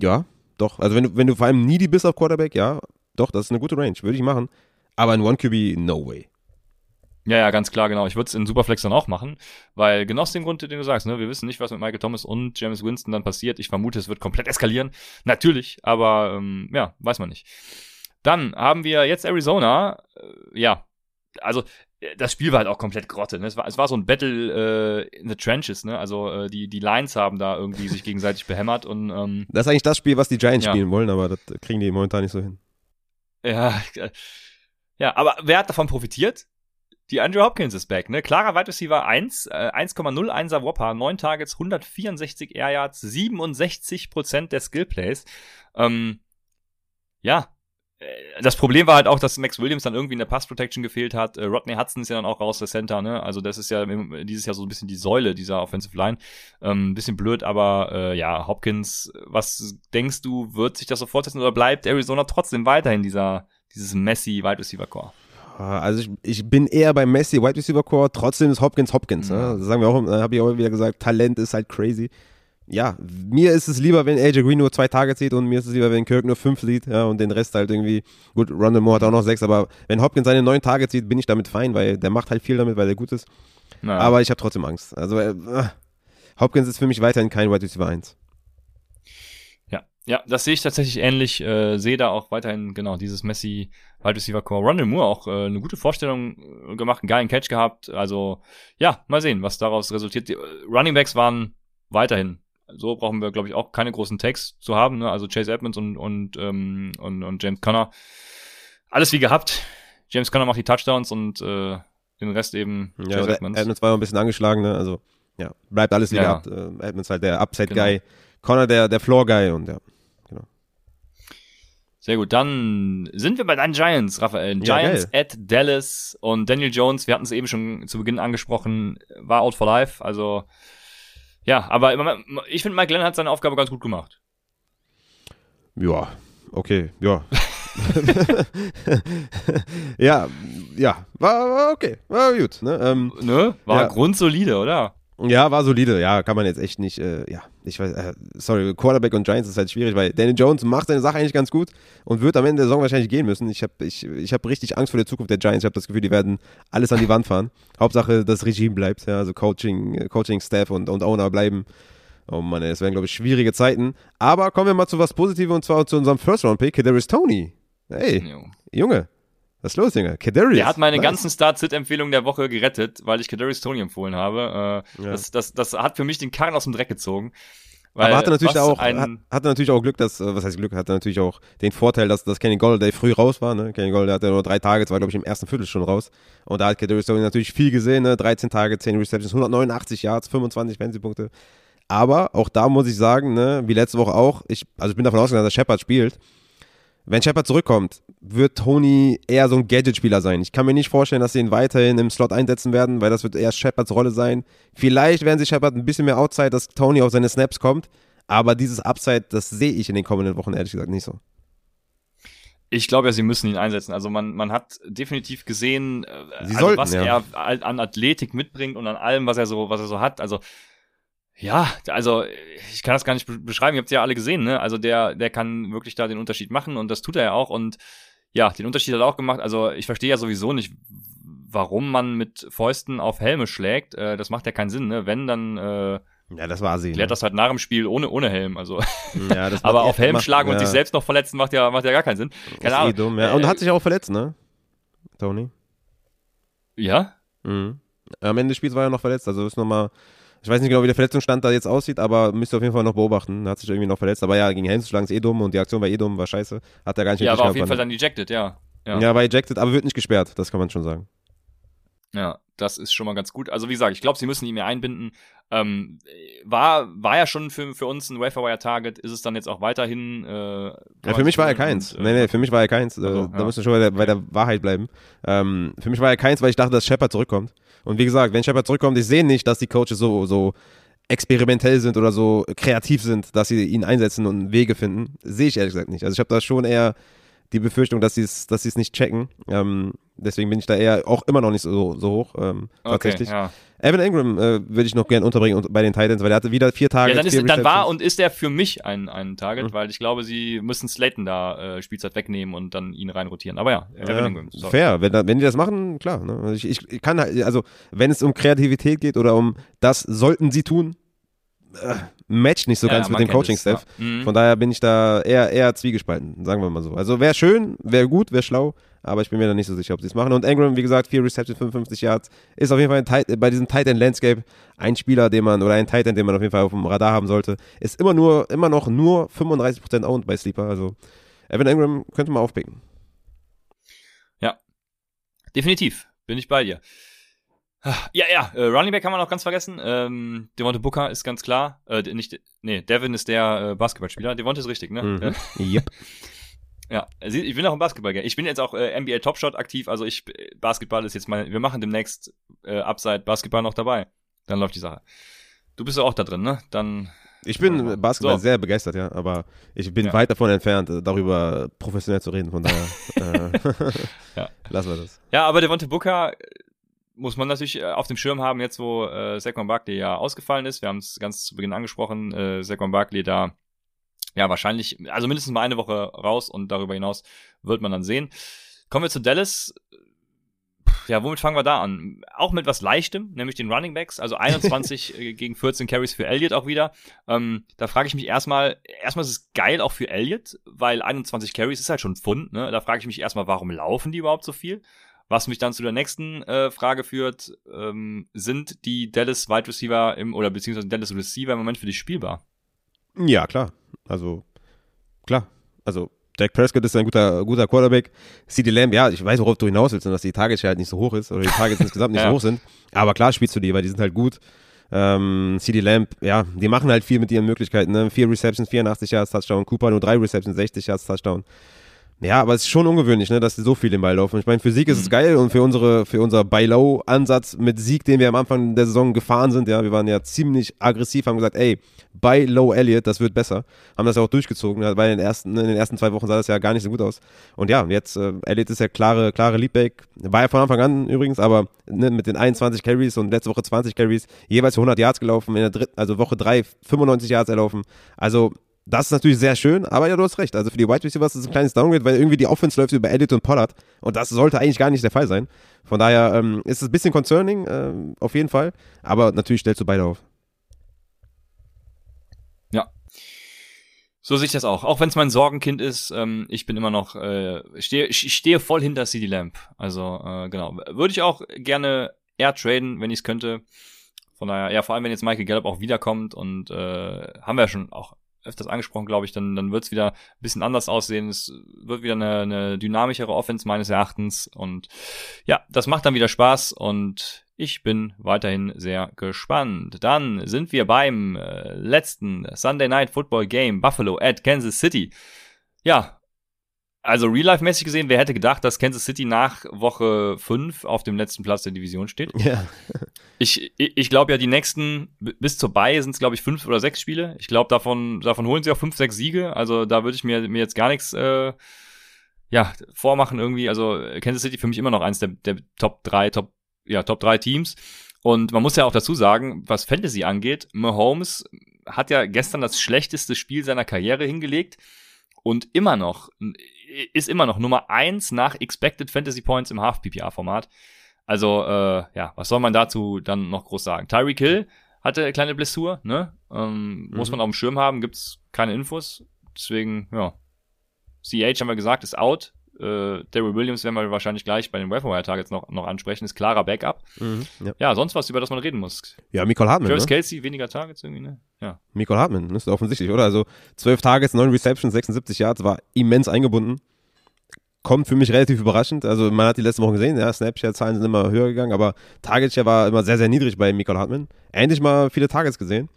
Ja, doch. Also wenn du, wenn du vor allem needy bist auf Quarterback, ja, doch, das ist eine gute Range. Würde ich machen. Aber in One QB, no way. Ja, ja, ganz klar, genau. Ich würde es in Superflex dann auch machen, weil genau aus dem Grund, den du sagst, ne, wir wissen nicht, was mit Michael Thomas und James Winston dann passiert. Ich vermute, es wird komplett eskalieren. Natürlich, aber ähm, ja, weiß man nicht. Dann haben wir jetzt Arizona. Äh, ja, also das Spiel war halt auch komplett Grotte. Ne? Es, war, es war so ein Battle äh, in the Trenches. Ne? Also äh, die, die Lines haben da irgendwie sich gegenseitig behämmert. und ähm, Das ist eigentlich das Spiel, was die Giants ja. spielen wollen, aber das kriegen die momentan nicht so hin. Ja, ja, aber wer hat davon profitiert? Die Andrew Hopkins ist back, ne? Klarer Wide Receiver 1, äh, 1,01er Whopper, 9 Targets, 164 Air Yards, 67% der Skill Plays. Ähm, ja, äh, das Problem war halt auch, dass Max Williams dann irgendwie in der Pass Protection gefehlt hat. Äh, Rodney Hudson ist ja dann auch raus, der Center, ne? Also das ist ja dieses Jahr so ein bisschen die Säule dieser Offensive Line. Ähm, bisschen blöd, aber äh, ja, Hopkins, was denkst du, wird sich das so fortsetzen oder bleibt Arizona trotzdem weiterhin dieser, dieses Messi Wide Receiver Core? Ah, also ich, ich bin eher beim Messi Wide Receiver Core, trotzdem ist Hopkins Hopkins. Ne? Ja. Ne? Das sagen wir auch, habe ich auch wieder gesagt, Talent ist halt crazy ja, mir ist es lieber, wenn AJ Green nur zwei Tage zieht und mir ist es lieber, wenn Kirk nur fünf sieht ja, und den Rest halt irgendwie, gut, Rondell Moore hat auch noch sechs, aber wenn Hopkins seine neun Tage zieht, bin ich damit fein, weil der macht halt viel damit, weil er gut ist. Naja. Aber ich habe trotzdem Angst. Also äh, Hopkins ist für mich weiterhin kein Wide Receiver 1. Ja, ja, das sehe ich tatsächlich ähnlich. Äh, sehe da auch weiterhin genau dieses Messi Wide Receiver Core. Rondell Moore auch äh, eine gute Vorstellung äh, gemacht, einen geilen Catch gehabt. Also ja, mal sehen, was daraus resultiert. Die, äh, Running Backs waren weiterhin So brauchen wir, glaube ich, auch keine großen Tags zu haben. Ne? Also Chase Edmonds und, und, ähm, und, und James Conner. Alles wie gehabt. James Conner macht die Touchdowns und äh, den Rest eben ja, Chase Edmonds. Edmonds war ein bisschen angeschlagen, ne? Also ja, bleibt alles wie ja. gehabt. Äh, Edmonds halt der Upside-Guy, genau. Connor der, der Floor-Guy und ja. Sehr gut, dann sind wir bei deinen Giants, Raphael. Giants ja, at Dallas und Daniel Jones, wir hatten es eben schon zu Beginn angesprochen, war out for life. Also ja, aber ich finde, Mike Glenn hat seine Aufgabe ganz gut gemacht. Ja, okay, ja. ja, ja, war, war, okay, war gut. Ne, ähm, ne? War ja. grundsolide, oder? Ja, war solide. Ja, kann man jetzt echt nicht. Äh, ja, ich weiß. Äh, sorry, Quarterback und Giants ist halt schwierig, weil Daniel Jones macht seine Sache eigentlich ganz gut und wird am Ende der Saison wahrscheinlich gehen müssen. Ich habe ich, ich hab richtig Angst vor der Zukunft der Giants. Ich habe das Gefühl, die werden alles an die Wand fahren. Hauptsache, das Regime bleibt. Ja, also Coaching, Coaching Staff und, und Owner bleiben. Oh Mann, es werden, glaube ich, schwierige Zeiten. Aber kommen wir mal zu was Positives und zwar zu unserem First-Round-Pick. There is Tony. Hey, Junge, was ist los, Junge? Kadarius. Der hat meine nice. ganzen Start-Sit-Empfehlungen der Woche gerettet, weil ich Kadarius Tony empfohlen habe. Äh, ja. das, das, das hat für mich den Karren aus dem Dreck gezogen. Weil Aber hatte natürlich auch, ein, hatte natürlich auch Glück, dass, äh, was heißt Glück, hatte natürlich auch den Vorteil, dass, dass Kenny Golladay früh raus war, ne? Kenny Golladay hatte nur drei Tage, war glaube ich im ersten Viertel schon raus. Und da hat Kadarius Tony natürlich viel gesehen, ne? 13 Tage, 10 Receptions, 189 Yards, 25 Fantasy-Punkte. Aber auch da muss ich sagen, ne, wie letzte Woche auch, ich, also ich bin davon ausgegangen, dass Shepard spielt. Wenn Shepard zurückkommt, wird Tony eher so ein Gadget-Spieler sein. Ich kann mir nicht vorstellen, dass sie ihn weiterhin im Slot einsetzen werden, weil das wird eher Shepards Rolle sein. Vielleicht werden sie Shepard ein bisschen mehr Outside, dass Tony auf seine Snaps kommt. Aber dieses Upside, das sehe ich in den kommenden Wochen ehrlich gesagt nicht so. Ich glaube ja, sie müssen ihn einsetzen. Also man, man hat definitiv gesehen, äh, also sollten, was ja. er an Athletik mitbringt und an allem, was er so, was er so hat. Also ja, also ich kann das gar nicht beschreiben, ihr habt es ja alle gesehen, ne? Also der, der kann wirklich da den Unterschied machen und das tut er ja auch und ja, den Unterschied hat er auch gemacht. Also ich verstehe ja sowieso nicht, warum man mit Fäusten auf Helme schlägt. Äh, das macht ja keinen Sinn, ne? Wenn, dann äh, ja, das war sie. Klärt ne? das halt nach dem Spiel ohne, ohne Helm. Also. Ja, das Aber auf Helm macht, schlagen ja. und sich selbst noch verletzen macht ja, macht ja gar keinen Sinn. Keine Ahnung. Eh dumm, ja. Und hat sich auch verletzt, ne? Tony. Ja? Mhm. Am Ende des Spiels war er noch verletzt, also ist nochmal ich weiß nicht genau, wie der Verletzungsstand da jetzt aussieht, aber müsst ihr auf jeden Fall noch beobachten. Da hat sich irgendwie noch verletzt. Aber ja, gegen Helms zu schlagen ist eh dumm und die Aktion war eh dumm, war scheiße. Hat er gar nicht Ja, war auf jeden Fall dann ejected, ja. ja. Ja, war ejected, aber wird nicht gesperrt, das kann man schon sagen. Ja, das ist schon mal ganz gut. Also wie gesagt, ich glaube, sie müssen ihn mehr einbinden. Ähm, war, war ja schon für, für uns ein Waferwire-Target, ist es dann jetzt auch weiterhin. Äh, ja, für mich war er keins. Und, äh, nee, nee, für mich war er keins. Also, da ja. müssen wir schon bei der, bei der Wahrheit bleiben. Ähm, für mich war er keins, weil ich dachte, dass Shepard zurückkommt. Und wie gesagt, wenn Shepard zurückkommt, ich sehe nicht, dass die Coaches so, so experimentell sind oder so kreativ sind, dass sie ihn einsetzen und Wege finden. Sehe ich ehrlich gesagt nicht. Also ich habe da schon eher die Befürchtung, dass sie es dass nicht checken. Ähm, deswegen bin ich da eher auch immer noch nicht so, so hoch, ähm, tatsächlich. Okay, ja. Evan Ingram äh, würde ich noch gerne unterbringen bei den Titans, weil er hatte wieder vier Tage. Ja, dann, ist, dann war und ist er für mich ein, ein Target, mhm. weil ich glaube, sie müssen Slayton da äh, Spielzeit wegnehmen und dann ihn reinrotieren. Aber ja, Evan ja, Ingram. Sorry. Fair, wenn, wenn die das machen, klar. Ne? Also ich, ich kann halt, also wenn es um Kreativität geht oder um das sollten sie tun, äh, matcht nicht so ja, ganz mit dem Coaching-Staff. Mhm. Von daher bin ich da eher, eher zwiegespalten, sagen wir mal so. Also wäre schön, wäre gut, wäre schlau, aber ich bin mir da nicht so sicher, ob sie es machen. Und Ingram, wie gesagt, 4 Receptions, 55 Yards, ist auf jeden Fall Tight, bei diesem Tight End Landscape ein Spieler, den man, oder ein Tight End, den man auf jeden Fall auf dem Radar haben sollte. Ist immer nur, immer noch nur 35% owned bei Sleeper. Also Evan Ingram könnte man aufpicken. Ja, definitiv. Bin ich bei dir. Ja, ja, äh, Running Back kann man auch ganz vergessen. Ähm, Devonte Booker ist ganz klar. Äh, nicht, nee, Devin ist der äh, Basketballspieler. Devonte ist richtig, ne? Mhm. Yep. Ja, ich bin auch im Basketball. Ich bin jetzt auch äh, NBA Topshot aktiv, also ich Basketball ist jetzt mal. Wir machen demnächst äh, Upside Basketball noch dabei. Dann läuft die Sache. Du bist ja auch da drin, ne? Dann. Ich bin Basketball so. sehr begeistert, ja, aber ich bin ja. weit davon entfernt, darüber professionell zu reden. Von daher äh, ja. lassen wir das. Ja, aber Devonte Booker muss man natürlich äh, auf dem Schirm haben, jetzt wo äh, Saquon Barkley ja ausgefallen ist. Wir haben es ganz zu Beginn angesprochen, äh, Saquon Barkley da ja wahrscheinlich, also mindestens mal eine Woche raus und darüber hinaus wird man dann sehen. Kommen wir zu Dallas. Ja, womit fangen wir da an? Auch mit was Leichtem, nämlich den Running Backs, also 21 äh, gegen 14 Carries für Elliott auch wieder. Ähm, da frage ich mich erstmal, erstmal ist es geil auch für Elliott, weil 21 Carries ist halt schon ein Pfund, ne? Da frage ich mich erstmal, warum laufen die überhaupt so viel? Was mich dann zu der nächsten äh, Frage führt, ähm, sind die Dallas Wide Receiver im, oder beziehungsweise Dallas Receiver im Moment für dich spielbar? Ja, klar. Also, klar. Also, Dak Prescott ist ein guter, guter Quarterback. CD Lamb, ja, ich weiß, worauf du hinaus willst, dass die Targets halt nicht so hoch ist oder die Targets insgesamt nicht Ja. so hoch sind. Aber klar spielst du die, weil die sind halt gut. Ähm, CD Lamb, ja, die machen halt viel mit ihren Möglichkeiten. Ne? Vier Receptions, 84 Yards Touchdown. Cooper nur drei Receptions, 60 Yards Touchdown. Ja, aber es ist schon ungewöhnlich, ne, dass die so viel den Ball laufen. Ich meine, für Sieg ist es geil und für unsere, für unser Buy-Low-Ansatz mit Sieg, den wir am Anfang der Saison gefahren sind, ja, wir waren ja ziemlich aggressiv, haben gesagt, ey, Buy-Low Elliott, das wird besser. Haben das ja auch durchgezogen, ja, weil in den ersten, in den ersten zwei Wochen sah das ja gar nicht so gut aus. Und ja, jetzt, äh, Elliott ist ja klare, klare Leadback. War ja von Anfang an übrigens, aber ne, mit den 21 Carries und letzte Woche 20 Carries, jeweils für 100 Yards gelaufen, in der dritten, also Woche 3 95 Yards erlaufen. Also, das ist natürlich sehr schön, aber ja, du hast recht. Also für die Wide Receivers ist es ein kleines Downgrade, weil irgendwie die Offense läuft über Elliott und Pollard und das sollte eigentlich gar nicht der Fall sein. Von daher ähm, ist es ein bisschen concerning, ähm, auf jeden Fall, aber natürlich stellst du beide auf. Ja. So sehe ich das auch. Auch wenn es mein Sorgenkind ist, ähm, ich bin immer noch, äh, stehe, ich stehe voll hinter CD Lamp. Also, äh, genau. Würde ich auch gerne eher traden, wenn ich es könnte. Von daher, ja, vor allem wenn jetzt Michael Gallup auch wiederkommt und äh, haben wir ja schon auch öfters angesprochen, glaube ich, dann, dann wird es wieder ein bisschen anders aussehen. Es wird wieder eine, eine dynamischere Offense meines Erachtens. Und ja, das macht dann wieder Spaß und ich bin weiterhin sehr gespannt. Dann sind wir beim äh, letzten Sunday Night Football Game Buffalo at Kansas City. Ja, also real-life-mäßig gesehen, wer hätte gedacht, dass Kansas City nach Woche 5 auf dem letzten Platz der Division steht? Ja. Ich, ich, glaube ja, die nächsten, bis zur Bay sind es, glaube ich, fünf oder sechs Spiele. Ich glaube, davon, davon holen sie auch fünf, sechs Siege. Also da würde ich mir, mir jetzt gar nichts äh, ja, vormachen irgendwie. Also Kansas City für mich immer noch eins der, der Top 3, Top, ja, Top 3 Teams. Und man muss ja auch dazu sagen, was Fantasy angeht, Mahomes hat ja gestern das schlechteste Spiel seiner Karriere hingelegt und immer noch, ist immer noch Nummer eins nach Expected Fantasy Points im Half-PPA-Format. Also, äh, ja, was soll man dazu dann noch groß sagen? Tyreek Hill hatte eine kleine Blessur, ne? Ähm, Muss Mhm. man auf dem Schirm haben, gibt's keine Infos. Deswegen, ja. CH haben wir gesagt, ist out. Äh, Daryl Williams werden wir wahrscheinlich gleich bei den Wire Targets noch, noch ansprechen, ist klarer Backup. Mhm. Ja, Ja, sonst was, über das man reden muss. ja Michael Hartman. Travis Ne? Kelsey, weniger Targets irgendwie, ne? Ja. Michael Hartman, ist offensichtlich, oder? Also 12 Targets, 9 Receptions, 76 Yards, war immens eingebunden. Kommt für mich relativ überraschend. Also man hat die letzten Wochen gesehen, ja, Snapchat-Zahlen sind immer höher gegangen, aber Target-Share war immer sehr, sehr niedrig bei Michael Hartman. Endlich mal viele Targets gesehen.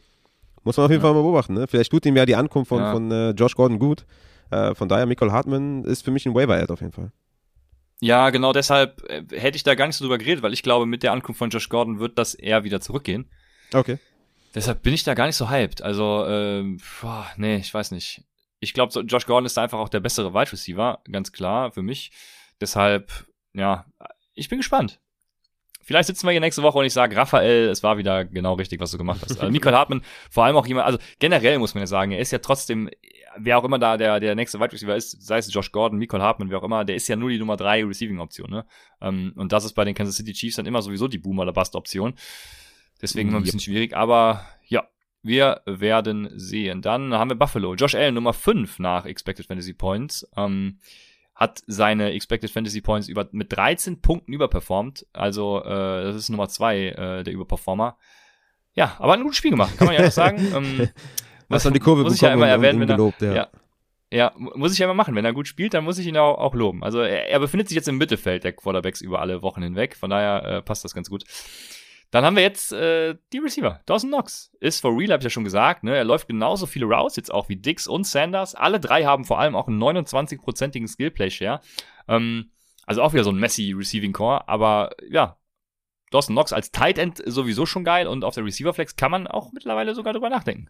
Muss man auf jeden Ja. Fall mal beobachten. Ne? Vielleicht tut ihm ja die Ankunft von, Ja. von äh, Josh Gordon gut. Äh, von daher, Michael Hartman ist für mich ein Waiver-Ad auf jeden Fall. Ja, genau deshalb äh, hätte ich da gar nicht so drüber geredet, weil ich glaube, mit der Ankunft von Josh Gordon wird das eher wieder zurückgehen. Okay. Deshalb bin ich da gar nicht so hyped. Also, ähm, boah, nee, ich weiß nicht. Ich glaube, so, Josh Gordon ist da einfach auch der bessere Wide Receiver, ganz klar für mich. Deshalb, ja, ich bin gespannt. Vielleicht sitzen wir hier nächste Woche und ich sage, Raphael, es war wieder genau richtig, was du gemacht hast. Also Nicole Hartmann, vor allem auch jemand, also generell muss man ja sagen, er ist ja trotzdem, wer auch immer da der, der nächste Wide Receiver ist, sei es Josh Gordon, Nicole Hartmann, wer auch immer, der ist ja nur die Nummer drei Receiving-Option, ne? Ähm, und das ist bei den Kansas City Chiefs dann immer sowieso die Boomer- oder Bust-Option. Deswegen immer ein bisschen schwierig, aber ja, wir werden sehen. Dann haben wir Buffalo. Josh Allen, Nummer 5 nach Expected Fantasy Points. Ähm, hat seine Expected Fantasy Points über, mit 13 Punkten überperformt. Also, äh, das ist Nummer 2 äh, der Überperformer. Ja, aber hat ein gutes Spiel gemacht, kann man ja auch sagen. ähm, Was an die Kurve muss ich ja immer erwähnen, wenn er, gelobt, ja. ja. Ja, mu- muss ich ja immer machen. Wenn er gut spielt, dann muss ich ihn auch, auch loben. Also er, er befindet sich jetzt im Mittelfeld der Quarterbacks über alle Wochen hinweg. Von daher äh, passt das ganz gut. Dann haben wir jetzt äh, die Receiver. Dawson Knox ist for real, hab ich ja schon gesagt. Ne? Er läuft genauso viele Routes jetzt auch wie Dix und Sanders. Alle drei haben vor allem auch einen 29-prozentigen Skill-Play-Share. Ähm, also auch wieder so ein Messi-Receiving-Core. Aber ja, Dawson Knox als Tight End sowieso schon geil. Und auf der Receiver-Flex kann man auch mittlerweile sogar drüber nachdenken.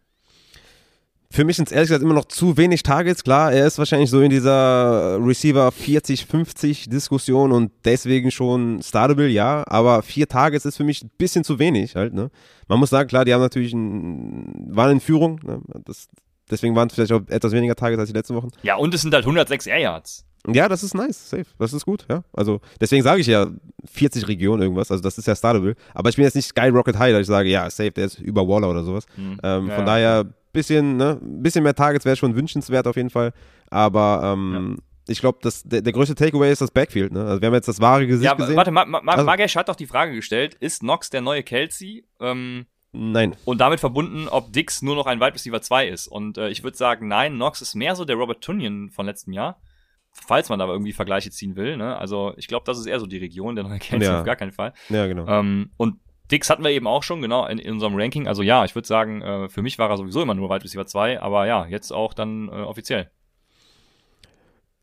Für mich sind es ehrlich gesagt immer noch zu wenig Targets. Klar, er ist wahrscheinlich so in dieser Receiver 40-50 Diskussion und deswegen schon startable, ja. Aber vier Targets ist für mich ein bisschen zu wenig halt, ne? Man muss sagen, klar, die haben natürlich ein, waren in Führung. Ne? Das, deswegen waren es vielleicht auch etwas weniger Targets als die letzten Wochen. Ja, und es sind halt 106 Air Yards. Ja, das ist nice, safe. Das ist gut, ja. Also deswegen sage ich ja 40 Regionen irgendwas. Also das ist ja startable. Aber ich bin jetzt nicht Skyrocket High, dass ich sage, ja, safe, der ist über Waller oder sowas. Hm. Ähm, Ja, von ja. daher bisschen, ne, bisschen mehr Targets wäre schon wünschenswert auf jeden Fall. Aber ähm, ich glaube, der, der größte Takeaway ist das Backfield. Ne? Also wir haben jetzt das wahre Gesicht Ja, gesehen. warte, Ma Ma Ma Also- Magesh hat doch die Frage gestellt, ist Knox der neue Kelsey? Ähm, Nein. Und damit verbunden, ob Dix nur noch ein Wide Receiver 2 ist. Und äh, ich würde sagen, nein, Knox ist mehr so der Robert Tunyon von letztem Jahr. Falls man da aber irgendwie Vergleiche ziehen will. Ne? Also ich glaube, das ist eher so die Region, der neue Kelsey Ja. auf gar keinen Fall. Ja, genau. Ähm, und Dix hatten wir eben auch schon, genau, in, in unserem Ranking. Also ja, ich würde sagen, äh, für mich war er sowieso immer nur Wide Receiver 2, aber ja, jetzt auch dann äh, offiziell.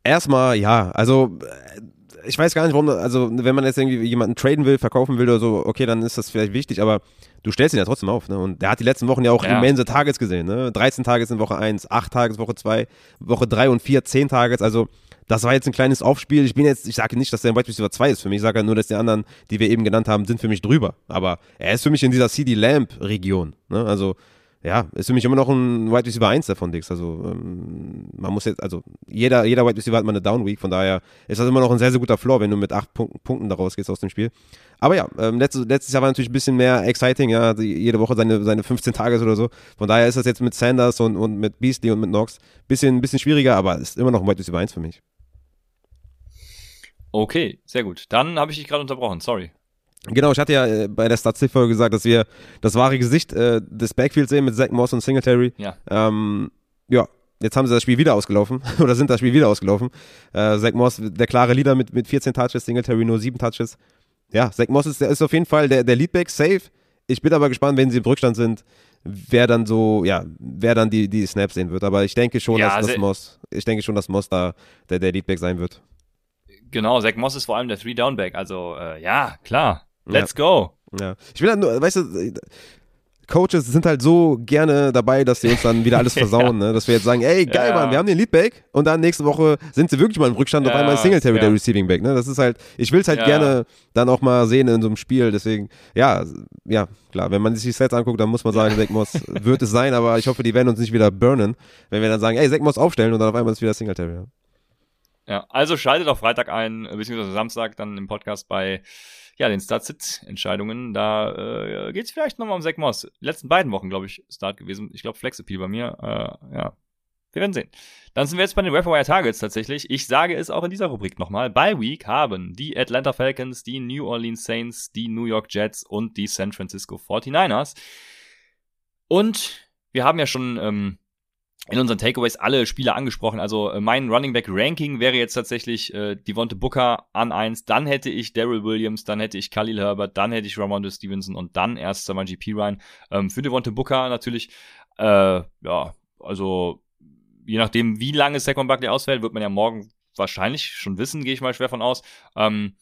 Erstmal, ja, also äh, ich weiß gar nicht, warum, also wenn man jetzt irgendwie jemanden traden will, verkaufen will oder so, okay, dann ist das vielleicht wichtig, aber du stellst ihn ja trotzdem auf, ne? Und der hat die letzten Wochen ja auch Ja. immense Targets gesehen, ne? 13 Targets in Woche 1, 8 Targets Woche 2, Woche 3 und 4, 10 Targets, also das war jetzt ein kleines Aufspiel. Ich bin jetzt, ich sage nicht, dass der ein Wide Receiver 2 ist für mich, ich sage nur, dass die anderen, die wir eben genannt haben, sind für mich drüber. Aber er ist für mich in dieser CD Lamp Region, ne? Also ja, ist für mich immer noch ein Wide Receiver 1 davon, Dix. Also ähm, man muss jetzt, also jeder, jeder Wide Receiver hat mal eine Down Week, von daher ist das immer noch ein sehr, sehr guter Floor, wenn du mit acht Punkten, Punkten daraus gehst aus dem Spiel. Aber ja, ähm, letztes, letztes Jahr war natürlich ein bisschen mehr exciting, ja, jede Woche seine, seine 15 Tages oder so. Von daher ist das jetzt mit Sanders und, und mit Beasley und mit Knox bisschen, bisschen schwieriger, aber ist immer noch ein Wide Receiver 1 für mich. Okay, sehr gut. Dann habe ich dich gerade unterbrochen, sorry. Genau, ich hatte ja äh, bei der Stats-Folge gesagt, dass wir das wahre Gesicht äh, des Backfields sehen mit Zach Moss und Singletary. Ja. Ähm, ja, jetzt haben sie das Spiel wieder ausgelaufen oder sind das Spiel wieder ausgelaufen. Äh, Zach Moss, der klare Leader mit, mit 14 Touches, Singletary nur 7 Touches. Ja, Zach Moss ist, der ist auf jeden Fall der, der Leadback, safe. Ich bin aber gespannt, wenn sie im Rückstand sind, wer dann so, ja, wer dann die, die Snaps sehen wird. Aber ich denke schon, Ja, dass, dass se- Moss, ich denke schon, dass Moss da der, der Leadback sein wird. Genau, Zach Moss ist vor allem der Three-Down-Back. Also äh, ja, klar. Let's go. Ja. Ich will halt nur, weißt du, Coaches sind halt so gerne dabei, dass sie uns dann wieder alles versauen, ne? dass wir jetzt sagen, ey, geil, Ja. Mann, wir haben den Leadback und dann nächste Woche sind sie wirklich mal im Rückstand und auf Ja, einmal ist Singletary ja. der Receiving Back, ne? Das ist halt, ich will es halt Ja. gerne dann auch mal sehen in so einem Spiel, deswegen, ja, ja, klar, wenn man sich die Sets anguckt, dann muss man sagen, Zach Moss wird es sein, aber ich hoffe, die werden uns nicht wieder burnen, wenn wir dann sagen, ey, Zach Moss aufstellen und dann auf einmal ist wieder Singletary. Ja. Ja, also schaltet auf Freitag ein, äh, beziehungsweise Samstag dann im Podcast bei ja, den Start-Sit-Entscheidungen. Da äh, geht es vielleicht nochmal um Zach Moss. Letzten beiden Wochen, glaube ich, Start gewesen. Ich glaube, Flex-Appeal bei mir. Äh, ja, wir werden sehen. Dann sind wir jetzt bei den Wire Targets tatsächlich. Ich sage es auch in dieser Rubrik nochmal. Bei Week haben die Atlanta Falcons, die New Orleans Saints, die New York Jets und die San Francisco 49ers. Und wir haben ja schon ähm, in unseren Takeaways alle Spieler angesprochen. Also äh, mein Running Back Ranking wäre jetzt tatsächlich äh, Devonte Booker an eins, dann hätte ich Daryl Williams, dann hätte ich Khalil Herbert, dann hätte ich Ramondo Stevenson und dann erst Saman GP rein. Ähm, für Devonte Booker natürlich, äh, ja, also je nachdem, wie lange Saquon Barkley ausfällt, wird man ja morgen wahrscheinlich schon wissen, gehe ich mal schwer von aus. Ähm,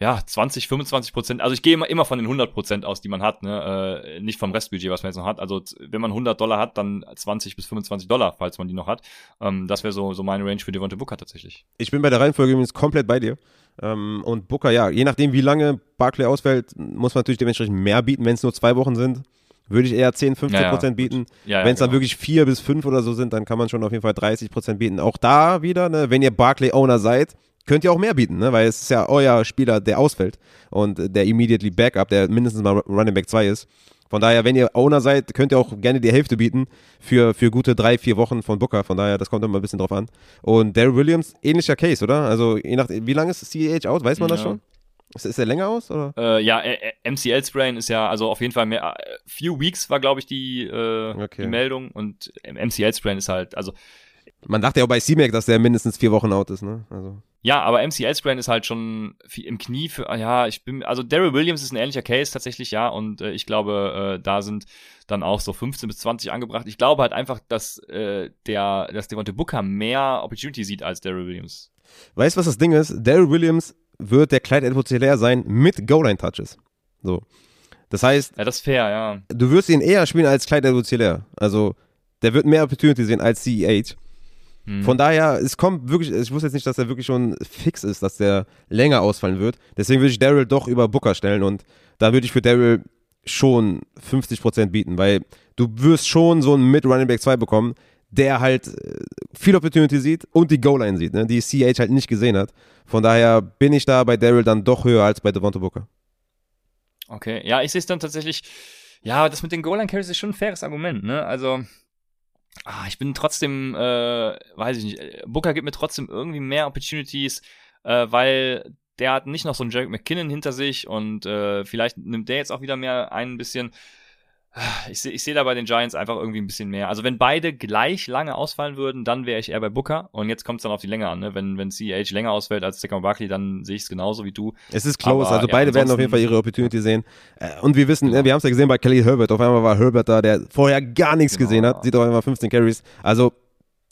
ja, 20, 25 Prozent. Also ich gehe immer, immer von den 100 Prozent aus, die man hat, ne? Äh, nicht vom Restbudget, was man jetzt noch hat. Also wenn man 100 Dollar hat, dann 20 bis 25 Dollar, falls man die noch hat. Ähm, das wäre so, so meine Range für Devonte Booker tatsächlich. Ich bin bei der Reihenfolge übrigens komplett bei dir. Ähm, und Booker, ja, je nachdem, wie lange Barclay ausfällt, muss man natürlich dementsprechend mehr bieten. Wenn es nur zwei Wochen sind, würde ich eher 10, 15 Ja, ja, Prozent bieten. Ja, Wenn es dann genau. wirklich vier bis fünf oder so sind, dann kann man schon auf jeden Fall 30 Prozent bieten. Auch da wieder, ne, wenn ihr Barclay-Owner seid, könnt ihr auch mehr bieten, ne, weil es ist ja euer Spieler, der ausfällt und der immediately Backup, der mindestens mal Running Back 2 ist. Von daher, wenn ihr Owner seid, könnt ihr auch gerne die Hälfte bieten für, für gute drei, vier Wochen von Booker. Von daher, das kommt immer ein bisschen drauf an. Und Daryl Williams, ähnlicher Case, oder? Also, je nach, wie lange ist CEH out? Weiß man das Ja. schon? Ist, ist er länger aus? Oder? Äh, ja, MCL-Sprain ist ja, also auf jeden Fall mehr, äh, few weeks war, glaube ich, die, äh, Okay. die Meldung und MCL-Sprain ist halt, also Man dachte ja auch bei C-Mac, dass der mindestens vier Wochen out ist, ne? Also. Ja, aber MCL-Sprain ist halt schon im Knie für, ah ja, ich bin, also Daryl Williams ist ein ähnlicher Case tatsächlich, ja, und äh, ich glaube, äh, da sind dann auch so 15 bis 20 angebracht. Ich glaube halt einfach, dass äh, der, dass Devontae Booker mehr Opportunity sieht als Daryl Williams. Weißt du, was das Ding ist? Daryl Williams wird der Clyde Edwards sein mit Goal-Line-Touches. So. Das heißt, Ja, das ist fair, ja. du wirst ihn eher spielen als Clyde Edwards Also, der wird mehr Opportunity sehen als CEH. Hm. Von daher, es kommt wirklich, ich wusste jetzt nicht, dass er wirklich schon fix ist, dass der länger ausfallen wird. Deswegen würde ich Daryl doch über Booker stellen und da würde ich für Daryl schon 50% bieten, weil du wirst schon so einen Mid-Running Back 2 bekommen, der halt äh, viel Opportunity sieht und die Goal-Line sieht, ne, die CH halt nicht gesehen hat. Von daher bin ich da bei Daryl dann doch höher als bei Devonta Booker. Okay, ja, ich sehe es dann tatsächlich, ja, das mit den Goal-Line-Carries ist schon ein faires Argument, ne, also, ah, ich bin trotzdem, äh, weiß ich nicht, äh, Booker gibt mir trotzdem irgendwie mehr Opportunities, äh, weil der hat nicht noch so einen Jarek McKinnon hinter sich und äh, vielleicht nimmt der jetzt auch wieder mehr ein bisschen. Ich sehe ich seh da bei den Giants einfach irgendwie ein bisschen mehr. Also wenn beide gleich lange ausfallen würden, dann wäre ich eher bei Booker. Und jetzt kommt es dann auf die Länge an. Ne? Wenn, wenn CH länger ausfällt als Saquon Barkley, dann sehe ich es genauso wie du. Es ist close, Aber, also ja, beide werden auf jeden Fall ihre Opportunity sehen. Äh, Und wir wissen, Genau. ne, wir haben es ja gesehen bei Kelly Herbert. Auf einmal war Herbert da, der vorher gar nichts Genau. gesehen hat, sieht auf einmal 15 Carries. Also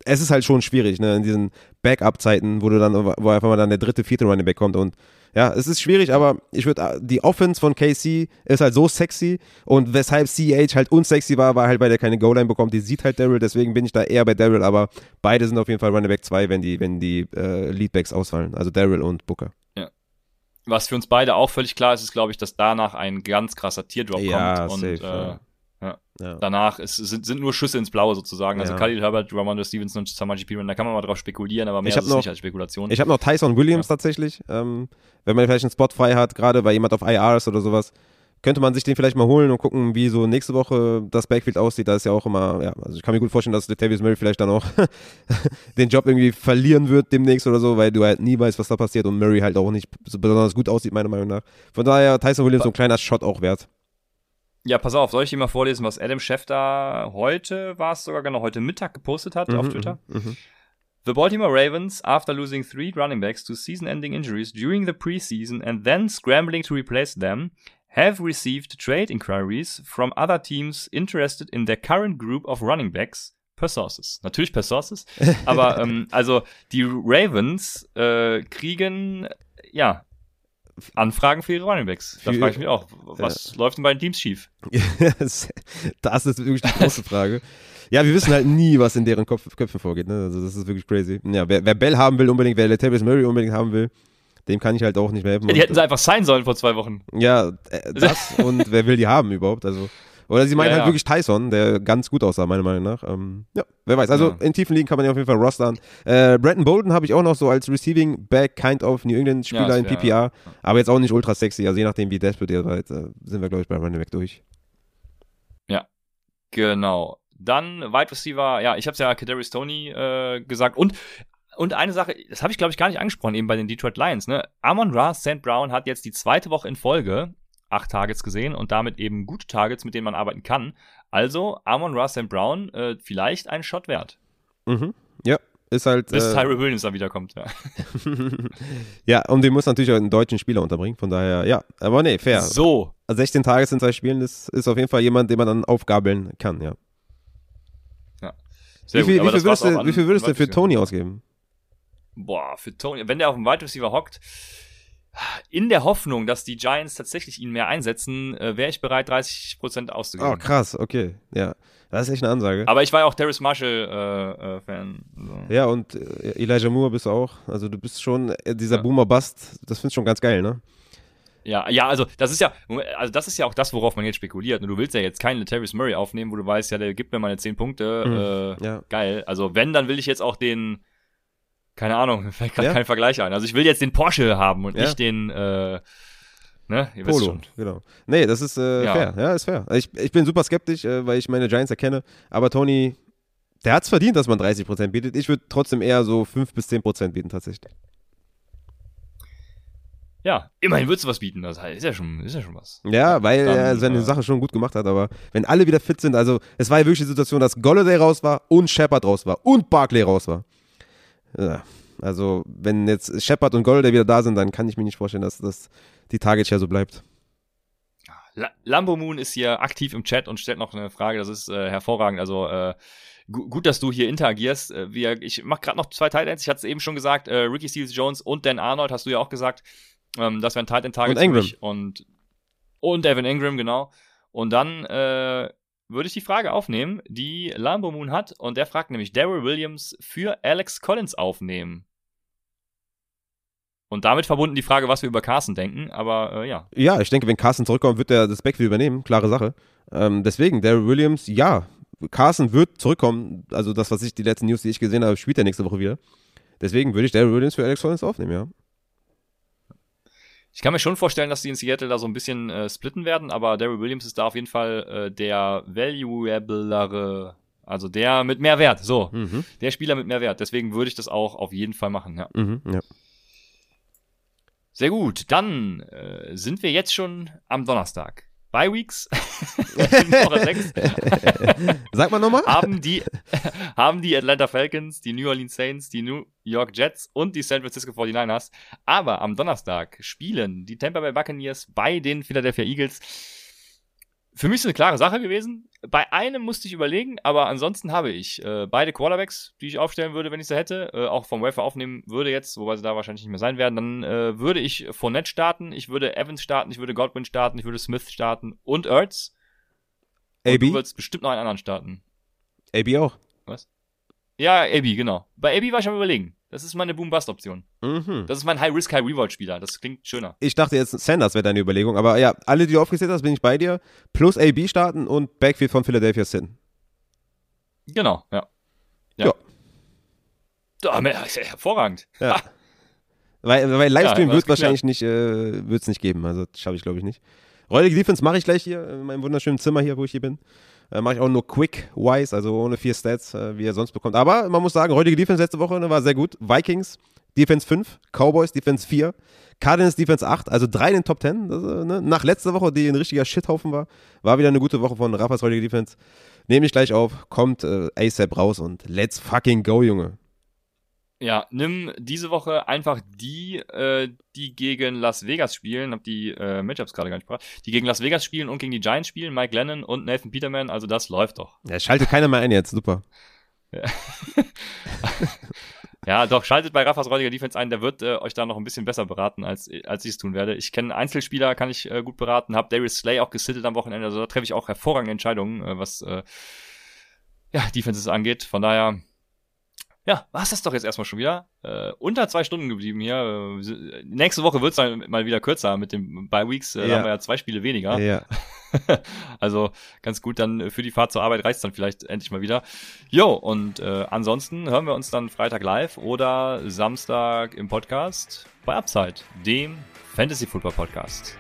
es ist halt schon schwierig, ne, in diesen Backup-Zeiten, wo du dann, wo einfach mal dann der dritte, vierte Running Back kommt und ja, es ist schwierig, aber ich würde, die Offense von KC ist halt so sexy und weshalb CH halt unsexy war, war halt, weil der keine Goal-Line bekommt, die sieht halt Daryl, deswegen bin ich da eher bei Daryl, aber beide sind auf jeden Fall Running Back 2, wenn die, wenn die äh, Leadbacks ausfallen, also Daryl und Booker. Was für uns beide auch völlig klar ist, ist, glaube ich, dass danach ein ganz krasser Teardrop Ja, kommt. Und safe, äh, ja. Ja. Ja. danach ist, sind, sind nur Schüsse ins Blaue sozusagen. Also Ja. Khalil Herbert, Ramondre Stevenson und Samaji Piran, da kann man mal drauf spekulieren, aber mehr Ich ist noch- nicht als Spekulation. Ich habe noch Tyson Williams tatsächlich. Ähm, wenn man vielleicht einen Spot frei hat, gerade weil jemand auf IR ist oder sowas, könnte man sich den vielleicht mal holen und gucken, wie so nächste Woche das Backfield aussieht. Da ist ja auch immer, ja, also ich kann mir gut vorstellen, dass Latavius Murray vielleicht dann auch den Job irgendwie verlieren wird demnächst oder so, weil du halt nie weißt, was da passiert und Murray halt auch nicht so besonders gut aussieht, meiner Meinung nach. Von daher, Tyson Williams so ein kleiner Shot auch wert. Ja, pass auf, soll ich dir mal vorlesen, was Adam Schefter heute, war es sogar genau, heute Mittag gepostet hat auf Mhm, Twitter? mhm. The Baltimore Ravens, after losing three running backs to season-ending injuries during the preseason and then scrambling to replace them, have received trade inquiries from other teams interested in their current group of running backs per sources. Natürlich per sources, aber ähm, also die Ravens äh, kriegen ja Anfragen für ihre Running Backs. Da frage ich mich auch, was läuft denn bei den Teams schief? das ist wirklich die große Frage. Ja, wir wissen halt nie, was in deren Kopf, Köpfen vorgeht. Ne? Also das ist wirklich crazy. Ja, wer, wer Bell haben will unbedingt, wer Latavius Murray unbedingt haben will, dem kann ich halt auch nicht mehr helfen. Ja, die hätten sie einfach sein sollen vor zwei Wochen. ja, äh, das und wer will die haben überhaupt? Also oder sie meinen Ja, halt ja. wirklich Tyson, der ganz gut aussah, meiner Meinung nach. Ähm, ja, wer weiß. Also Ja. in tiefen Ligen kann man ja auf jeden Fall rostern. Äh, Brandon Bolden habe ich auch noch so als Receiving Back, kind of New England Spieler Ja, in PPR, aber jetzt auch nicht ultra sexy. Also je nachdem, wie desperate ihr seid, äh, sind wir, glaube ich, bei Running Back durch. Genau. Dann Wide Receiver, ja, ich habe es ja Kadarius Tony äh, gesagt und und eine Sache, das habe ich glaube ich gar nicht angesprochen eben bei den Detroit Lions, ne? Amon Ra St. Brown hat jetzt die zweite Woche in Folge acht Targets gesehen und damit eben gute Targets, mit denen man arbeiten kann. Also Amon Ra St. Brown äh, vielleicht ein Shot wert, Mhm. Ja, ist halt. bis äh, Tyrell Williams dann wiederkommt. Ja. ja, und den muss natürlich auch einen deutschen Spieler unterbringen, von daher, ja. Aber nee, fair. So, 16 Tage in zwei Spielen ist, ist auf jeden Fall jemand, den man dann aufgabeln kann, ja. sehr wie viel, gut. Wie viel das würdest, an- wie viel würdest du für. Tony ausgeben? Boah, für Tony, wenn der auf dem Wide Receiver hockt, in der Hoffnung, dass die Giants tatsächlich ihn mehr einsetzen, äh, wäre ich bereit, 30% auszugeben. Oh, krass, okay. Ja, das ist echt eine Ansage. Aber ich war ja auch Darius Marshall äh, äh, Fan. So. Ja, und äh, Elijah Moore bist du auch. Also du bist schon, äh, dieser Ja. Boomer-Bust, das findest du schon ganz geil, ne? Ja, ja, also das ist ja, also das ist ja auch das, worauf man jetzt spekuliert. Und du willst ja jetzt keinen Latavius Murray aufnehmen, wo du weißt, ja, der gibt mir meine 10 Punkte. Äh, Ja. Geil. Also wenn, dann will ich jetzt auch den, keine Ahnung, mir fällt gerade Ja. kein Vergleich ein. Also ich will jetzt den Porsche haben und Ja. nicht den, äh, ne, ihr wisst Polo, schon. genau. Nee, das ist äh, Ja. fair. Ja, ist fair. Ich, ich bin super skeptisch, äh, weil ich meine Giants erkenne. Aber Tony, der hat es verdient, dass man 30% bietet. Ich würde trotzdem eher so 5 bis 10% bieten, tatsächlich. Ja, immerhin würdest du was bieten. Das ist ja schon, ist ja schon was. Ja, weil Dann, er seine äh, Sache schon gut gemacht hat, aber wenn alle wieder fit sind, also es war ja wirklich die Situation, dass Golladay raus war und Shepard raus war und Barkley raus war. Ja, also wenn jetzt Shepard und Golladay wieder da sind, dann kann ich mir nicht vorstellen, dass, dass die Target Share so bleibt. La Lambo Moon ist hier aktiv im Chat und stellt noch eine Frage, das ist äh, hervorragend. Also äh, gu gut, dass du hier interagierst. Äh, wir, ich mache gerade noch zwei Titans. Ich hatte es eben schon gesagt, äh, Ricky Steels Jones und Dan Arnold hast du ja auch gesagt. Ähm, das wären Titan Targets Und Ingram. Und, und Evan Ingram, genau. Und dann äh, würde ich die Frage aufnehmen, die Lambo Moon hat. Und der fragt nämlich Daryl Williams für Alex Collins aufnehmen. Und damit verbunden die Frage, was wir über Carson denken. Aber äh, ja, Ja, ich denke, wenn Carson zurückkommt, wird er das Backfield übernehmen, klare Sache. Ähm, deswegen, Daryl Williams, ja, Carson wird zurückkommen. Also das, was ich, die letzten News, die ich gesehen habe, spielt er nächste Woche wieder. Deswegen würde ich Daryl Williams für Alex Collins aufnehmen, ja. Ich kann mir schon vorstellen, dass die in Seattle da so ein bisschen äh, splitten werden, aber Daryl Williams ist da auf jeden Fall äh, der valuablere, also der mit mehr Wert. So, Mhm. der Spieler mit mehr Wert. Deswegen würde ich das auch auf jeden Fall machen. Ja. Mhm, ja. Sehr gut. Dann äh, sind wir jetzt schon am Donnerstag. Bye Weeks in Woche 6 Sag mal nochmal. haben die, haben die Atlanta Falcons, die New Orleans Saints, die New York Jets und die San Francisco 49ers. Aber am Donnerstag spielen die Tampa Bay Buccaneers bei den Philadelphia Eagles. Für mich ist es eine klare Sache gewesen. Bei einem musste ich überlegen, aber ansonsten habe ich äh, beide Quarterbacks, die ich aufstellen würde, wenn ich sie hätte, äh, auch vom Wafer aufnehmen würde jetzt, wobei sie da wahrscheinlich nicht mehr sein werden. Dann äh, würde ich Fournette starten, ich würde Evans starten, ich würde Godwin starten, ich würde Smith starten und Ertz. Und du AB? würdest bestimmt noch einen anderen starten. AB auch. Ja, AB, genau. Bei AB war ich am überlegen. Das ist meine Boom-Bust-Option. Mhm. Das ist mein High-Risk, High-Reward-Spieler. Das klingt schöner. Ich dachte jetzt, Sanders wäre deine Überlegung, aber ja, alle, die du aufgezählt hast, bin ich bei dir. Plus AB starten und Backfield von Philadelphia Sin. Genau, ja. Ja. Ja. Ja hervorragend. Ja. Weil, weil Livestream Ja, wird das wahrscheinlich nicht, äh, wird's nicht geben. Also das schaffe ich, glaube ich, nicht. Räudige Defense mache ich gleich hier in meinem wunderschönen Zimmer hier, wo ich hier bin. Äh, mache ich auch nur quick-wise, also ohne vier Stats, äh, wie ihr sonst bekommt. Aber man muss sagen, heutige Defense letzte Woche ne, war sehr gut. Vikings, Defense 5, Cowboys, Defense 4, Cardinals, Defense 8, also drei in den Top 10. Das, äh, ne? Nach letzter Woche, die ein richtiger Shithaufen war, war wieder eine gute Woche von Rafas heutige Defense. Nehme ich gleich auf, kommt äh, ASAP raus und let's fucking go, Junge. Ja, nimm diese Woche einfach die, äh, die gegen Las Vegas spielen, hab die äh, Matchups gerade gar nicht gebracht, die gegen Las Vegas spielen und gegen die Giants spielen, Mike Lennon und Nathan Peterman, also das läuft doch. Ja, schaltet keiner mehr ein jetzt, super. Ja, doch, schaltet bei Raffas räudiger Defense ein, der wird äh, euch da noch ein bisschen besser beraten, als, als ich es tun werde. Ich kenne Einzelspieler, kann ich äh, gut beraten, hab Darius Slay auch gesittet am Wochenende, also da treffe ich auch hervorragende Entscheidungen, äh, was äh, ja, Defenses angeht. Von daher, ja, war's das doch jetzt erstmal schon wieder. Äh, unter zwei Stunden geblieben hier. Äh, nächste Woche wird's dann mal wieder kürzer mit den Bye Weeks. Äh, Ja. haben wir ja zwei Spiele weniger. Ja. also ganz gut, dann für die Fahrt zur Arbeit reicht's dann vielleicht endlich mal wieder. Jo, und äh, ansonsten hören wir uns dann Freitag live oder Samstag im Podcast bei Upside, dem Fantasy Football Podcast.